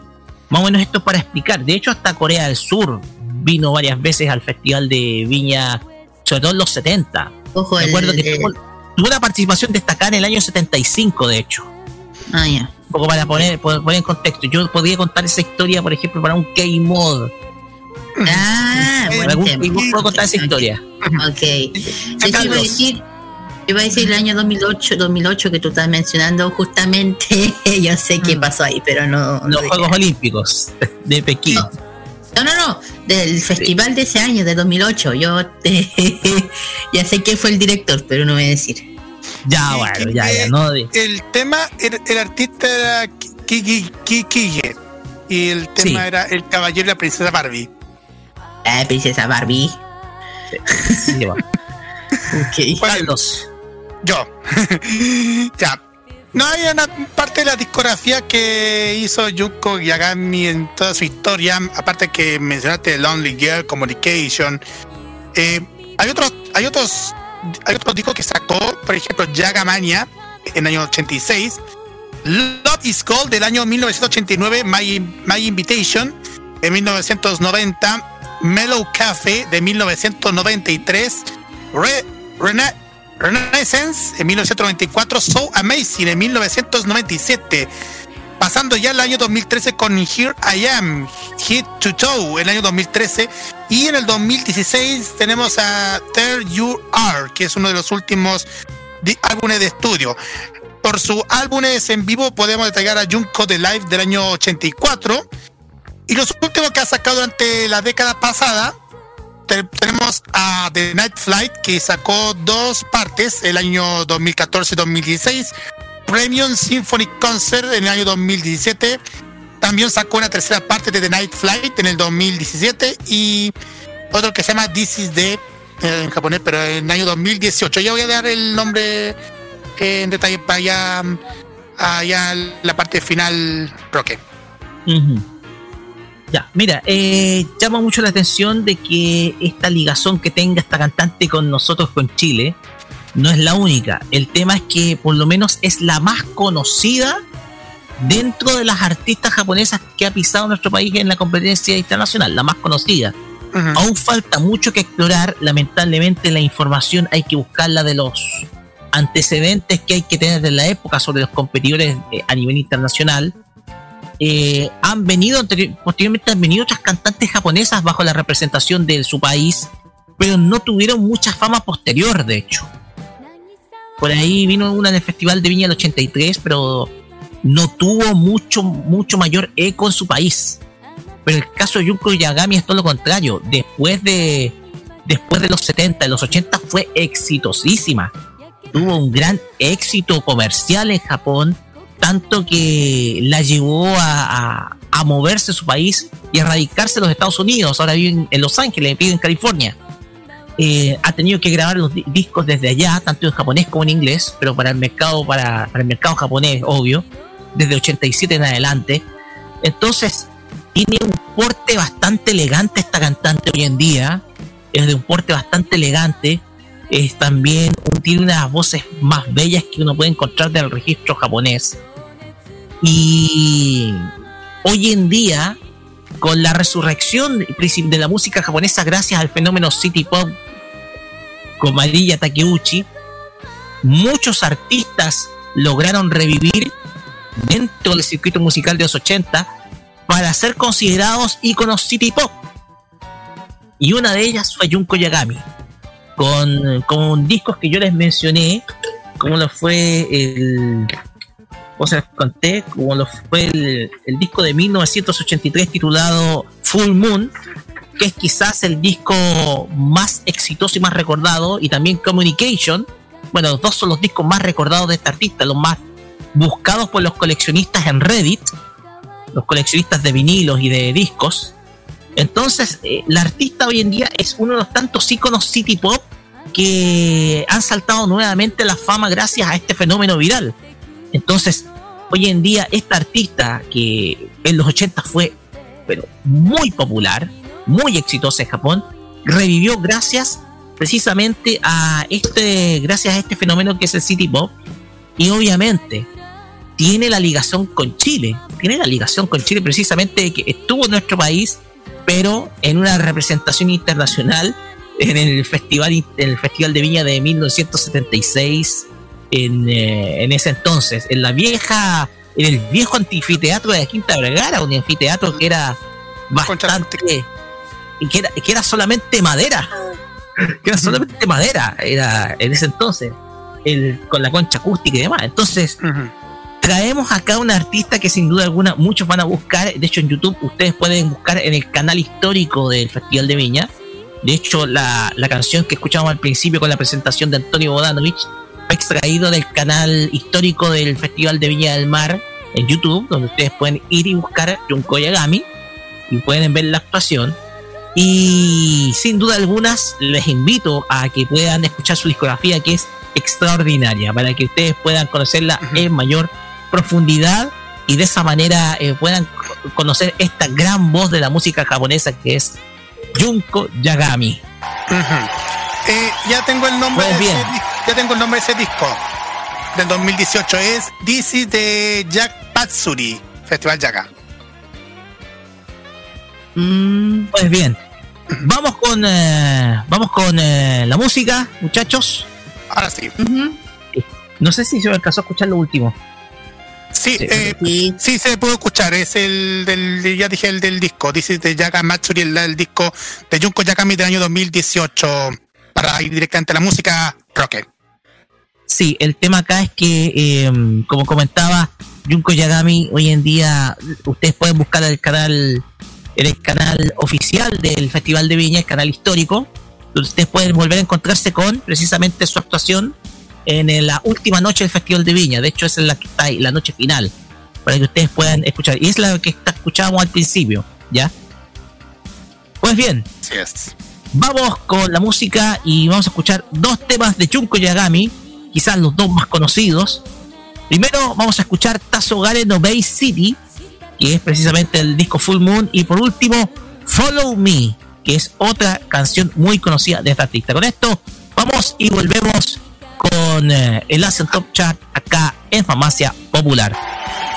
más o menos esto es para explicar. De hecho, hasta Corea del Sur vino varias veces al Festival de Viña, sobre todo en los 70. Ojo, el- Recuerdo que el- tuvo, una participación destacada en el año 75, de hecho. Ah, ya. Un poco para poner, poner en contexto. Yo podría contar esa historia, por ejemplo, para un K-Mod. Ah, Para buen algún puedo contar esa historia. Ok. Hecho, iba a decir, iba a decir el año 2008, 2008 que tú estás mencionando, justamente, (laughs) yo sé qué pasó ahí, pero no. Los. Juegos Olímpicos de Pekín. No, no, no, del festival de ese año, de 2008. Yo (laughs) ya sé quién fue el director, pero no voy a decir. Ya, bueno, ya, ya, no. El tema, el, el artista era Kiki Kiki y el tema Sí. era El Caballero y la Princesa Barbie. Ah, Princesa Barbie. Sí, (laughs) ok. Carlos. Yo. (laughs) ya. No hay una parte de la discografía que hizo Yuko Yagami en toda su historia, aparte que mencionaste Lonely Girl, Communication. eh, hay otros, hay otros, hay otros discos que sacó, por ejemplo, Yagamania en el año 86, Love is Gold del año 1989, My, My Invitation de 1990, Mellow Cafe de 1993, Re, Renaissance en 1994, So Amazing en 1997. Pasando ya al año 2013 con Here I Am, Hit to Toe, el año 2013. Y en el 2016 tenemos a There You Are, que es uno de los últimos álbumes de estudio. Por sus álbumes en vivo podemos detallar a Junko The Live del año 84. Y los últimos que ha sacado durante la década pasada, te- tenemos a The Night Flight, que sacó dos partes, el año 2014-2016. Premium Symphony Concert en el año 2017. También sacó una tercera parte de The Night Flight en el 2017. Y otro que se llama This is the, eh, en japonés, pero en el año 2018. Ya voy a dar el nombre eh, en detalle para allá, allá la parte final, Roque. Ujú. Ya, mira, eh, llama mucho la atención de que esta ligazón que tenga esta cantante con nosotros, con Chile, no es la única. El tema es que por lo menos es la más conocida dentro de las artistas japonesas que ha pisado nuestro país en la competencia internacional, la más conocida. Aún falta mucho que explorar, lamentablemente la información hay que buscarla de los antecedentes que hay que tener de la época sobre los competidores eh, a nivel internacional, eh, han venido, posteriormente han venido otras cantantes japonesas bajo la representación de su país, pero no tuvieron mucha fama posterior, de hecho. Por ahí vino una en el Festival de Viña del 83, pero no tuvo mucho, mucho mayor eco en su país. Pero el caso de Junko Yagami es todo lo contrario. Después de, después de los 70, de los 80 fue exitosísima. Tuvo un gran éxito comercial en Japón, tanto que la llevó a, a- a moverse de su país y a radicarse en los Estados Unidos. Ahora vive en, Los Ángeles, vive en California. Eh, ha tenido que grabar los di- discos desde allá, tanto en japonés como en inglés, pero para el mercado, para, el mercado japonés, obvio, desde 87 en adelante. Entonces, tiene un porte bastante elegante esta cantante hoy en día. Es de un porte bastante elegante. Es también tiene unas voces más bellas que uno puede encontrar del registro japonés. Y hoy en día, con la resurrección de la música japonesa gracias al fenómeno City Pop con Marilla Takeuchi, muchos artistas lograron revivir dentro del circuito musical de los 80 para ser considerados íconos City Pop. Y una de ellas fue Junko Yagami, con, con discos que yo les mencioné, como lo fue el. ¿Cómo se los conté? Lo fue el, el disco de 1983 titulado Full Moon, que es quizás el disco más exitoso y más recordado, y también Communication. Bueno, los dos son los discos más recordados de este artista, los más buscados por los coleccionistas en Reddit, los coleccionistas de vinilos y de discos. Entonces, eh, la artista hoy en día es uno de los tantos íconos city pop que han saltado nuevamente la fama gracias a este fenómeno viral. Entonces, hoy en día esta artista que en los 80 fue pero muy popular, muy exitosa en Japón, revivió gracias precisamente a este gracias a este fenómeno que es el city pop. Y obviamente tiene la ligación con Chile, tiene la ligación con Chile precisamente que estuvo en nuestro país, pero en una representación internacional en el festival en el festival de Viña de 1976 en, eh, en ese entonces, en la vieja en el viejo anfiteatro de la Quinta Vergara, un anfiteatro que era bastante y que era, que era solamente madera, que era solamente madera, era en ese entonces, el, con la concha acústica y demás. Entonces, traemos acá una artista que sin duda alguna muchos van a buscar. De hecho, en YouTube ustedes pueden buscar en el canal histórico del Festival de Viña. De hecho, la, la canción que escuchamos al principio con la presentación de Antonio Bodanovich extraído del canal histórico del Festival de Viña del Mar en YouTube, donde ustedes pueden ir y buscar Junko Yagami y pueden ver la actuación. Y sin duda algunas les invito a que puedan escuchar su discografía que es extraordinaria para que ustedes puedan conocerla en mayor profundidad y de esa manera eh, puedan co- conocer esta gran voz de la música japonesa que es Junko Yagami. Eh, ya tengo el nombre Pues de bien. Ya tengo el nombre de ese disco del 2018 es DC de Jack Patsuri Festival Yaga Pues bien, vamos con eh, vamos con eh, la música, muchachos. Ahora sí. No sé si se me alcanzó a escuchar lo último. Sí, eh, sí. se pudo escuchar. Es el del, ya dije, el del disco. Dice de Yaga Matsuri, el, el disco de Junko Yakami del año 2018. Para ir directamente a la música rock. Sí, el tema acá es que, eh, como comentaba, Junko Yagami, hoy en día ustedes pueden buscar el canal, el canal oficial del Festival de Viña, el canal histórico, donde ustedes pueden volver a encontrarse con precisamente su actuación en la última noche del Festival de Viña. De hecho, esa es la que está ahí, la noche final, para que ustedes puedan escuchar. Y es la que escuchábamos al principio, ¿ya? Pues bien. Vamos con la música y vamos a escuchar dos temas de Junko Yagami, quizás los dos más conocidos. Primero vamos a escuchar Tazogare no Bay City, que es precisamente el disco Full Moon, y por último Follow Me, que es otra canción muy conocida de esta artista. Con esto vamos y volvemos con eh, el Asian Top Chart acá en Farmacia Popular.「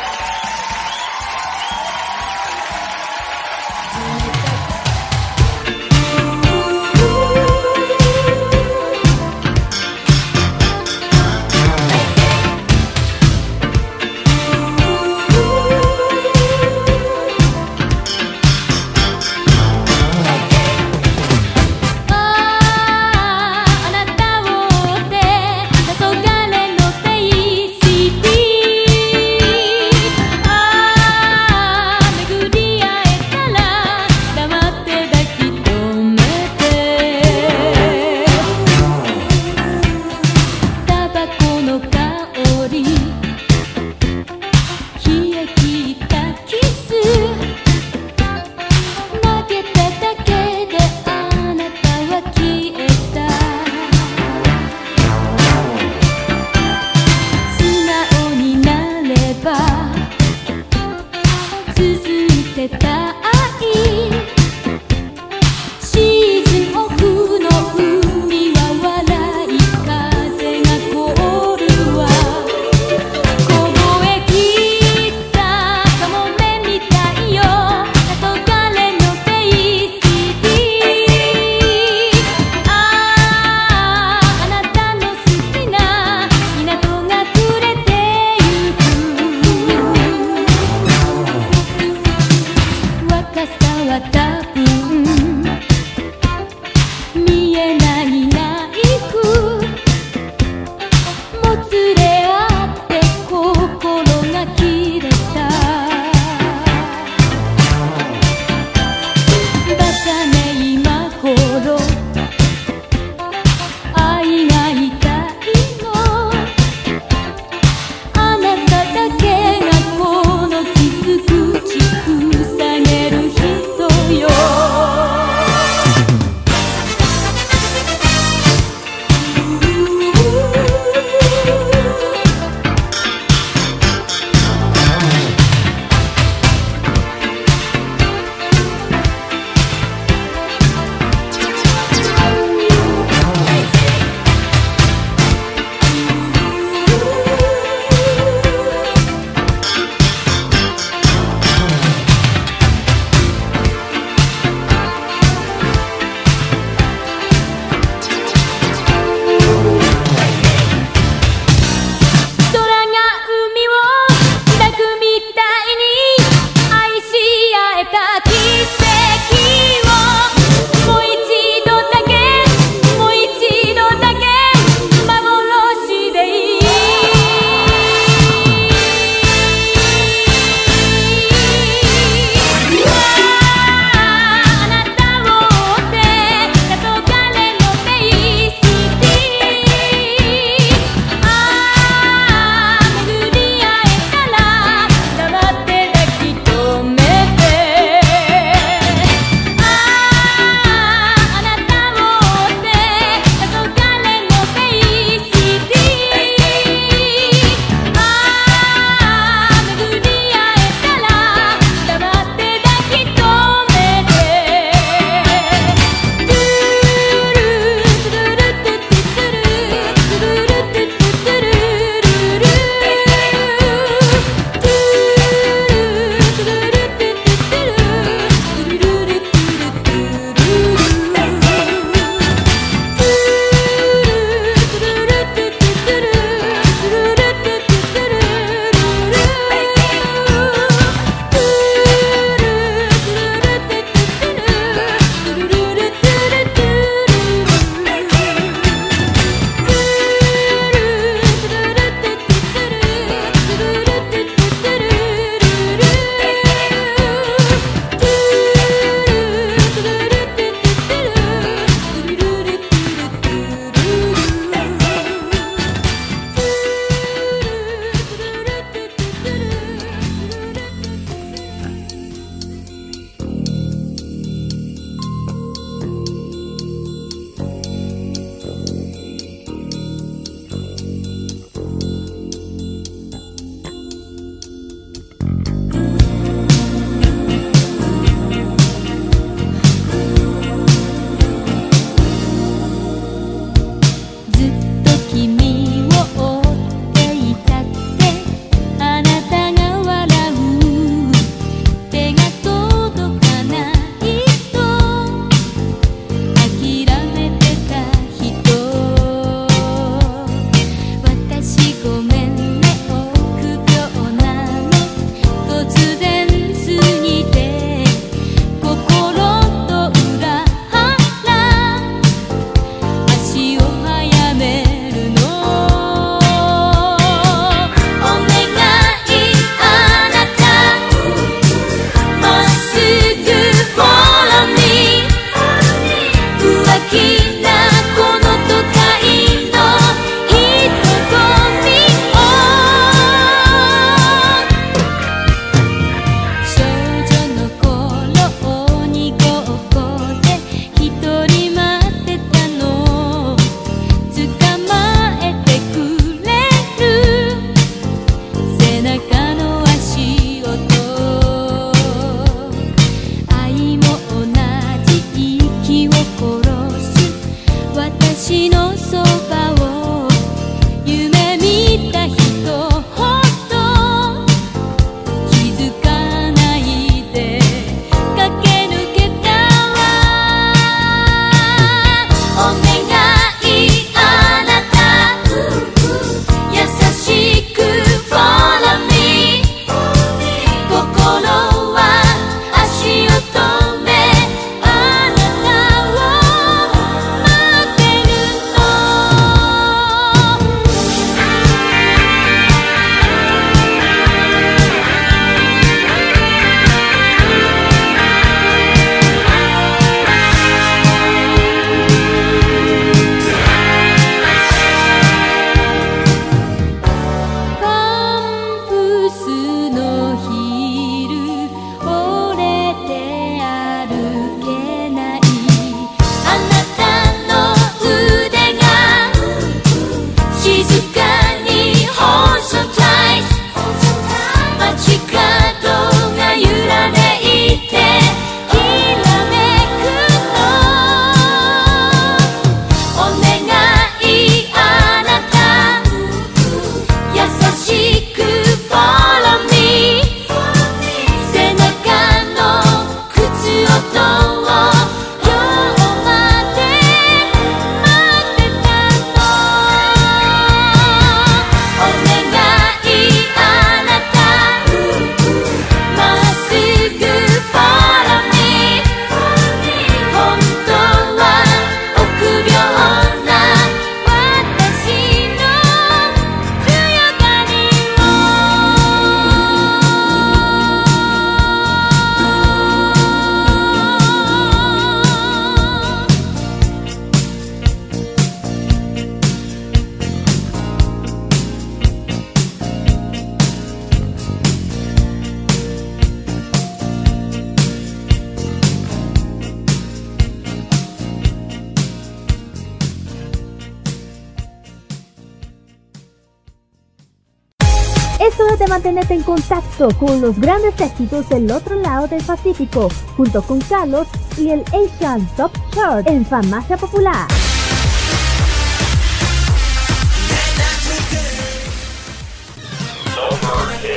contacto con los grandes éxitos del otro lado del Pacífico, junto con Carlos y el Asian Top Chart en Farmacia Popular.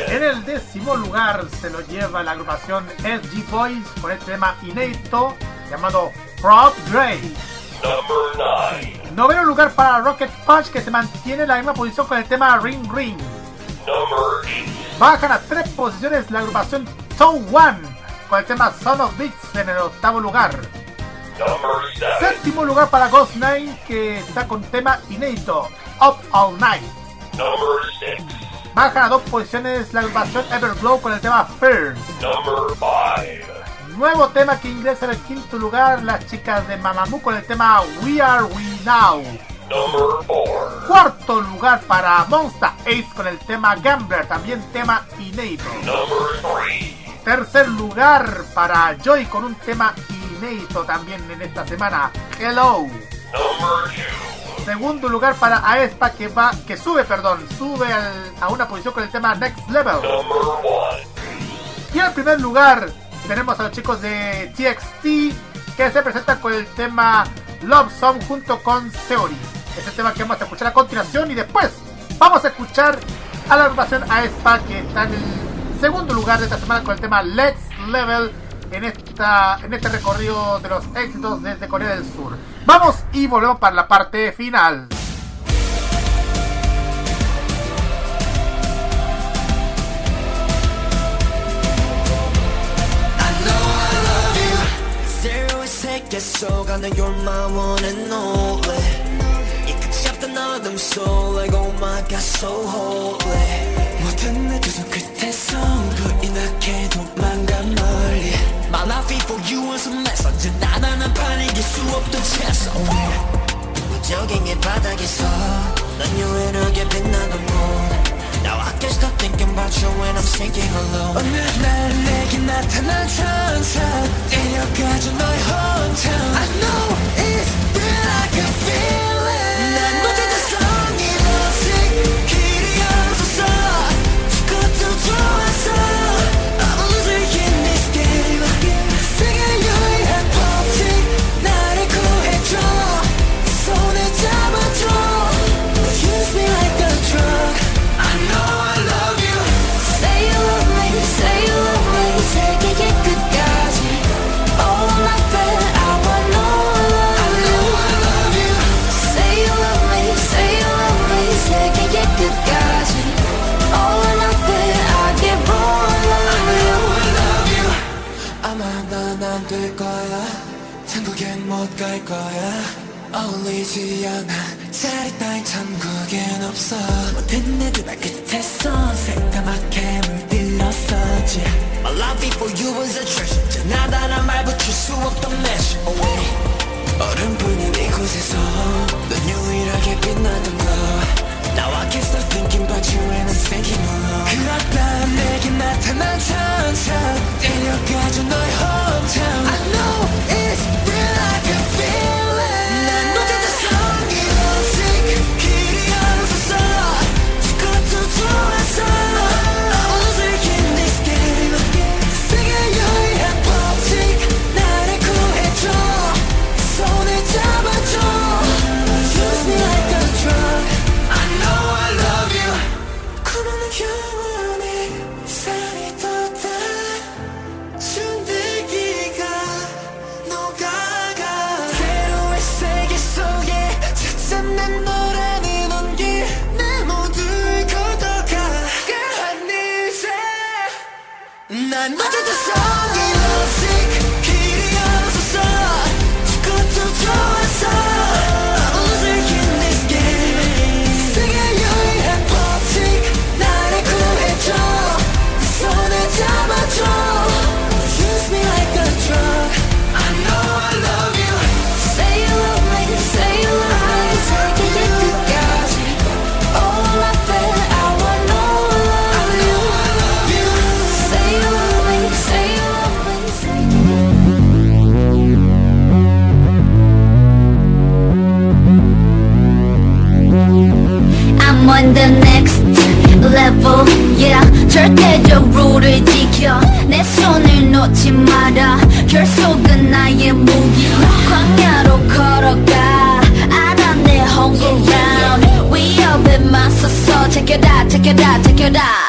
En el décimo lugar se lo lleva la agrupación SG Boys con el tema inédito llamado Prop Grey. Noveno lugar para Rocket Punch que se mantiene en la misma posición con el tema Ring Ring. Bajan a tres posiciones la agrupación Toe One con el tema Son of Beats en el octavo lugar. Séptimo lugar para Ghost Nine que está con tema inédito Up All Night. Bajan a dos posiciones la agrupación Everglow con el tema Fear. Nuevo tema que ingresa en el quinto lugar las chicas de Mamamoo con el tema We Are We Now. Cuarto lugar para Monster con el tema Gambler, también tema inédito. Tercer lugar para Joy con un tema inédito también en esta semana. Hello. Segundo lugar para Aespa que va, que sube, perdón, sube al- a una posición con el tema Next Level. Y en el primer lugar tenemos a los chicos de TXT que se presentan con el tema Love Song junto con Theory. Este tema que vamos a escuchar a continuación y después Vamos a escuchar a la agrupación AESPA que está en el segundo lugar de esta semana con el tema Let's Level en, esta, en este recorrido de los éxitos desde Corea del Sur. Vamos y volvemos para la parte final. 없던 어둠 속 like oh my god so holy 모든 내 두 손 끝에서 보이나게 도망가 멀리 My life before you was a mess 언제 나다는 판 이길 수 없던 chance oh yeah 무적행의 바닥에서 난 유일하게 빛나는 moon Now I can't stop thinking about you when I'm sinking alone 어느 날 내게 나타난 천사 데려가줘 너의 hometown I know it's real I can feel 못갈 거야 어울리지 않아 자리 따윈 천국엔 없어 모든 내두 발끝에서 새까맣게 물들었었지 My love before you was a treasure 저 나다란 말 붙일 수 없던 measure away 얼음뿐인 이곳에서 넌 유일하게 빛나던 거 Now I can't stop thinking about you and I'm thinking alone 그렇다 내게 나타난 천사 데려가줘 너의 hometown I know it's real Level, yeah 절대적 룰을 지켜 내 손을 놓지 마라 결속은 나의 무기 광야로 걸어가 알아 내 ground 위협에 맞서서 check it out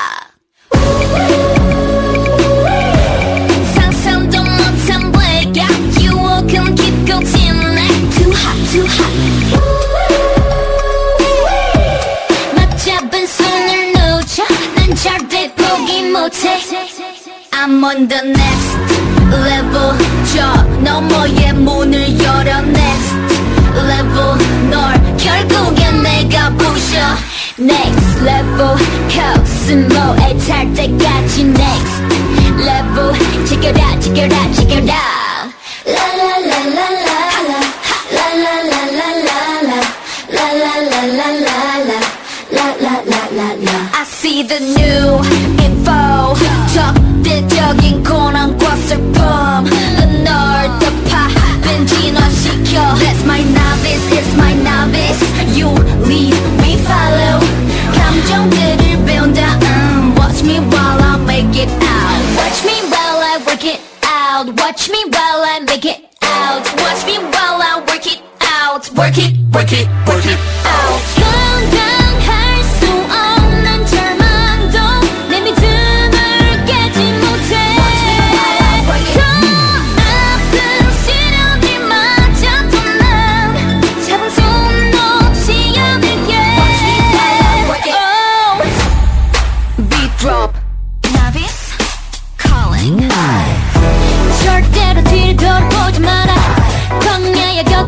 I'm on the next level 저 너머의 문을 열어 next level 널 결국엔 내가 부셔 next level 코스모에 탈 때까지 next level 지켜라 지켜라 지켜라 라라라라라 I see the new Watch me while I make it out. Watch me while I work it out. Work it, work it, work it out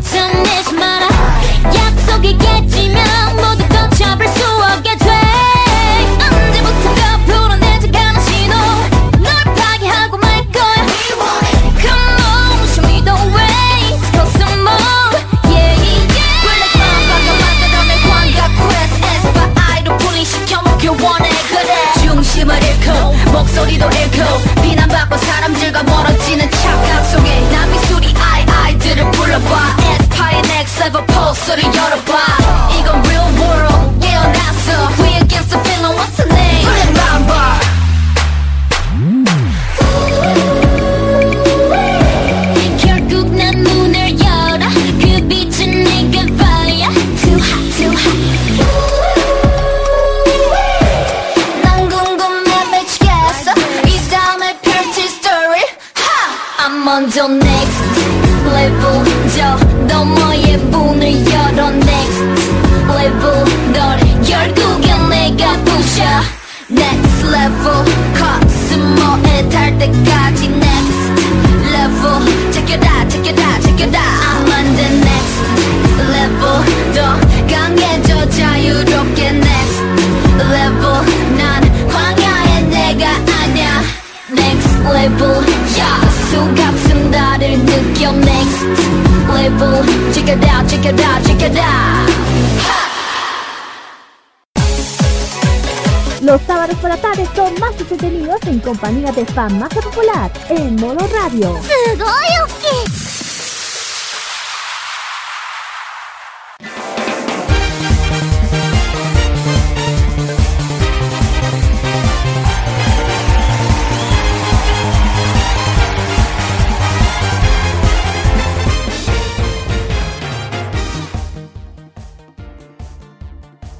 Tell me entretenidos en compañía de Farmacia Popular en modo radio.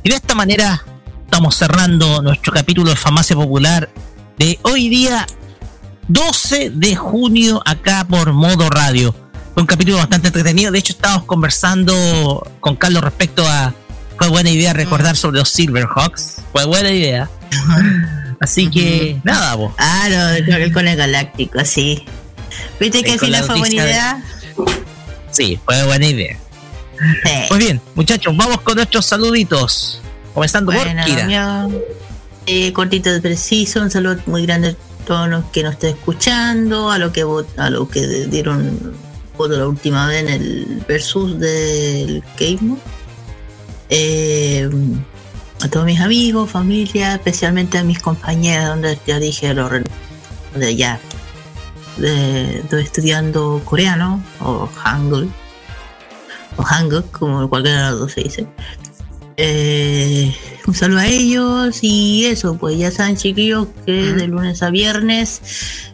Y de esta manera estamos cerrando nuestro capítulo de Farmacia Popular de hoy día 12 de junio acá por Modo Radio. Fue un capítulo bastante entretenido. De hecho, estábamos conversando con Carlos respecto a. Fue buena idea recordar sobre los Silverhawks. Fue buena idea. Así que, nada, vos. Ah, con el galáctico, sí. ¿Viste que al Con la final fue buena de- idea? Sí, fue buena idea. Pues bien, muchachos, vamos con nuestros saluditos. Comenzando Bueno, por Kira. Eh, cortito y preciso, un saludo muy grande a todos los que nos estén escuchando, a los que a los que dieron voto la última vez en el versus del Mode. Eh, a todos mis amigos, familia, especialmente a mis compañeras, donde ya dije, donde ya de- estoy estudiando coreano o hangul o hanguk, como cualquiera de los dos se dice. Eh, Un saludo a ellos y eso, pues ya saben chiquillos que de lunes a viernes,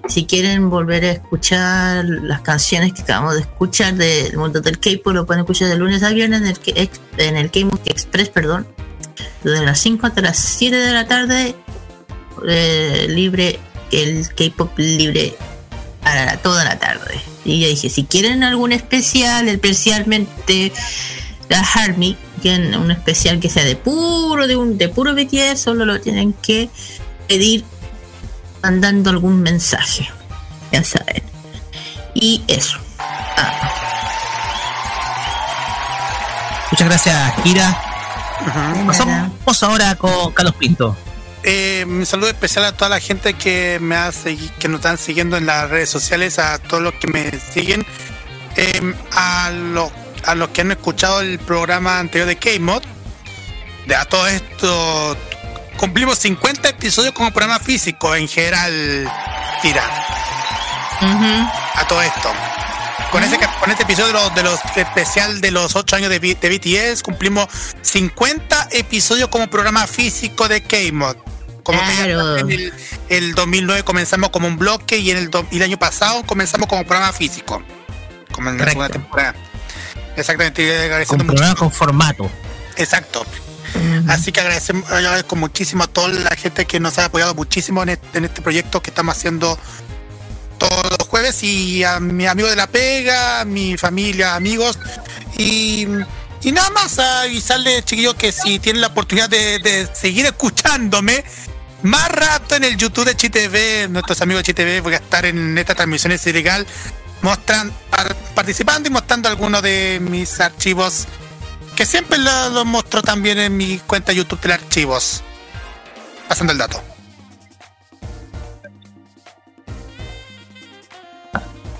si quieren volver a escuchar las canciones que acabamos de escuchar del mundo del K-pop, lo pueden escuchar de lunes a viernes en el, en K-Pop Express, perdón, desde las 5 hasta las 7 de la tarde, eh, libre, el K-Pop libre para toda la tarde. Y ya dije, si quieren algún especial, especialmente la Harmy, quieren un especial que sea de puro, de un, de puro BTS, solo lo tienen que pedir mandando algún mensaje. Ya saben. Y eso. Muchas gracias, Kira. Pasamos ahora con Carlos Pinto. Eh, un saludo especial a toda la gente que me ha que nos están siguiendo en las redes sociales, a todos los que me siguen, eh, a los a los que han escuchado el programa anterior de K-Mod. De a todo esto cumplimos 50 episodios como programa físico en general, tira. A todo esto. Con, ese, cap- con este episodio de los, de los especial de los 8 años de, B- de BTS, cumplimos 50 episodios como programa físico de K-Mod. Como te dije, en el, el 2009 comenzamos como un bloque y en el, do- y el año pasado comenzamos como programa físico. Como en la segunda temporada. Exactamente, y agradeciendo Con programa con formato. Exacto. Así que agradecemos, agradezco muchísimo a toda la gente que nos ha apoyado muchísimo en este, en este proyecto que estamos haciendo todos los jueves y a mi amigo de la pega, a mi familia, amigos y, y nada más a avisarle chiquillos que si tienen la oportunidad de, de seguir escuchándome más rato en el YouTube de ChiTV, nuestros amigos de ChiTV voy a estar en estas transmisiones ilegal mostran, par- participando y mostrando algunos de mis archivos que siempre lo, lo muestro también en mi cuenta YouTube de archivos. Pasando el dato.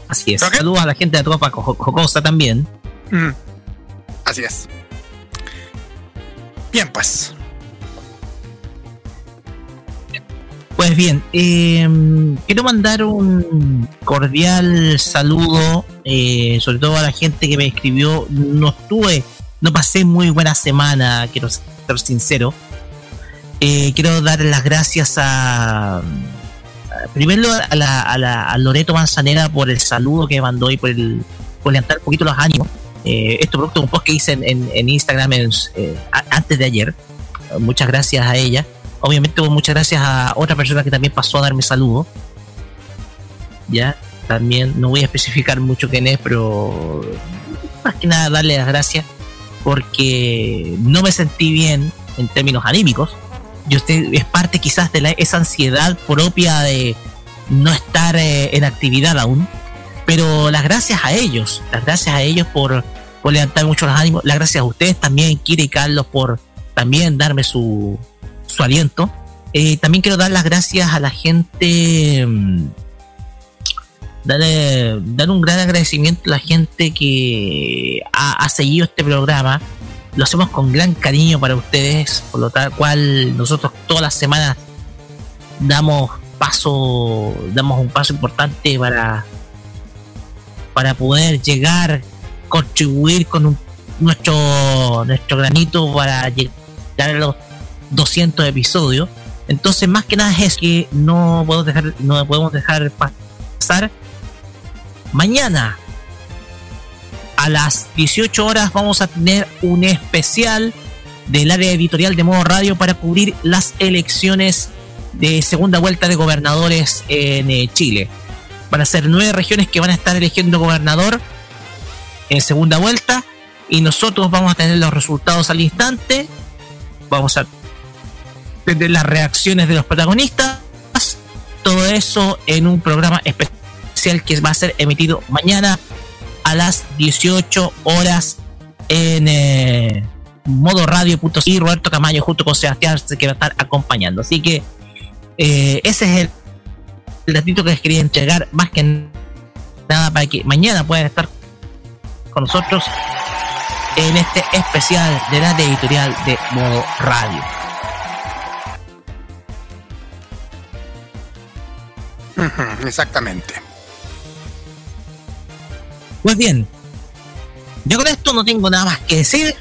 Así es. Saludos a la gente de Tropa Jo- Jocosa también. Mm. Así es. Bien, pues. Bien, eh, quiero mandar un cordial saludo, eh, sobre todo a la gente que me escribió. No estuve, no pasé muy buena semana, quiero ser sincero. Eh, quiero dar las gracias a, primero a, la, a, la- a Loreto Manzanera por el saludo que mandó y por, el, por levantar un poquito los ánimos. Esto producto un post que hice en, en- Instagram antes de ayer. Muchas gracias a ella. Obviamente muchas gracias a otra persona que también pasó a darme saludo. Ya, también no voy a especificar mucho quién es, pero más que nada darle las gracias porque no me sentí bien en términos anímicos. Yo es parte quizás de la, esa ansiedad propia de no estar eh, en actividad aún. Pero las gracias a ellos, las gracias a ellos por, por levantar mucho los ánimos, las gracias a ustedes también, Kira y Carlos, por también darme su, su aliento. Eh, también quiero dar las gracias a la gente, mm, darle- dar un gran agradecimiento a la gente que ha, seguido este programa. Lo hacemos con gran cariño para ustedes, por lo cual nosotros todas las semanas damos paso, damos un paso importante para para poder llegar, contribuir con nuestro nuestro granito para llegar a los 200 episodios. Entonces, más que nada es que no podemos dejar, no podemos dejar pasar. Mañana a las 18 horas vamos a tener un especial del área editorial de Modo Radio para cubrir las elecciones de segunda vuelta de gobernadores en eh, Chile. Van a ser nueve regiones que van a estar eligiendo gobernador en segunda vuelta y nosotros vamos a tener los resultados al instante. Vamos a tener las reacciones de los protagonistas. Todo eso en un programa especial que va a ser emitido mañana a las 18 horas en eh, modo radio.com y Roberto Camayo junto con Sebastián que va a estar acompañando. Así que eh, ese es el, el datito que les quería entregar más que nada para que mañana puedan estar con nosotros en este especial de la editorial de modo radio. Exactamente. Pues bien, yo con esto no tengo nada más que decir.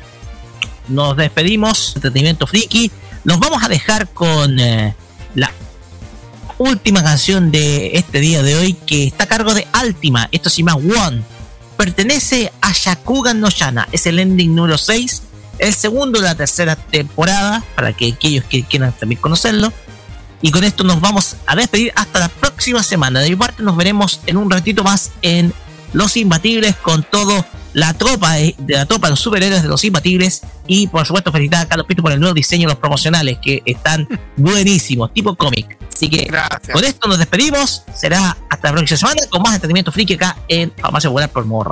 Nos despedimos, entretenimiento friki. Nos vamos a dejar con eh, la última canción de este día de hoy que está a cargo de Altima. Esto se llama One. Pertenece a Shakugan no Es el ending número 6. El segundo de la tercera temporada. Para que aquellos que quieran también conocerlo. Y con esto nos vamos a despedir hasta la próxima semana. De mi parte nos veremos en un ratito más en Los Imbatibles con todo la tropa de, la tropa, los superhéroes de Los Imbatibles. Y por supuesto felicitar a Carlos Pinto por el nuevo diseño de los promocionales que están (laughs) buenísimos, tipo cómic. Así que con esto nos despedimos. Será hasta la próxima semana con más entretenimiento friki acá en Farmacia Buena por Modo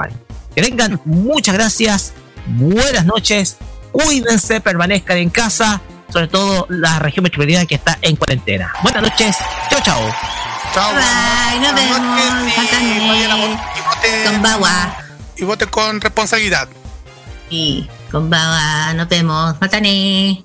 Que tengan (laughs) muchas gracias, buenas noches, cuídense, permanezcan en casa sobre todo la región metropolitana que está en cuarentena. Buenas noches, chao, chao. Chao. Bye, nos vemos. Con Y vote con responsabilidad. Sí, con Bagua, nos vemos. Matane.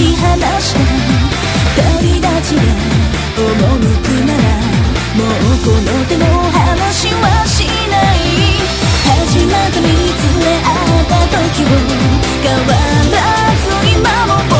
き放した旅立ちが赴くならもうこの手の話はしない。始まった見つめ合った時を変わらず今も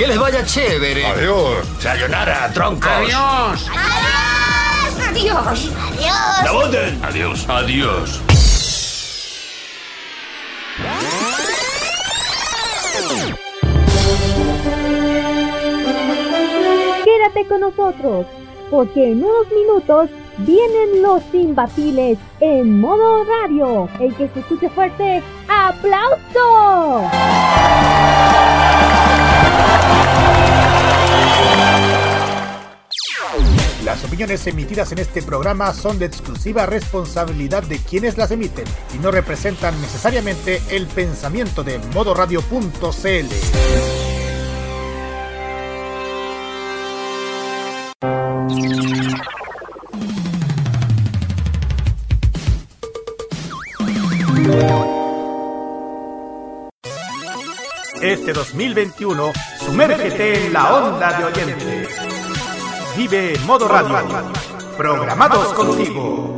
Que les vaya chévere. Adiós. Sayonara, troncos. Adiós. Adiós. Adiós. ¡La voten! Adiós. Adiós. Quédate con nosotros, porque en unos minutos vienen los imbatibles en modo radio. El que se escuche fuerte, ¡aplauso! Opiniones emitidas en este programa son de exclusiva responsabilidad de quienes las emiten y no representan necesariamente el pensamiento de modoradio.cl. Este 2021, sumérgete en la onda de oyente. Vive en modo radio. Programados contigo.